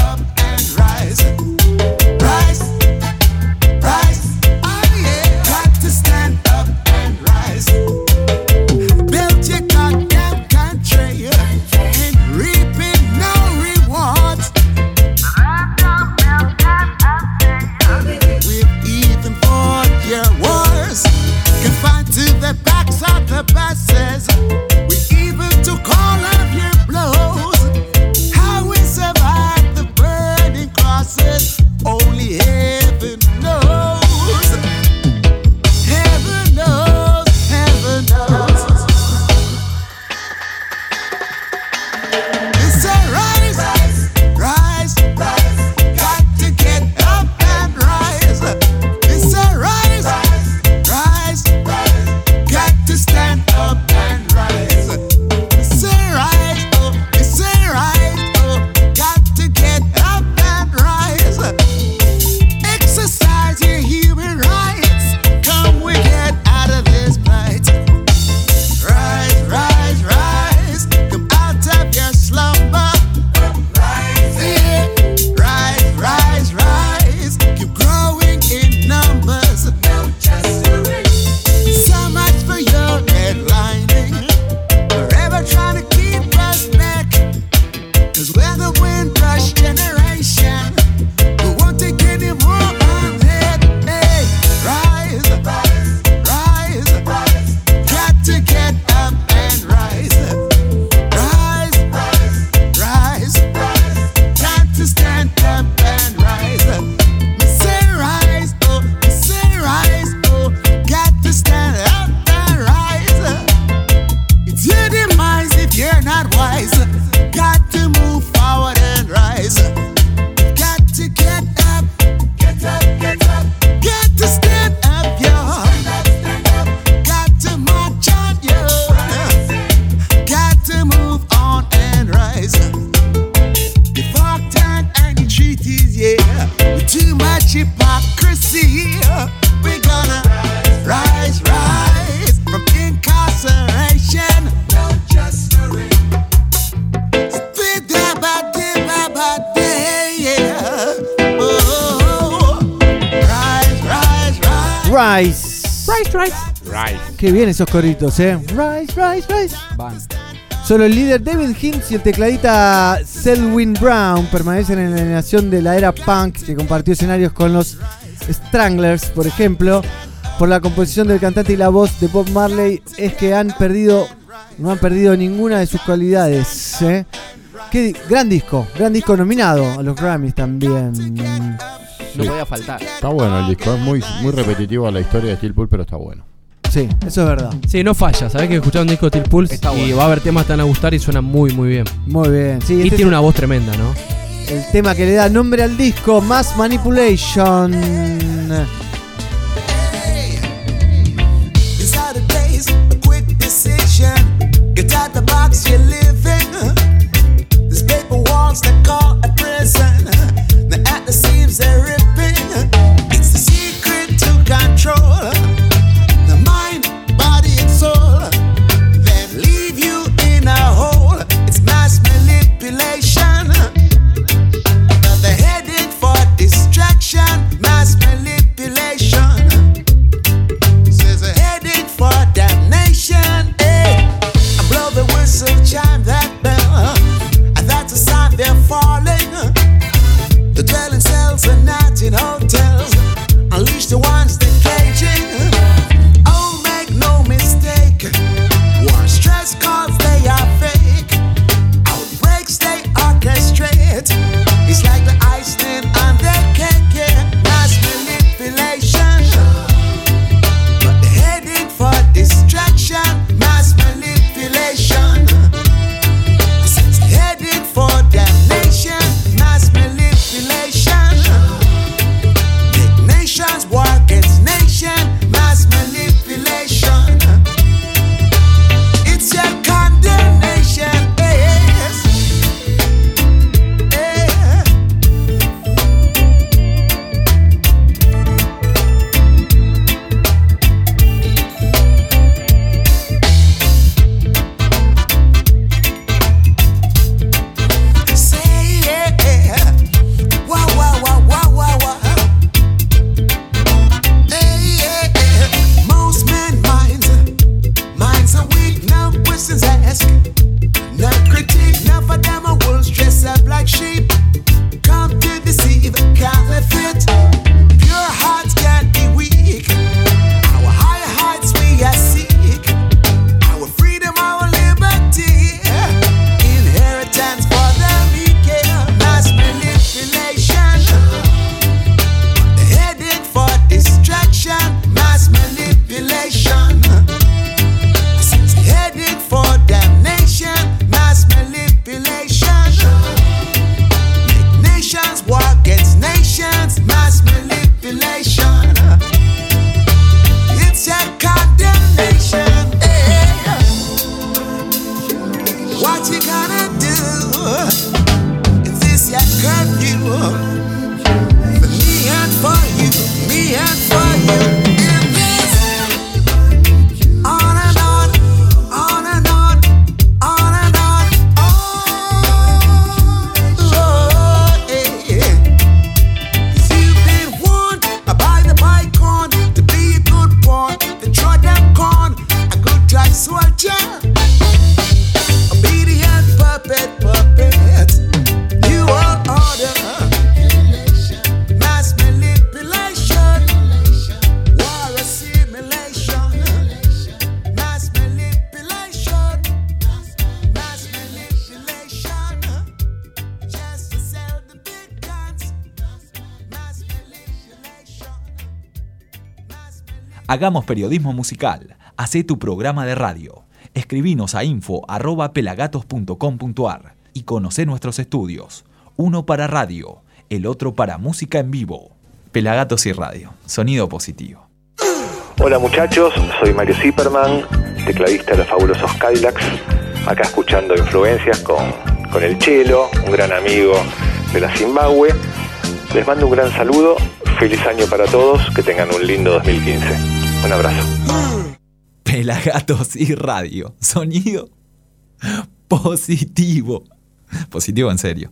Qué bien esos coritos, eh. Rise, rise, rise. Solo el líder David Hinks y el tecladista Selwyn Brown permanecen en la animación de la era punk que compartió escenarios con los Stranglers, por ejemplo. Por la composición del cantante y la voz de Bob Marley es que han perdido, no han perdido ninguna de sus cualidades. ¿eh? Qué di- gran disco, gran disco nominado a los Grammys también. No podía faltar. Está bueno el disco, es muy, muy repetitivo a la historia de Steel Pulse, pero está bueno. Sí, eso es verdad. Sí, no falla. Sabés que escuchar un disco de Steel Pulse y bueno. va a haber temas que te van a gustar y suena muy, muy bien. Muy bien. Sí, y este tiene es una voz tremenda, ¿no? el tema que le da nombre al disco, Mass Manipulation. These are in hotels. Hagamos periodismo musical. Hacé tu programa de radio. Escribinos a info@pelagatos.com.ar y conoce nuestros estudios. Uno para radio, el otro para música en vivo. Pelagatos y radio. Sonido positivo. Hola muchachos, soy Mario Zipperman, tecladista de los fabulosos Kylax, acá escuchando influencias con, con el Chelo, un gran amigo de la Zimbabue. Les mando un gran saludo, feliz año para todos, que tengan un lindo 2015. Un abrazo. Pelagatos y radio. Sonido positivo. Positivo en serio.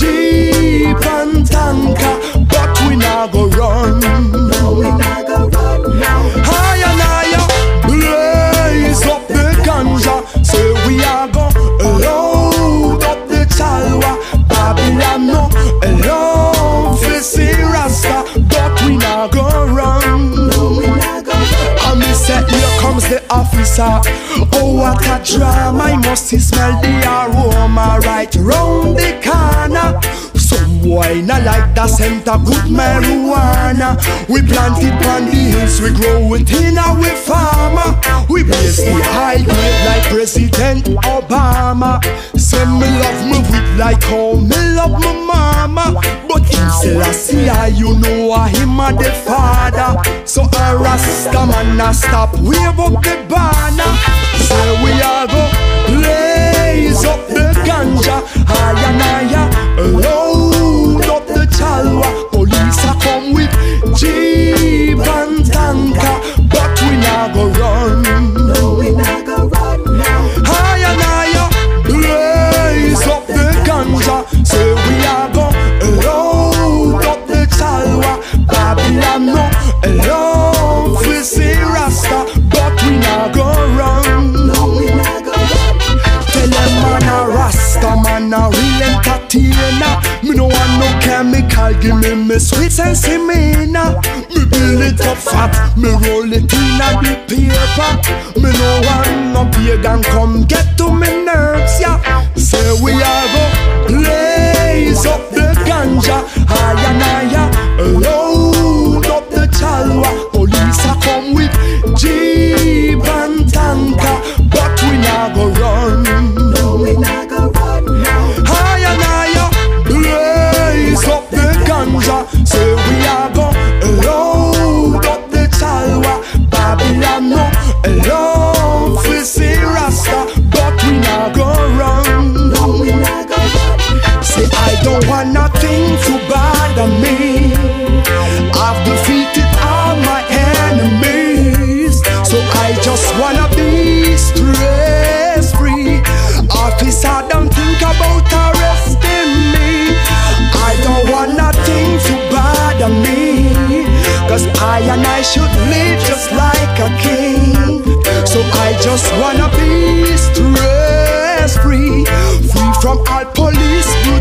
With jeep comes the officer. Oh what a drama! I must smell the aroma right round the corner. Some boy not like the scent of good marijuana. We plant it on the hills, we grow it in our farmer. We blaze the high grade like President Obama. Say me love me with like how me love my mama. But him still a see I, you know I him a the father. So a Rasta man a stop, wave up the banner. Say we are go blaze up the ganja, higher and higher, load up the chalwa. Police a come with jeep and tanker, but we not go love we see Rasta, but we not go run. Tell them man a Rasta man a real entertainer. Me no want no chemical, give me me sweet me now. Me build it up fat, me roll it in a the paper. Me no want no pagan come get to me nerves, yeah. Say we are go blaze up the ganja, higher and higher, chalwa.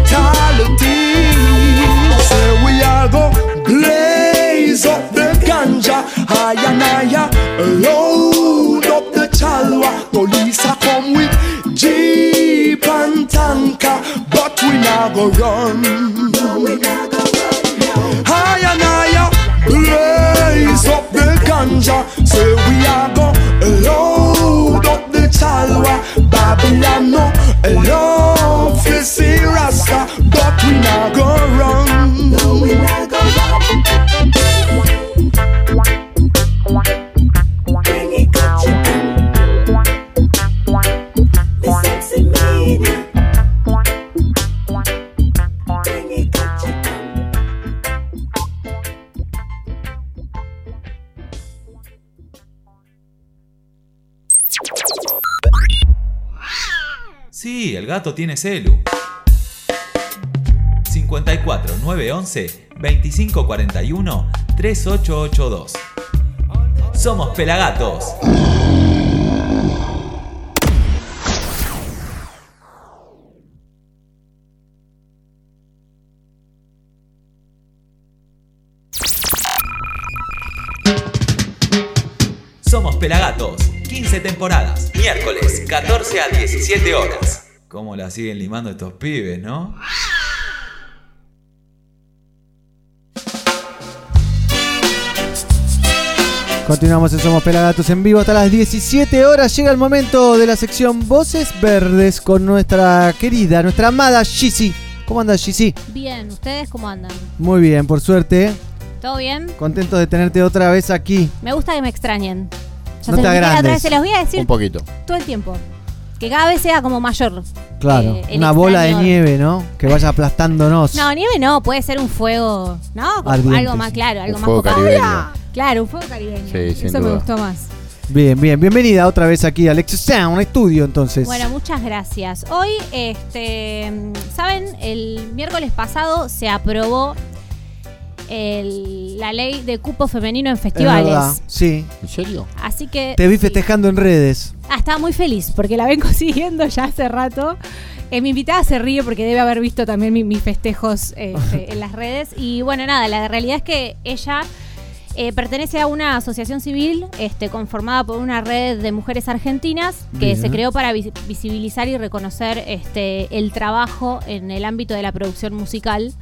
Brutality. Say we are go blaze up the ganja, higher and higher, load up the chalwa. Police are come with jeep and tanker, but we not go run. Higher higher, blaze up the ganja. Say we are go load up the chalwa. Babylon no love gato tiene celu. 54 911 2541 3882. Somos Pelagatos. Somos Pelagatos. 15 temporadas. Miércoles, 14 a 17 horas. ¿Cómo la siguen limando estos pibes, no? Continuamos en Somos Pelagatos en vivo hasta las 17 horas. Llega el momento de la sección Voces Verdes con nuestra querida, nuestra amada Gizzy. ¿Cómo andas, Gizzy? Bien, ¿ustedes cómo andan? Muy bien, por suerte. ¿Todo bien? Contento de tenerte otra vez aquí. Me gusta que me extrañen. Ya No te se los voy a decir Un poquito. todo el tiempo. Que cada vez sea como mayor. Claro, Eh, una bola de nieve, ¿no? Que vaya aplastándonos. No, nieve no, puede ser un fuego, ¿no? Como Ardiente, algo más claro, algo Un más fuego copado. caribeño. Claro, un fuego caribeño. Sí, sin Eso me gustó más. Bien, bien. Bienvenida otra vez aquí al Sound Estudio, entonces. Bueno, muchas gracias. Hoy, este, saben, el miércoles pasado se aprobó el- la ley de cupo femenino en Es verdad, festivales. Sí. ¿En serio? Así que Te vi festejando en redes. Ah, estaba muy feliz porque la vengo siguiendo ya hace rato. Eh, mi invitada se ríe porque debe haber visto también mi- mis festejos este, en las redes. Y bueno, nada, la realidad es que ella eh, pertenece a una asociación civil este, conformada por una red de mujeres argentinas que Bien. se creó para vis- visibilizar y reconocer este, el trabajo en el ámbito de la producción musical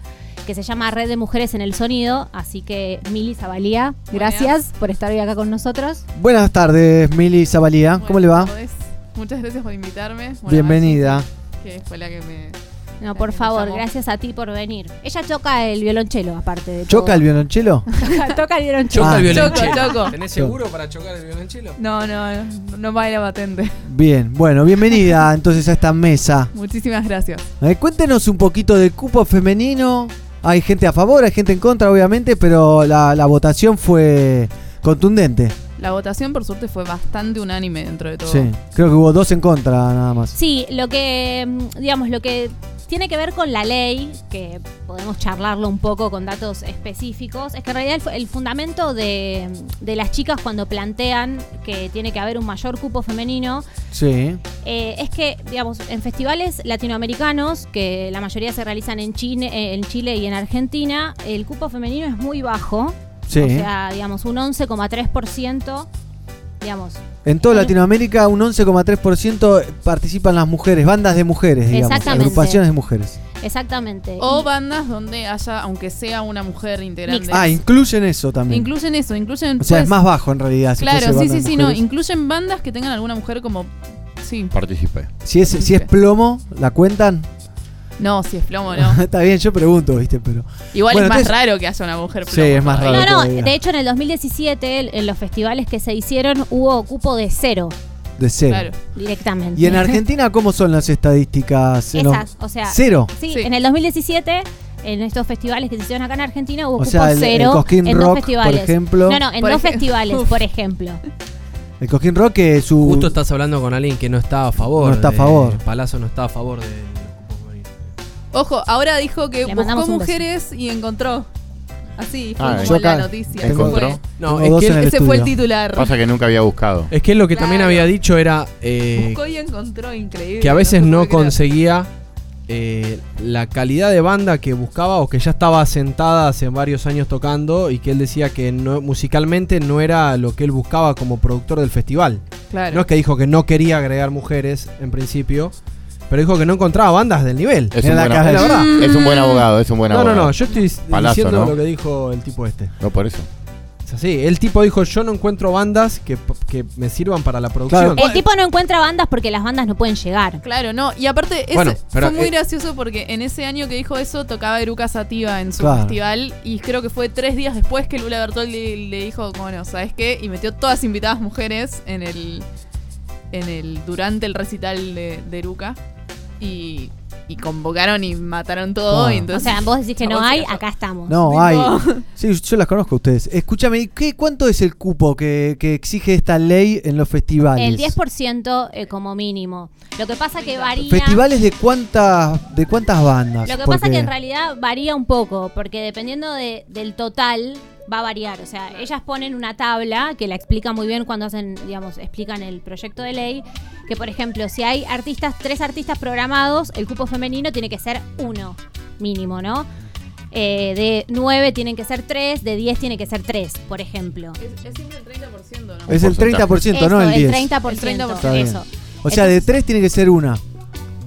que se llama Red de Mujeres en el Sonido. Así que, Mili Zabalía, gracias por estar hoy acá con nosotros. Buenas tardes, Mili Zabalía. ¿Cómo le va? tardes. Muchas gracias por invitarme. Bueno, Bienvenida. a Gigi, Que fue la que me. No, por favor, gracias a ti por venir. Ella toca el violonchelo, aparte de ¿Choca el violonchelo? toca el violonchelo. Choca el Choco, choco. ¿Tenés seguro para chocar el violonchelo? No, no, no, no baila patente. Bien, bueno, bienvenida entonces a esta mesa. Muchísimas gracias. Eh, cuéntenos un poquito del cupo femenino. Hay gente a favor, hay gente en contra, obviamente, pero la, la votación fue contundente. La votación, por suerte, fue bastante unánime dentro de todo. Sí, creo que hubo dos en contra nada más. Sí, lo que, mm, digamos, lo que tiene que ver con la ley, que podemos charlarlo un poco con datos específicos, es que en realidad el, el fundamento de, de las chicas cuando plantean que tiene que haber un mayor cupo femenino Sí. Eh, es que, digamos, en festivales latinoamericanos, que la mayoría se realizan en Chile, eh, en Chile y en Argentina, el cupo femenino es muy bajo. Sí. O sea, digamos, un 11,3%. Digamos. En toda Latinoamérica un 11,3% participan las mujeres, bandas de mujeres, digamos, Exactamente. agrupaciones de mujeres. Exactamente. O Y- bandas donde haya, aunque sea una mujer integrante. Ah, incluyen eso también. Incluyen eso, incluyen. o sea, es pues, más bajo en realidad. si Claro, sí, sí, sí, no. Incluyen bandas que tengan alguna mujer como. Sí. Participé. Si es, si es plomo, ¿la cuentan? No, si es plomo, no. Está bien, yo pregunto, ¿viste? Pero. Igual Bueno, es más entonces- raro que haya una mujer Sí, plomo. es más raro. No, no, todavía. de hecho en el 2017, el- en los festivales que se hicieron, hubo cupo de cero De cero. Claro. directamente. ¿Y en Argentina cómo son las estadísticas? Esas, o sea. ¿Cero? Sí, en el 2017, en estos festivales que se hicieron acá en Argentina, hubo O cupo sea, el- el cero Cosquín en Rock, dos por festivales. ejemplo. No, no, en Por dos ej- festivales, por ejemplo. El Cojín Rock que su. Justo estás hablando con alguien que no está a favor. No está a de- favor. Palazzo no está a favor de. Ojo, ahora dijo que Le mandamos buscó un mujeres y encontró. Así fue Ah, como yo la acá noticia. encontró. Fue- No, Tengo es dos que, en el ese fue el estudio. titular. Pasa que nunca había buscado. es que lo que también Claro. había dicho era eh, Buscó y encontró, increíble. que a veces se no puede creer. conseguía eh, la calidad de banda que buscaba o que ya estaba asentada hace varios años tocando y que él decía que no, musicalmente no era lo que él buscaba como productor del festival. Claro. No es que dijo que no quería agregar mujeres en principio, pero dijo que no encontraba bandas del nivel. Es un, la buen, de- es- verdad. es un buen abogado, es un buen No, no, abogado. no, yo estoy Palazzo, diciendo ¿no? lo que dijo el tipo este. No, por eso. Es así, el tipo dijo, yo no encuentro bandas que, que me sirvan para la producción. El tipo no encuentra bandas porque las bandas no pueden llegar. Claro, no. Y aparte, ese Bueno, pero, fue muy eh, gracioso porque en ese año que dijo eso tocaba Eruca Sativa en su Claro. festival. Y creo que fue tres días después que Lula Bertoldi le dijo, bueno, ¿sabes qué? Y metió todas invitadas mujeres en el. en el. durante el recital de, de Eruca. Y. y convocaron y mataron todo. Ah. Y O entonces, sea, vos decís que no hay, acá estamos. No, hay. Sí, yo las conozco a ustedes. Escúchame, ¿qué, ¿cuánto es el cupo que, que exige esta ley en los festivales? El 10% eh, como mínimo. Lo que pasa que varía. ¿Festivales de cuántas, de cuántas bandas? Lo que Porque- pasa que en realidad varía un poco, porque dependiendo de- del total va a variar. O sea, ellas ponen una tabla que la explica muy bien cuando hacen, digamos, explican el proyecto de ley, que por ejemplo, si hay artistas, tres artistas programados, el cupo femenino tiene que ser uno mínimo, ¿no? Eh, de nueve tienen que ser tres, de 10 tiene que ser tres, por ejemplo. Es, es siempre el 30%, ¿no? Es el 30%, no el 10. 30%, Está bien. eso. O sea, de tres tiene que ser una.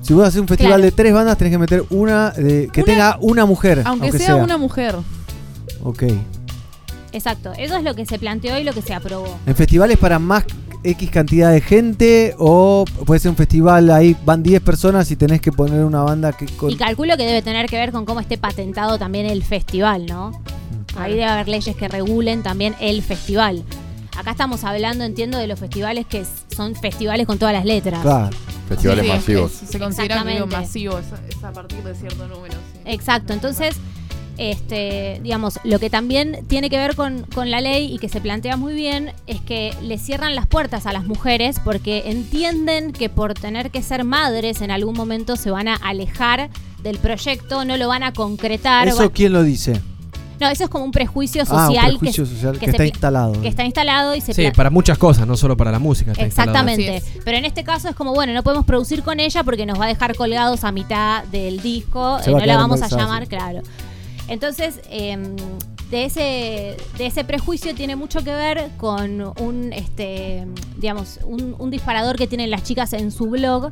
Si vos haces un festival Claro. de tres bandas, tenés que meter una de, que Una- tenga una mujer. Aunque, sea, una mujer. Ok. Exacto, eso es lo que se planteó y lo que se aprobó. ¿En festivales para más X cantidad de gente? ¿O puede ser un festival ahí, van 10 personas y tenés que poner una banda que con... Y calculo que debe tener que ver con cómo esté patentado también el festival, ¿no? Ahí debe haber leyes que regulen también el festival. Acá estamos hablando, entiendo, de los festivales que son festivales con todas las letras. Claro. Festivales Sí, es que masivos. Se considera medio Exactamente. masivo, es, es a partir de cierto número. sí. Exacto, entonces, este, digamos, lo que también tiene que ver con, con la ley y que se plantea muy bien es que le cierran las puertas a las mujeres porque entienden que por tener que ser madres en algún momento se van a alejar del proyecto, no lo van a concretar. ¿Eso va- quién lo dice? no, eso es como un prejuicio Ah, un social, prejuicio que, social que está instalado. Que está instalado y se Sí, para muchas cosas, no solo para la música. está instalado. Exactamente. Pero en este caso es como, bueno, no podemos producir con ella porque nos va a dejar colgados a mitad del disco. Eh, no la vamos a llamar, claro. Entonces, eh, de, ese, de ese prejuicio tiene mucho que ver con un, este, digamos, un, un disparador que tienen las chicas en su blog.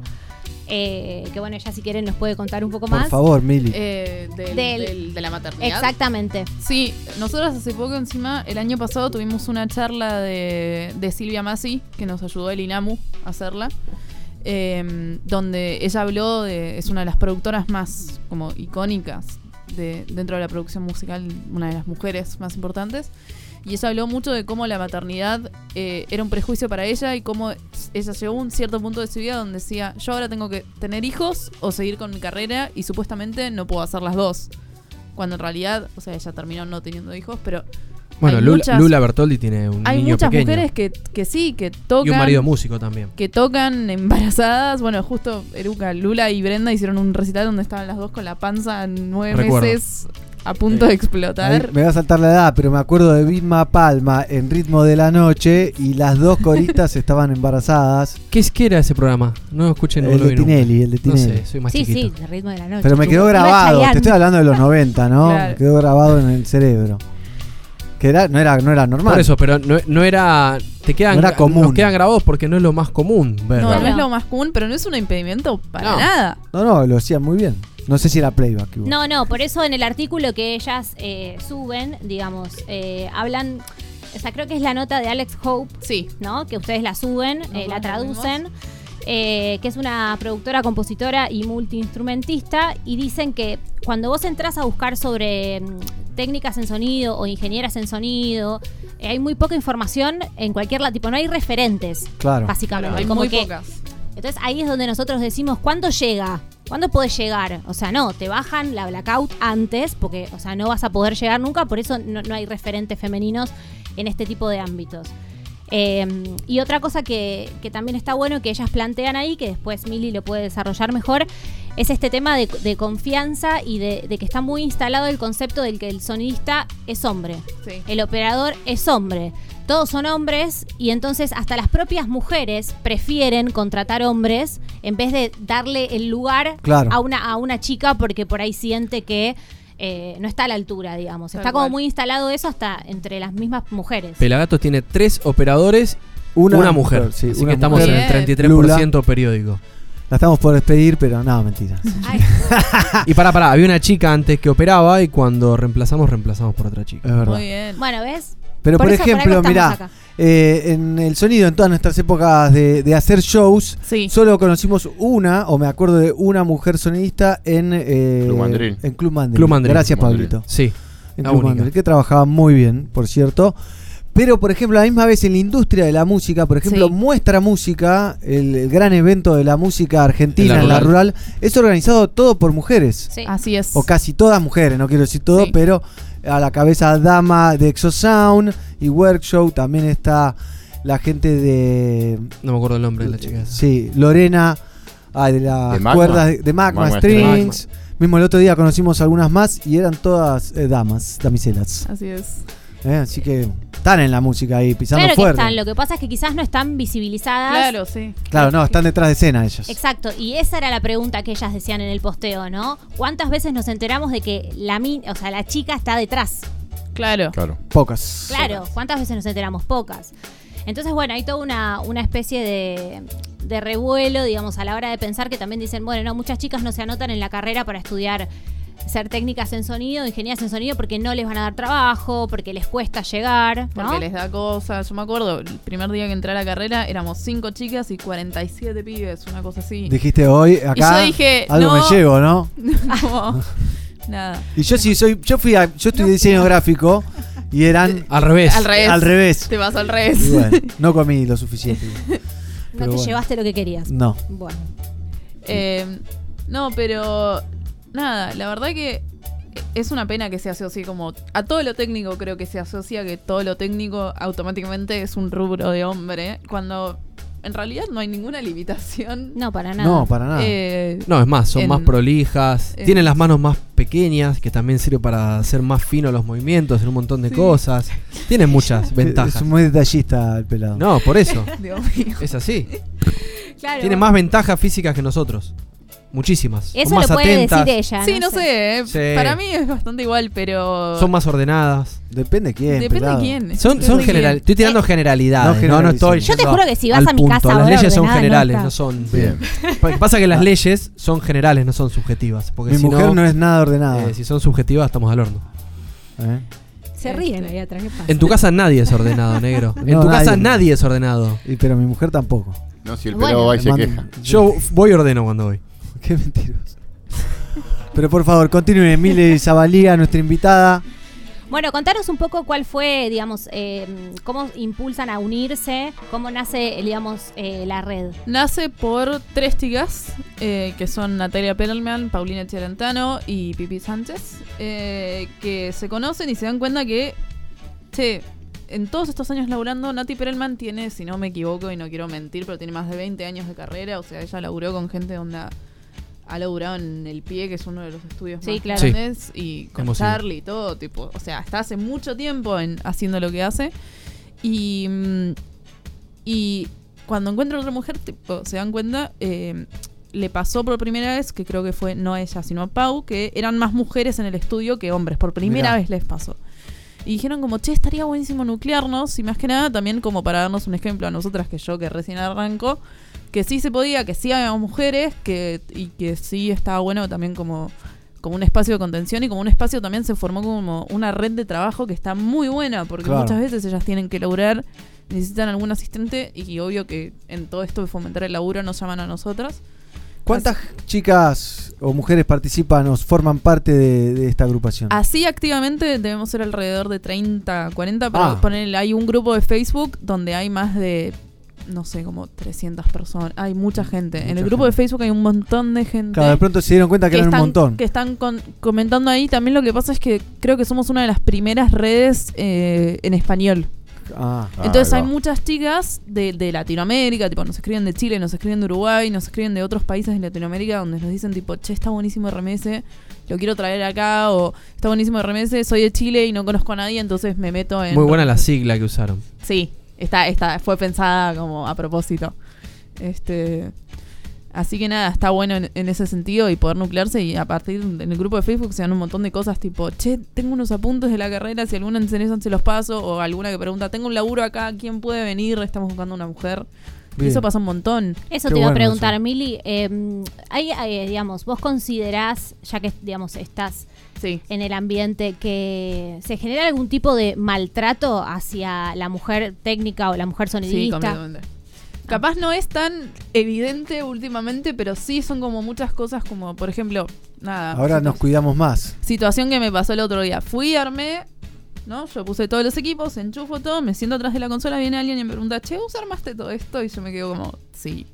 eh, que bueno, ella si quieren nos puede contar un poco Por más. favor, Mili. Eh, del- Del- del- de la maternidad. Exactamente. Sí, nosotros hace poco encima, el año pasado tuvimos una charla de, de Silvia Masi, que nos ayudó el INAMU a hacerla, eh, donde ella habló de, es una de las productoras más como icónicas de, dentro de la producción musical, una de las mujeres más importantes. Y ella habló mucho de cómo la maternidad eh, era un prejuicio para ella y cómo ella llegó a un cierto punto de su vida donde decía, yo ahora tengo que tener hijos o seguir con mi carrera y supuestamente no puedo hacer las dos. Cuando en realidad, o sea, ella terminó no teniendo hijos, pero... Bueno, Lula, muchas- Lula Bertoldi tiene un hay niño muchas pequeño. mujeres que, que sí, que tocan. y un marido músico también. Que tocan embarazadas. Bueno, justo Eruca, Lula y Brenda hicieron un recital donde estaban las dos con la panza nueve Recuerdo. meses a punto de explotar. Ahí me va a saltar la edad, pero me acuerdo de Vilma Palma en Ritmo de la Noche y las dos coristas estaban embarazadas. ¿Qué, es, ¿Qué era ese programa? No escuché no El de. Tinelli, el de No Tinelli. sé, soy más Sí, chiquito. sí, el ritmo de la noche. Pero me quedó grabado, te estoy hablando de los 90, ¿no? Claro. Me quedó grabado en el cerebro. Que era, no, era, no era normal. Por eso, pero no, no era. Te quedan, No era común. Nos quedan grabados porque no es lo más común ver. No, no es lo más común, pero no es un impedimento para No. nada. No, no, lo hacían muy bien. No sé si era playback. igual. No, no, por eso en el artículo que ellas eh, suben, digamos, eh, hablan, o sea, creo que es la nota de Alex Hope, sí. ¿no? Que ustedes la suben, eh, la la traducen, eh, que es una productora, compositora y multiinstrumentista, y dicen que cuando vos entras a buscar sobre mm, técnicas en sonido o ingenieras en sonido, eh, hay muy poca información en cualquier lado, tipo, no hay referentes, Claro. básicamente. Claro, hay como muy que- pocas. entonces ahí es donde nosotros decimos, ¿cuándo llega? ¿Cuándo puedes llegar? O sea, no, te bajan la blackout antes, porque, o sea, no vas a poder llegar nunca, por eso no, no hay referentes femeninos en este tipo de ámbitos. Eh, y otra cosa que, que también está bueno que ellas plantean ahí, que después Mili lo puede desarrollar mejor, es este tema de, de confianza y de, de que está muy instalado el concepto del que el sonidista es hombre. Sí. El operador es hombre. Todos son hombres y entonces hasta las propias mujeres prefieren contratar hombres en vez de darle el lugar Claro. a, una, a una chica porque por ahí siente que eh, no está a la altura, digamos. Tal está como cual. muy instalado eso hasta entre las mismas mujeres. Pelagatos tiene tres operadores, una, Una mujer. mujer, sí, Así una que estamos mujer. en el 33% Lula. periódico. La estamos por despedir, pero no, mentira. Y para, para, había una chica antes que operaba y cuando reemplazamos, reemplazamos por otra chica. Es verdad. Muy bien. Bueno, ¿ves? Pero por, eso- ejemplo, mirá, acá. Eh, en el sonido, en todas nuestras épocas de, de hacer shows, solo conocimos una, o me acuerdo de una mujer sonidista en, eh, Club Mandril. en Club Mandril. Club Mandril. Gracias, Club Mandril. Pablito. Sí, En la Club única. Mandril, que trabajaba muy bien, por cierto. Pero, por ejemplo, a la misma vez en la industria de la música, por ejemplo, Sí. Muestra Música, el, el gran evento de la música argentina En en la rural, es organizado todo por mujeres. Así es. O casi todas mujeres, no quiero decir todo, Sí. pero a la cabeza dama de Exosound y Workshow. También está la gente de. No me acuerdo el nombre de la chica. Sí, Lorena, ah, de las De cuerdas de, de Magma, Magma Strings. Mismo el otro día conocimos algunas más y eran todas eh, damas, damiselas. Así es. Eh, Así que están en la música ahí, pisando Claro que fuerte. están, lo que pasa es que quizás no están visibilizadas. Claro, sí. Claro, no, están detrás de escena ellas. Exacto, y esa era la pregunta que ellas decían en el posteo, ¿no? ¿Cuántas veces nos enteramos de que la min, o sea, la chica está detrás? Claro. Claro. Pocas. Claro, ¿cuántas veces nos enteramos? Pocas. Entonces, bueno, hay toda una, una especie de, de revuelo, digamos, a la hora de pensar que también dicen, bueno, no, muchas chicas no se anotan en la carrera para estudiar ser técnicas en sonido, ingenieras en sonido, porque no les van a dar trabajo, porque les cuesta llegar, ¿no? Porque les da cosas. Yo me acuerdo, el primer día que entré a la carrera éramos 5 chicas y 47 pibes, una cosa así. Dijiste hoy, acá y yo dije, algo no, me llevo, ¿no? no, nada. Y yo sí soy, yo fui a, yo estudié diseño gráfico y eran Al revés. Al revés. Al revés. Te pasó al revés. Y bueno, no comí lo suficiente. no te bueno. llevaste lo que querías. No. Bueno. Eh, no, pero nada, la verdad que es una pena que se asocie como a todo lo técnico creo que se asocia que todo lo técnico automáticamente es un rubro de hombre cuando en realidad no hay ninguna limitación. No, para nada. No, para nada. Eh, No, es más, son en- más prolijas. en- Tienen las manos más pequeñas, que también sirve para hacer más finos los movimientos en un montón de Sí. cosas. Tienen muchas ventajas. Es muy detallista el pelado. No, por eso. Dios mío. Es así. Claro. Tienen más ventajas físicas que nosotros. Muchísimas. Eso son más lo puede atentas. decir ella. Sí, no sé, eh, Sí. para mí es bastante igual, pero Son más ordenadas. Depende de quién. Depende de pelado. quién. Son, Depende son general. quién. Estoy tirando generalidades. No No, no, estoy. Yo te juro que si vas al a mi punto. casa Las ahora leyes son no generales, no son. Bien. Pasa que las leyes son generales, no son subjetivas. Porque Mi si mujer no, no, es nada ordenada. eh, si son subjetivas, estamos al horno. ¿Eh? Se ríen ahí atrás. ¿qué pasa? En tu casa nadie es ordenado, negro. En tu casa nadie. es ordenado. Y, pero mi mujer tampoco. No, si el Bueno. pelado va y se queja. Yo voy y ordeno cuando voy. Qué mentiroso. Pero por favor, continúen. Emilia Zabalía, nuestra invitada. Bueno, contanos un poco cuál fue, digamos, eh, cómo impulsan a unirse, cómo nace, digamos, eh, la red. Nace por tres chicas, eh, que son Natalia Perelman, Paulina Cherentano y Pipi Sánchez, eh, que se conocen y se dan cuenta que, che, en todos estos años laburando, Nati Perelman tiene, si no me equivoco y no quiero mentir, pero tiene más de 20 años de carrera, o sea, ella laburó con gente donde ha, laburado en El Pie, que es uno de los estudios Sí, más claro. Sí. grandes, y con. Charlie y todo, tipo, o sea, está hace mucho tiempo en, haciendo lo que hace. Y, mm, y cuando encuentra a otra mujer, tipo, se dan cuenta, eh, le pasó por primera vez, que creo que fue no a ella, sino a Pau, que eran más mujeres en el estudio que hombres. Por primera Mirá. vez les pasó. Y dijeron como, che, estaría buenísimo nuclearnos. Y más que nada, también como para darnos un ejemplo a nosotras, que yo que recién arranco, que sí se podía, que sí había mujeres, que, y que sí estaba bueno también como, como un espacio de contención y como un espacio también se formó como una red de trabajo que está muy buena, porque Claro. muchas veces ellas tienen que lograr, necesitan algún asistente y obvio que en todo esto de fomentar el laburo nos llaman a nosotras. ¿Cuántas chicas o mujeres participan o forman parte de, de esta agrupación? Así activamente debemos ser alrededor de 30, 40, pero Ah. hay un grupo de Facebook donde hay más de, no sé, como 300 personas. Hay mucha gente. en el grupo gente. de Facebook hay un montón de gente. Claro, de pronto se dieron cuenta que, eran están, un montón. que están con- comentando ahí. También lo que pasa es que creo que somos una de las primeras redes eh, en español. Ah, Entonces hay muchas chicas de, de Latinoamérica, tipo, nos escriben de Chile, nos escriben de Uruguay, nos escriben de otros países de Latinoamérica donde nos dicen tipo, che, está buenísimo RMS, lo quiero traer acá, o está buenísimo RMS, soy de Chile y no conozco a nadie, entonces me meto en... Muy buena la sigla que usaron. Sí, está, está, fue pensada como a propósito. Este... Así que nada, está bueno en, en ese sentido y poder nuclearse y a partir en el grupo de Facebook se dan un montón de cosas tipo, che, tengo unos apuntes de la carrera, si alguna interesan se los paso, o alguna que pregunta, tengo un laburo acá, ¿quién puede venir? Estamos buscando una mujer. Y Bien. eso pasa un montón. Eso Qué te iba a preguntar, eso. Mili. eh, hay, hay, digamos, vos considerás, ya que, digamos, estás Sí. en el ambiente, que se genera algún tipo de maltrato hacia la mujer técnica o la mujer Sí, sonidista. completamente. Capaz no es tan evidente últimamente, pero sí son como muchas cosas como, por ejemplo, nada. Ahora nos cuidamos más. Situación que me pasó el otro día. Fui, armé, ¿no? Yo puse todos los equipos, enchufo todo, me siento atrás de la consola, viene alguien y me pregunta, che, ¿vos armaste todo esto? Y yo me quedo como, sí,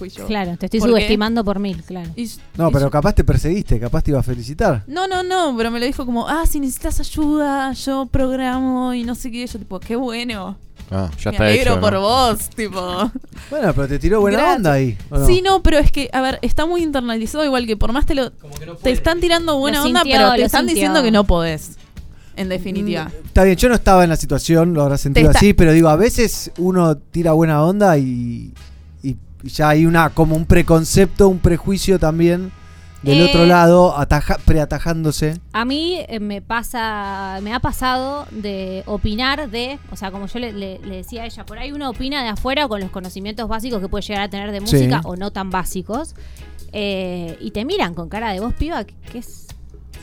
fui yo. Claro, te estoy subestimando por mil, claro. Y- No, y pero yo- capaz te perseguiste, capaz te iba a felicitar. No, no, no, pero me lo dijo como, ah, si necesitas ayuda, yo programo y no sé qué. Yo, tipo, qué bueno. Ah, ya me está alegro hecho. por ¿no? vos, tipo. Bueno, pero te tiró buena Gracias. onda ahí. ¿o no? Sí, no, pero es que, a ver, está muy internalizado, igual que por más te lo. te están tirando buena Lo onda, sintió, pero te están sintió. diciendo que no podés. En definitiva. Está bien, yo no estaba en la situación, lo habrás sentido así, pero digo, a veces uno tira buena onda y ya hay una como un preconcepto, un prejuicio también del Eh, otro lado, ataja- preatajándose. A mí eh, me pasa, me ha pasado de opinar de, o sea, como yo le, le- le decía a ella, por ahí uno opina de afuera con los conocimientos básicos que puede llegar a tener de Sí. música o no tan básicos, eh, y te miran con cara de vos, piba, ¿qué, qué es?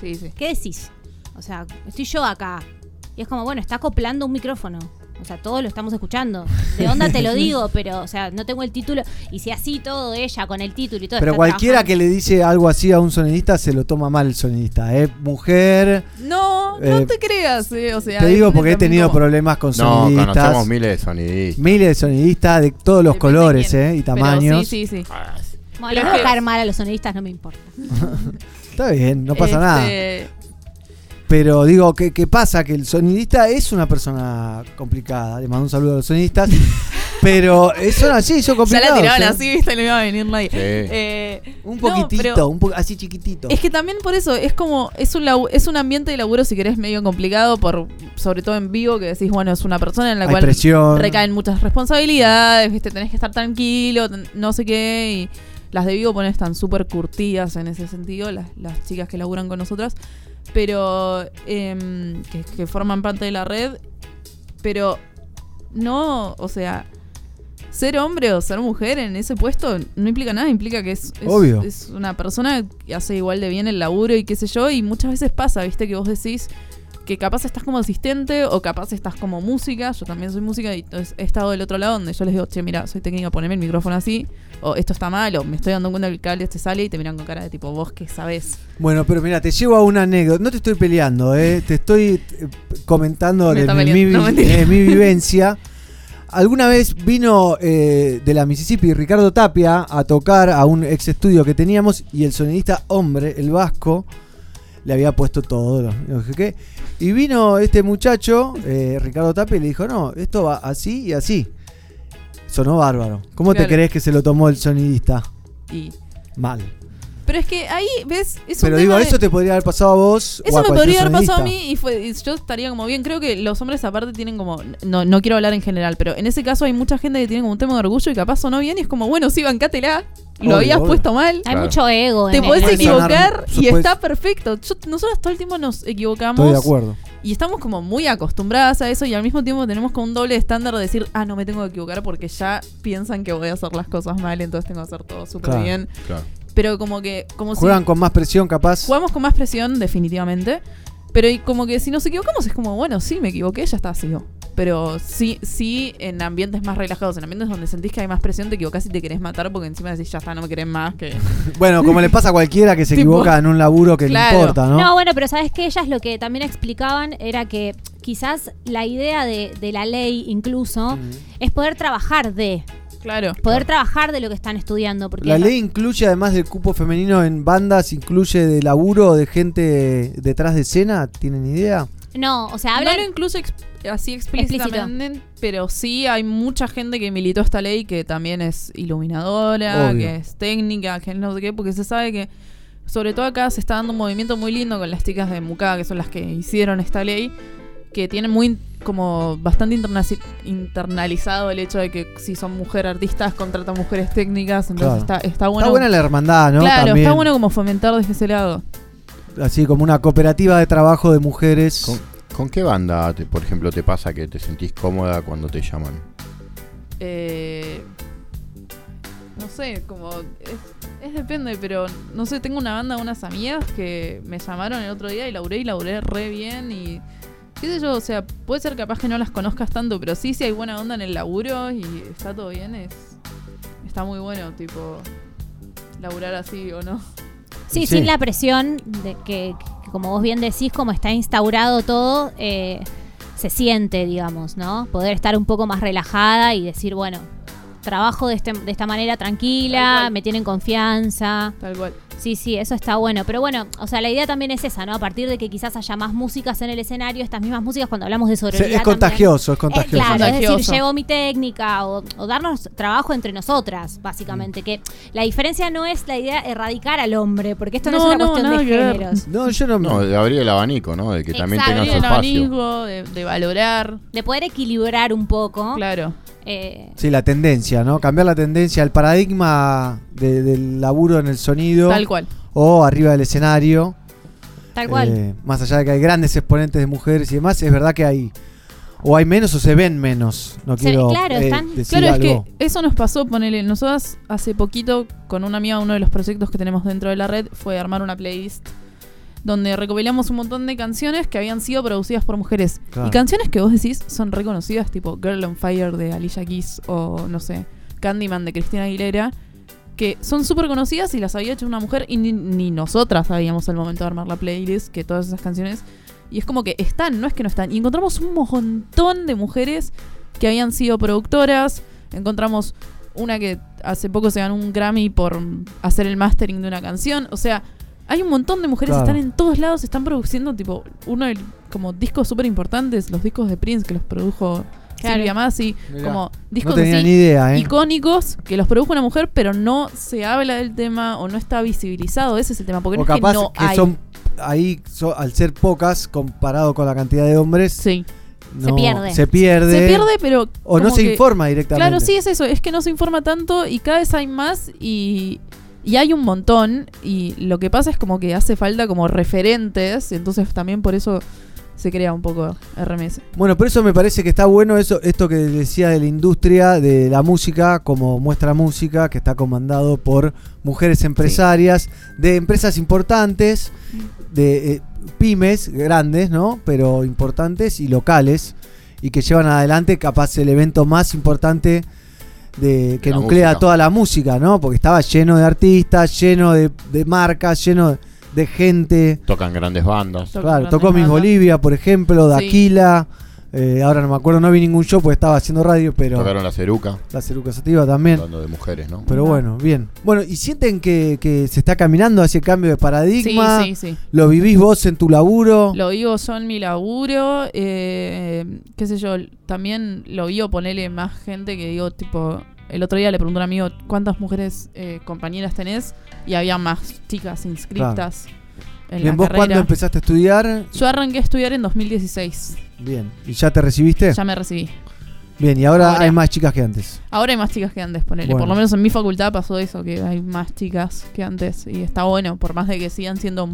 Sí, sí. ¿Qué decís? O sea, estoy yo acá. Y es como, bueno, está acoplando un micrófono. O sea, todos lo estamos escuchando. De onda te lo digo, pero, o sea, no tengo el título. Y si así todo, ella con el título y todo. Pero está cualquiera trabajando. que le dice algo así a un sonidista se lo toma mal el sonidista. ¿eh? Mujer. No, Eh, no te creas, eh, o sea. Te digo porque he tenido problemas con No, sonidistas. conocemos miles de sonidistas. Miles de sonidistas de todos los colores ¿eh? y Pero tamaños. sí, sí, sí. Bueno, le caer mal a los sonidistas, no me importa. Está bien, no pasa nada. Pero digo, ¿qué, qué pasa? Que el sonidista es una persona complicada. Le mando un saludo a los sonidistas. pero son así, son Ya complicados. la tiraban ¿eh? así, viste, no iba a venir nadie. Sí. Eh, Un poquitito, un po- así chiquitito. Es que también por eso es como es un es un ambiente de laburo si querés medio complicado por sobre todo en vivo que decís bueno es una persona en la Hay cual presión. recaen muchas responsabilidades viste tenés que estar tranquilo no sé qué y las de vivo ponen están súper curtidas en ese sentido las, las chicas que laburan con nosotras pero em, que, que forman parte de la red pero no o sea ser hombre o ser mujer en ese puesto no implica nada, implica que es, es, Obvio. es una persona que hace igual de bien el laburo y qué sé yo, y muchas veces pasa, viste, que vos decís que capaz estás como asistente o capaz estás como música, yo también soy música y he estado del otro lado donde yo les digo, che, mira, soy técnica, poneme el micrófono así, o esto está mal, o me estoy dando cuenta que el cable este sale y te miran con cara de tipo, vos que sabés. Bueno, pero mira, te llevo a una anécdota. No te estoy peleando, ¿eh? te estoy eh, comentando Me de mi, no, eh, mi vivencia. Alguna vez vino eh, de la Mississippi Ricardo Tapia a tocar a un ex estudio que teníamos y el sonidista hombre, el vasco, le había puesto todo. no sé qué. Y vino este muchacho, eh, Ricardo Tapia, y le dijo, no, esto va así y así. Sonó bárbaro. ¿Cómo te crees que se lo tomó el sonidista? Y... Mal. Pero es que ahí, ¿ves? Es Pero un digo, tema de- eso te podría haber pasado a vos. o Eso a me podría haber pasado a mí y, fue, y yo estaría como bien. Creo que los hombres aparte tienen como... No, no quiero hablar en general, pero en ese caso hay mucha gente que tiene como un tema de orgullo y capaz sonó bien y es como, bueno, sí, bancátela. Lo Obvio, habías obvio. puesto mal. Hay Claro. mucho ego Te en- el equivocar y está perfecto. Yo- nosotros todo el tiempo nos equivocamos. Estoy de acuerdo. Y estamos como muy acostumbradas a eso y al mismo tiempo tenemos como un doble estándar de decir, ah, no me tengo que equivocar porque ya piensan que voy a hacer las cosas mal, entonces tengo que hacer todo súper Claro, bien. claro. Pero como que... Como si- Juegan con más presión, capaz. Jugamos con más presión, definitivamente. Pero y como que si nos equivocamos es como, bueno, sí, me equivoqué, ya está, sigo. Pero sí, sí, en ambientes más relajados, en ambientes donde sentís que hay más presión, te equivocás y te querés matar porque encima decís, ya está, no me querés más. que Bueno, como le pasa a cualquiera que se Tipo- equivoca en un laburo que Claro. le importa, ¿no? No, bueno, pero sabes que ellas lo que también explicaban era que quizás la idea de, de la ley incluso es poder trabajar de. Claro. Poder trabajar de lo que están estudiando. Porque La ley incluye, además del cupo femenino en bandas, incluye de laburo de gente detrás de escena. ¿Tienen idea? No, o sea, no hablan. lo incluye ex- así explícitamente, pero sí hay mucha gente que militó esta ley que también es iluminadora, Obvio. que es técnica, que no sé qué, porque se sabe que, sobre todo acá, se está dando un movimiento muy lindo con las chicas de Mucá, que son las que hicieron esta ley, que tienen muy como bastante internalizado el hecho de que si son mujeres artistas contratan mujeres técnicas, entonces Claro. está, está bueno. buena la hermandad, ¿no? Claro, También. está bueno como fomentar desde ese lado. Así como una cooperativa de trabajo de mujeres. ¿Con, con qué banda, te- por ejemplo, te pasa que te sentís cómoda cuando te llaman? Eh, no sé, como. Es, es depende, pero no sé, tengo una banda de unas amigas que me llamaron el otro día y laburé y laburé re bien y. ¿Qué sé yo? O sea, puede ser capaz que no las conozcas tanto, pero sí, si hay buena onda en el laburo y está todo bien, es. Está muy bueno, tipo. Laburar así o no. Sí, sin la presión de que, que como vos bien decís, como está instaurado todo, eh, se siente, digamos, ¿no? Poder estar un poco más relajada y decir, bueno, trabajo de, este- de esta manera tranquila, me tienen confianza. Tal cual. Sí, sí, eso está bueno. Pero bueno, o sea, la idea también es esa, ¿no? A partir de que quizás haya más músicas en el escenario, estas mismas músicas cuando hablamos de sororidad. es también. contagioso, es Eh, contagioso. claro, es decir, Contagioso. llevo mi técnica o, o darnos trabajo entre nosotras, básicamente. Que la diferencia no es la idea de erradicar al hombre, porque esto no, No, es una no, cuestión de géneros. No, yo no. No, de abrir el abanico, ¿no? De que también tenga su Abrir el espacio. abanico, de, de valorar. De poder equilibrar un poco. Claro. Eh, Sí, la tendencia, ¿no? Cambiar la tendencia, el paradigma de- del laburo en el sonido. Tal cual. O arriba del escenario. Tal cual. Eh, más allá de que hay grandes exponentes de mujeres y demás, es verdad que hay. O hay menos o se ven menos. No Se- quiero claro, eh, están- decir Claro, algo. es que eso nos pasó, ponele, nosotras hace poquito con una amiga, uno de los proyectos que tenemos dentro de la red fue armar una playlist donde recopilamos un montón de canciones que habían sido producidas por mujeres. Claro. Y canciones que vos decís son reconocidas, tipo Girl on Fire de Alicia Keys o no sé, Candyman de Cristina Aguilera, que son súper conocidas y las había hecho una mujer y ni, ni nosotras sabíamos al momento de armar la playlist que todas esas canciones. Y es como que están, no es que no están. Y encontramos un montón de mujeres que habían sido productoras. Encontramos una que hace poco se ganó un Grammy por hacer el mastering de una canción. O sea, hay un montón de mujeres que Claro. están en todos lados, están produciendo tipo uno de como discos súper importantes, los discos de Prince que los produjo Claro. Silvia Masi, Mirá. como discos tenía así ni idea, ¿eh? icónicos que los produjo una mujer, pero no se habla del tema o no está visibilizado. Ese es el tema, porque o no es capaz que no que hay. son ahí so- al ser pocas comparado con la cantidad de hombres Sí. no- Se pierde. se pierde Se pierde, pero. o no se que- informa directamente Claro, sí, es eso. Es que no se informa tanto y cada vez hay más y, y hay un montón. Y lo que pasa es como que hace falta como referentes. Entonces también por eso se crea un poco RMS. Bueno, por eso me parece que está bueno eso, esto que decía de la industria de la música, como muestra música, que está comandado por mujeres empresarias, de empresas importantes, de eh, pymes grandes, ¿no? Pero importantes y locales, y que llevan adelante capaz el evento más importante de, que La nuclea música. toda la música, ¿no? Porque estaba lleno de artistas, lleno de, de marcas, lleno de, de gente. Tocan grandes bandas. Claro, tocó Miss Bolivia, por ejemplo, Sí. Eh, ahora no me acuerdo, no vi ningún show porque estaba haciendo radio, pero. Tocaron la Ceruca. La Ceruca Sativa también. Hablando de mujeres, ¿no? Pero bueno, bien. Bueno, ¿y sienten que, que se está caminando hacia el cambio de paradigma? Sí, sí, sí. ¿Lo vivís vos en tu laburo? Lo vivo yo en mi laburo. eh, qué sé yo, también lo vivo ponerle más gente que digo, tipo. El otro día le pregunté a un amigo cuántas mujeres eh, compañeras tenés y había más chicas inscritas en Bien, la ¿vos carrera. cuándo empezaste a estudiar? Yo arranqué a estudiar en 2016. Bien. ¿Y ya te recibiste? Ya me recibí. Bien, y ahora, Ahora. hay más chicas que antes. Ahora hay más chicas que antes, ponele. Bueno. Por lo menos en mi facultad pasó eso, que hay más chicas que antes. Y está bueno, por más de que sigan siendo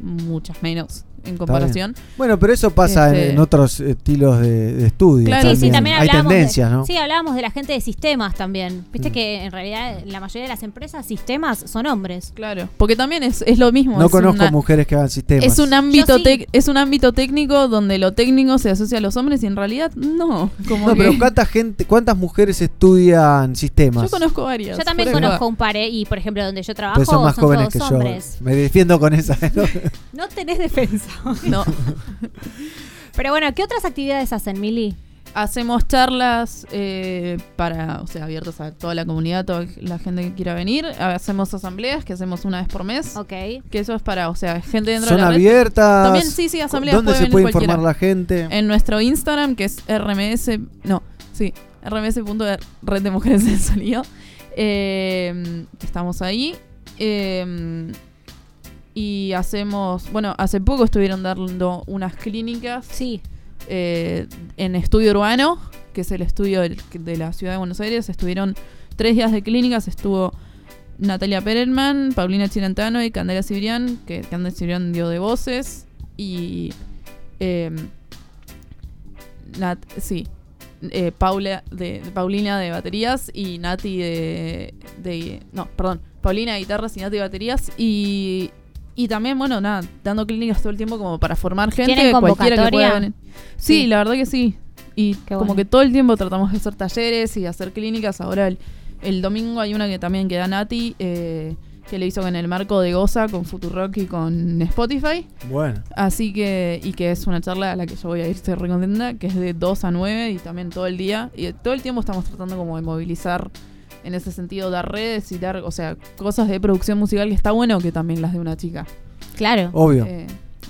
muchas menos en comparación. Bueno, pero eso pasa en- Este- en, otros estilos de, de estudio. Claro, Sí, sí, también Hay tendencias, de, ¿no? Sí, hablábamos de la gente de sistemas también. Viste Mm. que en realidad la mayoría de las empresas, sistemas, son hombres. Claro. Porque también es, es lo mismo. No es conozco una- mujeres que hagan sistemas. Es un ámbito sí. tec- es un ámbito técnico donde lo técnico se asocia a los hombres y en realidad no. Como No, que- pero ¿cuánta gente, cuántas mujeres estudian sistemas? yo conozco varias. Yo también conozco un par, ¿eh? y por ejemplo, donde yo trabajo Pero son más jóvenes todos que yo. hombres. Me defiendo con esa. ¿no? No tenés defensa. No. Pero bueno, ¿qué otras actividades hacen, Mili? Hacemos charlas eh, para, o sea, abiertas a toda la comunidad, toda la gente que quiera venir. Hacemos asambleas que hacemos una vez por mes. Ok. Que eso es para, o sea, gente dentro ¿Son de la red. abiertas? También sí, sí, asambleas. ¿Dónde se venir puede cualquiera. informar la gente? En nuestro Instagram, que es rms, no, sí, rms.red de mujeres en sonido. Eh, estamos ahí. Eh, y hacemos, bueno, hace poco estuvieron dando unas clínicas. Sí. en Estudio Urbano, que es el estudio del- de la ciudad de Buenos Aires. Estuvieron tres días de clínicas. Estuvo Natalia Perelman, Paulina Chirantano y Candela Cibrián, que Candela Cibrián dio de voces. Y. eh, Nat, sí. eh, Paula de, Paulina de baterías y Nati de, de- No, perdón. Paulina de guitarras y Nati de baterías. Y. Y también, bueno, nada, dando clínicas todo el tiempo como para formar gente. ¿Tienen cualquiera que pueda venir. Sí, Sí. la verdad que sí. Y como bueno. que todo el tiempo tratamos de hacer talleres y hacer clínicas. Ahora el, el domingo hay una que también que da Nati, eh, que le hizo en el marco de Goza con Futurock y con Spotify. Bueno. Así que, y que es una charla a la que yo voy a ir, estoy re contenta, que es de 2 a 9 y también todo el día. Y todo el tiempo estamos tratando como de movilizar en ese sentido, dar redes y dar, o sea, cosas de producción musical que está bueno que también las de una chica. Claro. Obvio. Eh,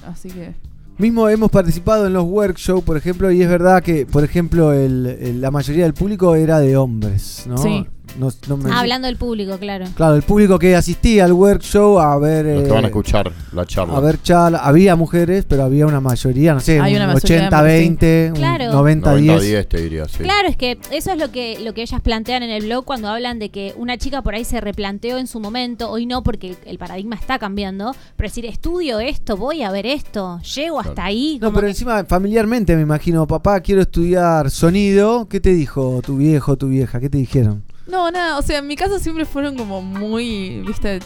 así que... Mismo hemos participado en los workshops, por ejemplo, y es verdad que, por ejemplo, el, el- la mayoría del público era de hombres, ¿no? Sí. No- no me- Ah, hablando del público, claro. Claro, el público que asistía al workshop a ver... Los que eh, van a escuchar la charla. A ver, charla. Había mujeres, pero había una mayoría, no sé, Hay un una mayoría de 80-20, un Claro. 90-10. 90-10 te diría, sí. Claro, es que eso es lo que, lo que ellas plantean en el blog cuando hablan de que una chica por ahí se replanteó en su momento, hoy no porque el, paradigma está cambiando, pero decir, estudio esto, voy a ver esto, llego hasta ahí. No, pero que- encima familiarmente me imagino, papá, quiero estudiar sonido. ¿Qué te dijo tu viejo, tu vieja? ¿Qué te dijeron? No, nada, o sea, en mi casa siempre fueron como muy, viste,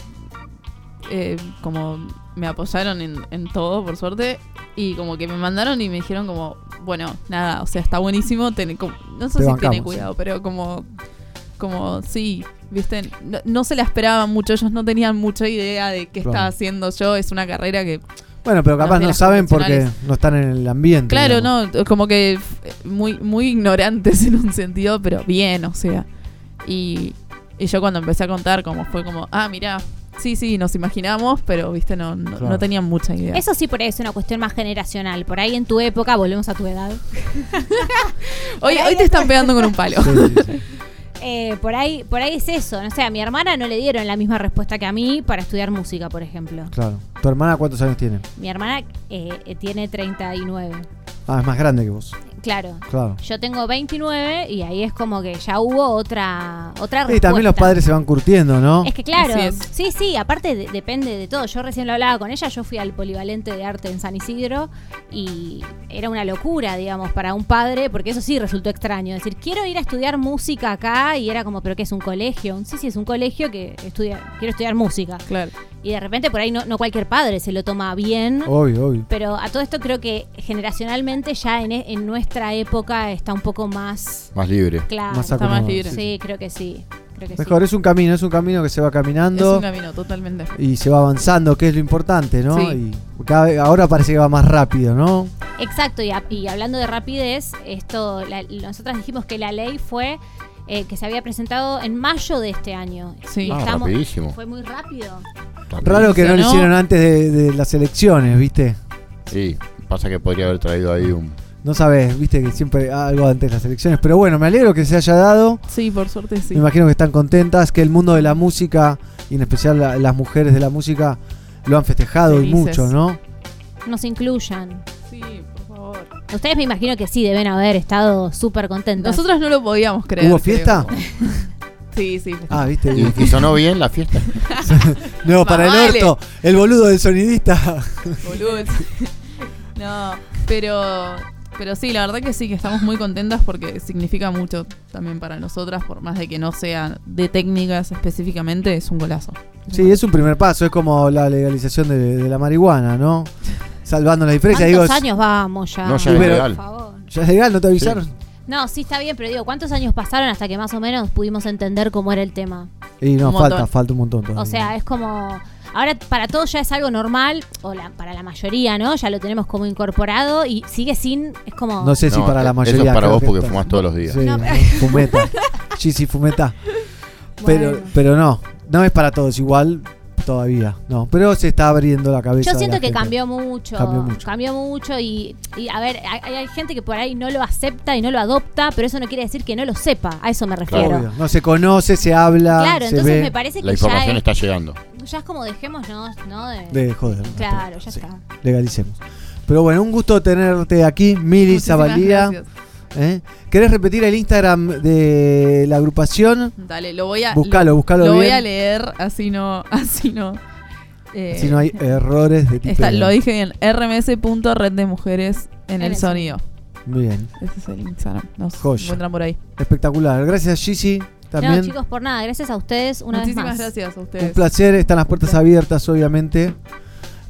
eh, como me apoyaron en, en todo, por suerte. Y como que me mandaron y me dijeron como, bueno, nada, o sea, está buenísimo. tener como- no sé Te si tiene cuidado, pero como, como, sí, viste, no, no se la esperaban mucho, ellos no tenían mucha idea de qué Claro. estaba haciendo yo. Es una carrera que Bueno, pero capaz no saben porque no están en el ambiente. Claro, digamos. no, como que eh, muy, muy ignorantes en un sentido, pero bien, o sea. Y, y yo cuando empecé a contar, como fue como, ah, mirá, sí, sí, nos imaginamos, pero viste, no, no, Claro. no tenían mucha idea. Eso sí por ahí es una cuestión más generacional. Por ahí en tu época, volvemos a tu edad. Hoy, hoy te están pegando con un palo. Eh, por ahí, por ahí es eso. No sé, a mi hermana no le dieron la misma respuesta que a mí para estudiar música, por ejemplo. Claro. ¿Tu hermana cuántos años tiene? Mi hermana eh, eh, tiene 39. Ah, es más grande que vos. Claro. Claro. Yo tengo 29 y ahí es como que ya hubo otra otra Y también los respuesta. padres se van curtiendo, ¿no? Es que claro, es. sí, sí, aparte de- depende de todo. Yo recién lo hablaba con ella, yo fui al polivalente de arte en San Isidro y era una locura, digamos, para un padre, porque eso sí resultó extraño. Es decir, quiero ir a estudiar música acá y era como, pero ¿qué es un colegio? Sí, sí, es un colegio que estudia, quiero estudiar música. Claro. Y de repente por ahí no, no cualquier padre se lo toma bien. Obvio, obvio. Pero a todo esto creo que generacionalmente ya en, en nuestra época está un poco más... Más libre. Claro, Más Está más libre. Sí, creo que sí. Creo que sí. Mejor, es un camino, es un camino que se va Es caminando. un camino, totalmente. Y se va avanzando, que es lo importante, ¿no? Sí. Y cada vez- ahora parece que va más rápido, ¿no? Exacto, y, a- y hablando de rapidez, esto, la- nosotras dijimos que la ley fue eh, que se había presentado en mayo de este año. Sí. Y Ah, rapidísimo. Fue muy rápido. Raro que no lo hicieron antes de, de las elecciones, ¿viste? Sí, pasa que podría haber traído ahí un... No sabes, viste que siempre algo antes de las elecciones. Pero bueno, me alegro que se haya dado. Sí, por suerte sí. Me imagino que están contentas, que el mundo de la música, y en especial la- las mujeres de la música, lo han festejado y mucho, ¿no? Nos incluyan. Sí, favor. Ustedes me imagino que sí deben haber estado súper contentos. Nosotros no lo podíamos creer. ¿Hubo creo. fiesta? Sí, sí. Ah, viste. ¿Y, y sonó bien la fiesta? no, para el orto, el boludo del sonidista. Boludo. No, pero pero sí, la verdad que sí, que estamos muy contentas porque significa mucho también para nosotras, por más de que no sea de técnicas específicamente, es un golazo. Sí, es un primer paso, es como la legalización de, de la marihuana, ¿no? Salvando la diferencia. ¿Cuántos Digo, años vamos ya? No, ya es legal. Por favor. ¿Ya es legal? ¿No te avisaron? No, sí está bien, pero digo, ¿cuántos años pasaron hasta que más o menos pudimos entender cómo era el tema? Y no, falta, falta un montón todavía. O sea, es como. Ahora para todos ya es algo normal, o la- para la mayoría, ¿no? Ya lo tenemos como incorporado y sigue sin. Es como. No sé si No, para la eso mayoría. es para creo vos que porque está- fumás todos los días. Sí, No, pero- fumeta. Sí, sí, fumeta. Pero, Bueno. pero no, no es para todos igual todavía. No, pero se está abriendo la cabeza. Yo siento la que gente. cambió mucho, Cambió mucho. cambió mucho y, y, a ver, hay, hay gente que por ahí no lo acepta y no lo adopta, pero eso no quiere decir que no lo sepa, a eso me refiero. Obvio. No se conoce, se habla, Claro, se entonces ve. me parece La que ya información es, está llegando. ya es como dejémonos, ¿no? De, De joder. Claro, ya Sí. está. Legalicemos. Pero bueno, un gusto tenerte aquí, Zabaldía. gracias. ¿Eh? ¿Querés repetir el Instagram de la agrupación? Dale, lo voy a Buscalo, lo, buscalo Lo voy a leer, así no así no eh, Si no hay errores de tipo. está- lo dije bien, rms.red de mujeres en, En el sonido. Muy bien. Ese es el Instagram. Nos Joya. encuentran por ahí. Espectacular. Gracias, Gigi. También. No, chicos, por nada, gracias a ustedes una Muchísimas vez más. gracias a Un ustedes. placer, están las puertas abiertas, obviamente,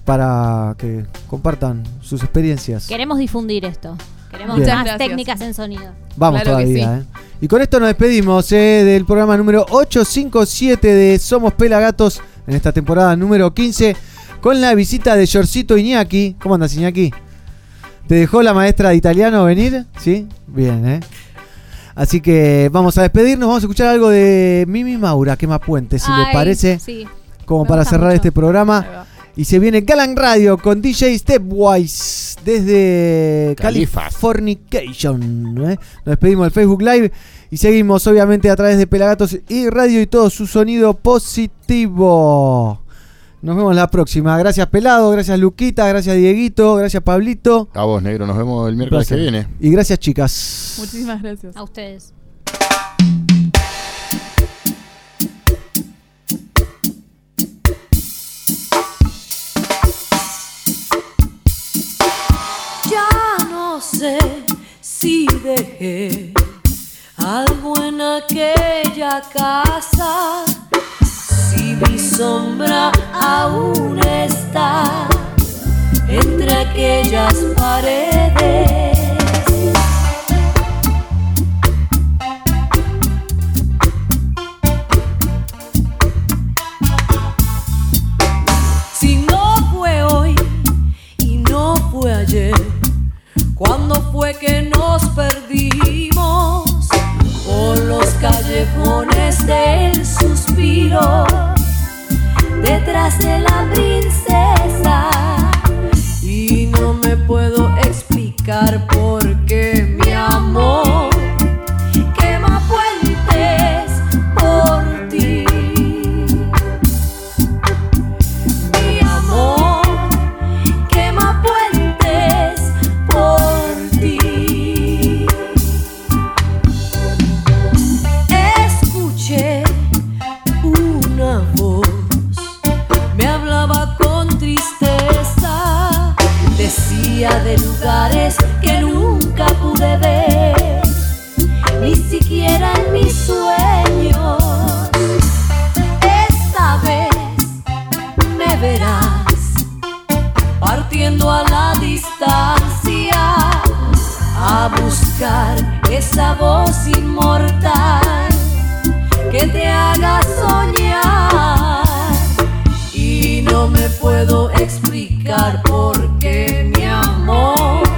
para que compartan sus experiencias. Queremos difundir esto. Queremos Bien. más gracias. técnicas en sonido. Vamos Claro que todavía, ¿eh? Y con esto nos despedimos ¿eh? del programa número 857 de Somos Pelagatos en esta temporada número 15 con la visita de Yorcito Iñaki. ¿Cómo andas, Iñaki? ¿Te dejó la maestra de italiano venir? ¿Sí? Bien, ¿eh? Así que vamos a despedirnos, vamos a escuchar algo de Mimi Maura, Quema Puente, si le Ay, parece, Sí. como me para gusta cerrar mucho. este Ahí programa. va. Y se viene Galan Radio con DJ Stepwise desde Califas. Californication. ¿eh? Nos despedimos del Facebook Live y seguimos obviamente a través de Pelagatos y Radio y todo su sonido positivo. Nos vemos la próxima. Gracias Pelado, gracias Luquita, gracias Dieguito, gracias Pablito. A vos, negro. Nos vemos el miércoles que viene. Y gracias chicas. Muchísimas gracias. A ustedes. Sé si dejé algo en aquella casa, si mi sombra aún está entre aquellas paredes. ¿Cuándo fue que nos perdimos por los callejones del suspiro? Detrás de la princesa y no me puedo explicar por qué de lugares que nunca pude ver, ni siquiera en mis sueños. Esta vez me verás partiendo a la distancia a buscar esa voz inmortal que te haga soñar no me puedo explicar por qué mi amor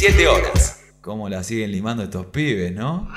17 horas. ¿Cómo la siguen limando estos pibes, no?